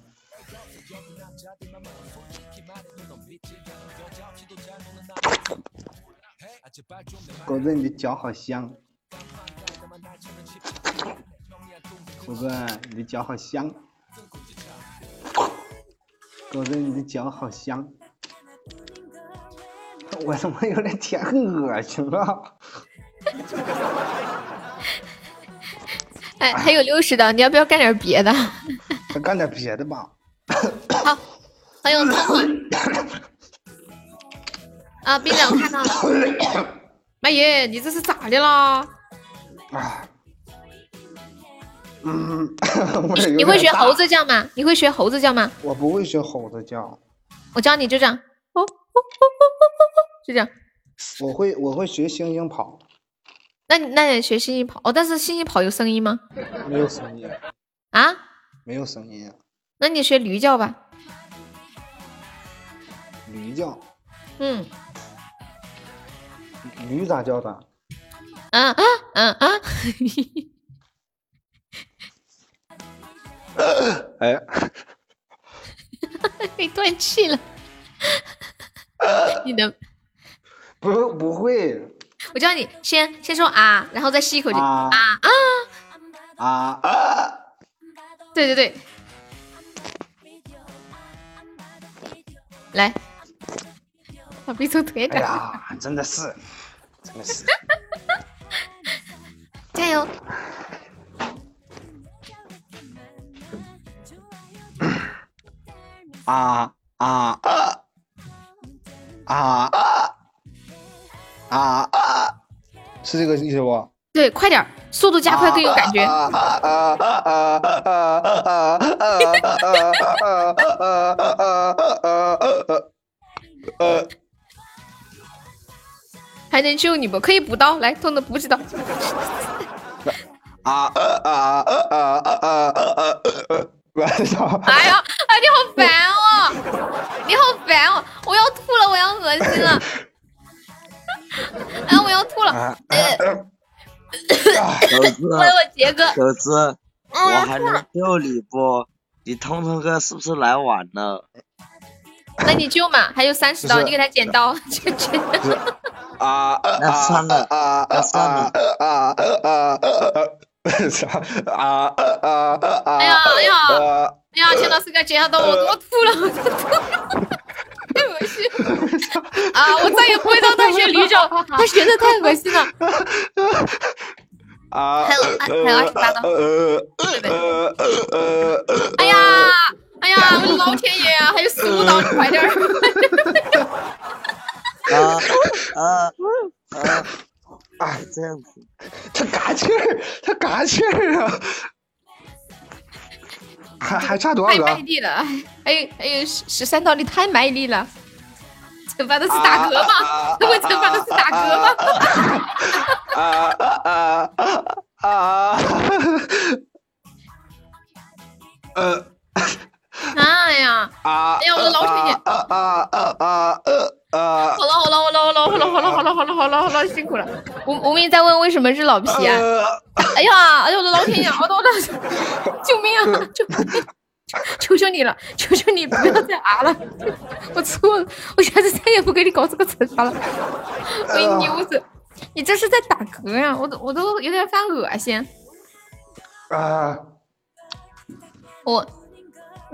狗子，你的脚好香。狗子，你的脚好香。狗子，你的脚好香。我他妈有点舔恶心了。哎，还有六十的，你要不要干点别的？再 干点别的吧。好，欢迎聪聪。啊，兵长我看到了。妈耶，你这是咋的啦？啊，嗯，你会学猴子叫吗？你会学猴子叫吗？我不会学猴子叫，我教你就这样，哦哦哦哦哦哦，就这样。我会我会学猩猩跑，那你那得学猩猩跑哦，但是猩猩跑有声音吗？没有声音，啊？没有声音，那你学驴叫吧。驴叫，嗯驴咋叫的？啊啊啊啊！哎，被断气了。你能？不不会我教你，先先说啊，然后再吸一口气啊啊啊！对对对，来，把鼻头腿哎长，呀，真的是，真的是，加油！啊啊啊啊啊啊啊！是这个意思不？对，快点儿，速度加快更有感觉。还能救你不？可以补刀，来，痛的补几刀。啊啊啊啊啊啊啊！我操！哎呀，哎，你好烦哦！你好烦哦！我要吐了，我要恶心了。哎，我要吐了。狗子，喂我杰哥狗子，嗯我还能救你不？你通通哥是不是来晚了？那你救嘛？还有三十刀，你给他剪刀。啊那算了，啊算了啊啊啊！操 啊啊啊！哎呀哎呀哎呀！钱老师给他剪下刀，我我吐了，我吐了，太恶心啊！我再也不会当大学女长，他学的太恶心了。啊！还有还有二十八刀。哎呀哎呀！我的老天爷呀！还有十五刀，你快点儿！啊啊啊！啊，这样子，他嘎气儿，他嘎气儿啊！还还差多少个？卖力了，哎还有还有十十三道，你太卖力了。惩罚的是打嗝吗？我惩罚的是打嗝吗？啊啊啊啊！呃哎呀！啊！哎呀，我的老天爷！啊啊啊啊啊！好了好了好了好了好了好了好了好了好了好了，辛苦了。无无名在问为什么是老皮啊？哎呀哎呀我的老天爷！我的我的，救命啊！救命！求求你了，求求你不要再啊了！我错了，我下次再也不给你搞这个惩罚了。喂牛子，你这是在打嗝呀、我都我都有点犯恶心。啊！我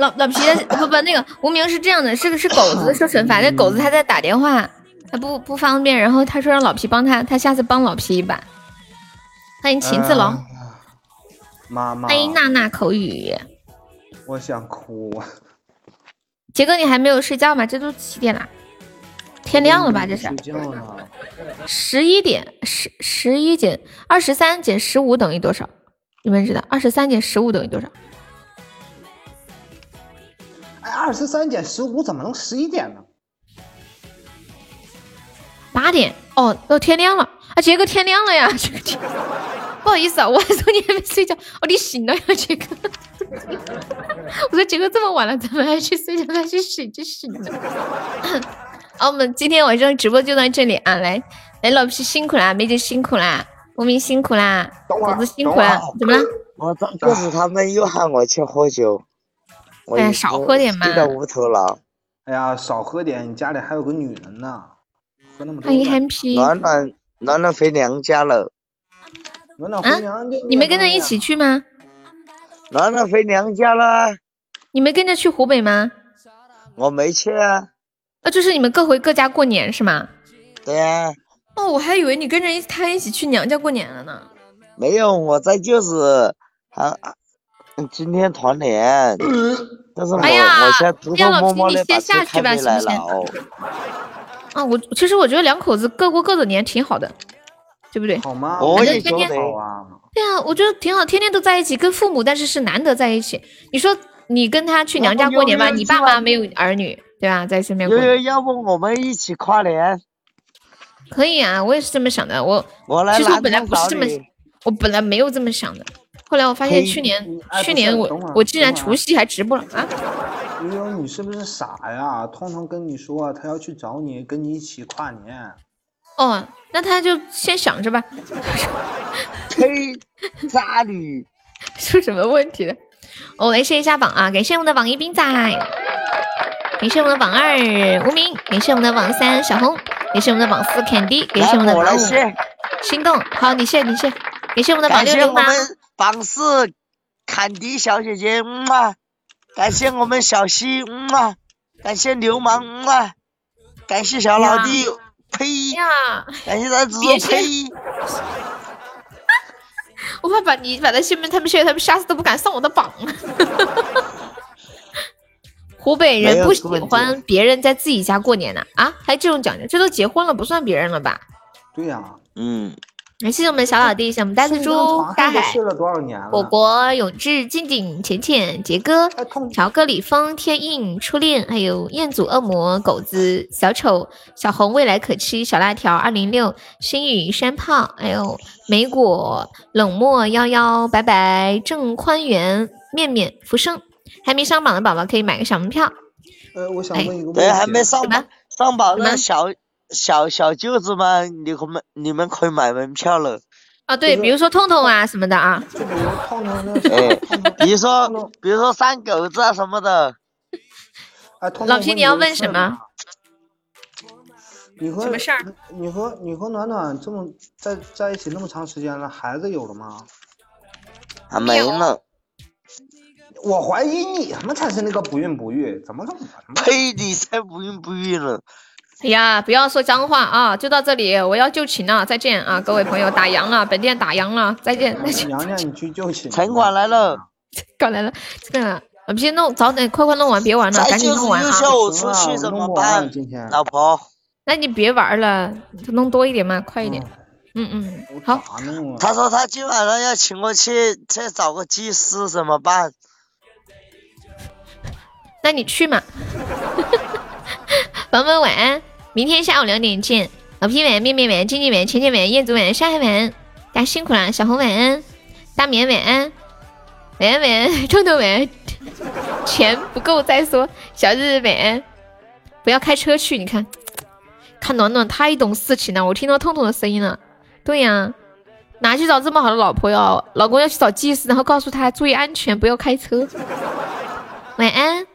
老老皮的不不那个无名是这样的，是个是狗子受惩罚，那狗子他在打电话，他不不方便，然后他说让老皮帮他，他下次帮老皮一把。欢迎秦子龙，妈妈，欢迎娜娜口语。我想哭。杰哥，你还没有睡觉吗？这都几点了？天亮了吧？这是睡觉呢。十一点，十十一减二十三减十五等于多少？你们知道二十三减十五等于多少？哎，二十三减十五怎么能十一点呢？八点哦，都天亮了啊！杰哥天亮了呀！这个天，不好意思啊，我还说你还没睡觉，哦，你醒了呀，杰哥。我说杰哥这么晚了，怎么还去睡觉？还去睡就醒了。好，我们今天晚上直播就到这里啊！来来，老皮辛苦啦，梅姐辛苦啦，无名辛苦啦，狗子辛苦啦，怎么了？我这就是他们又喊我去喝酒，我哎呀少喝点嘛睡在屋头了。哎呀，少喝点，你家里还有个女人呢，喝那么多。欢迎 Happy。暖暖暖暖回娘家了，暖暖啊回娘家，你没跟着一起去吗？暖暖回娘家了，你没跟着去湖北吗？我没去啊。啊，就是你们各回各家过年是吗？对呀、哦，我还以为你跟着一他一起去娘家过年了呢。没有，我在就是啊，啊今天团年，但是我、哎呀我先偷偷哎呀老皮摸摸的把你先下车去吧开回来行不行了哦。啊，我其实我觉得两口子各过各的年挺好的，对不对？好吗？我也觉得天天好啊。对啊，我觉得挺好，天天都在一起，跟父母但是是难得在一起。你说你跟他去娘家过年吧，你爸妈没有儿女，对吧？在身边过要不我们一起跨年？可以啊，我也是这么想的。我我来其实我本来不是这么我本来没有这么想的。后来我发现去年哎去年我我竟然除夕还直播了啊！悠悠，你是不是傻呀？通通跟你说他要去找你，跟你一起跨年。哦，那他就先想着吧，呸，渣女！出什么问题了？我来谢一下榜啊！感谢我们的榜一冰仔，感谢我们的榜二无名，感谢我们的榜三小红，感谢我们的榜四 Candy，感谢我们的榜五心动。好，你谢你谢，感谢我们的榜感六零八。榜四坎迪小姐姐，嗯啊，感谢我们小西，嗯啊，感谢流氓，嗯啊，感谢小老弟，呸，呀，感谢咱子别谢呸，我怕把你把他下面他们现在他们下次都不敢上我的榜。湖北人不喜欢别人在自己家过年呢啊？还这种讲究？这都结婚了不算别人了吧？对呀、嗯，谢谢我们小老弟，谢我们呆子猪、大海？果果、永志、静静、浅浅、杰哥、乔哥、李峰、天印、初恋，还有彦祖、恶魔、狗子、小丑、小红、未来可期、小辣条、二零六、心雨、山炮，还有梅果、冷漠、幺幺、白白、郑宽元、面面、浮生，还没上榜的宝宝可以买个小门票。呃，我想问一个问题，对，还没上榜上榜的小小小舅子们，你们你们可以买门票了。啊，对，比如说痛痛啊什么的啊。哎，比如说比如说三狗子啊什么的。老皮，你要问什么？你和什么事儿？你和你和暖暖这么在在一起那么长时间了，孩子有了吗？还没呢。我怀疑你他妈才是那个不孕不育，怎么可能？呸！你才不孕不育呢。哎呀，不要说脏话啊！就到这里，我要就寝了，再见啊，各位朋友，打烊了，本店打烊了，再见。娘娘，你去就寝。城管来了，管来了，这个老皮弄早点，快快弄完，别玩了，赶紧弄完啊！叫我出去怎么办？老婆，那你别玩了，弄多一点嘛，快一点。嗯嗯，好。他说他今晚上要请我去再找个技师，怎么办？那你去嘛。宝宝们晚安，明天下午两点见。老皮晚安，面面晚安，静静晚安，浅浅晚安，燕子晚安，山海晚安，大家辛苦了。小红晚安，大棉晚安，晚安晚安，痛痛晚安。钱不够再说。小日晚安，不要开车去。你看，看暖暖太懂事情了，我听到痛痛的声音了。对呀，哪去找这么好的老婆哟？老公要去找技师，然后告诉他注意安全，不要开车。晚安。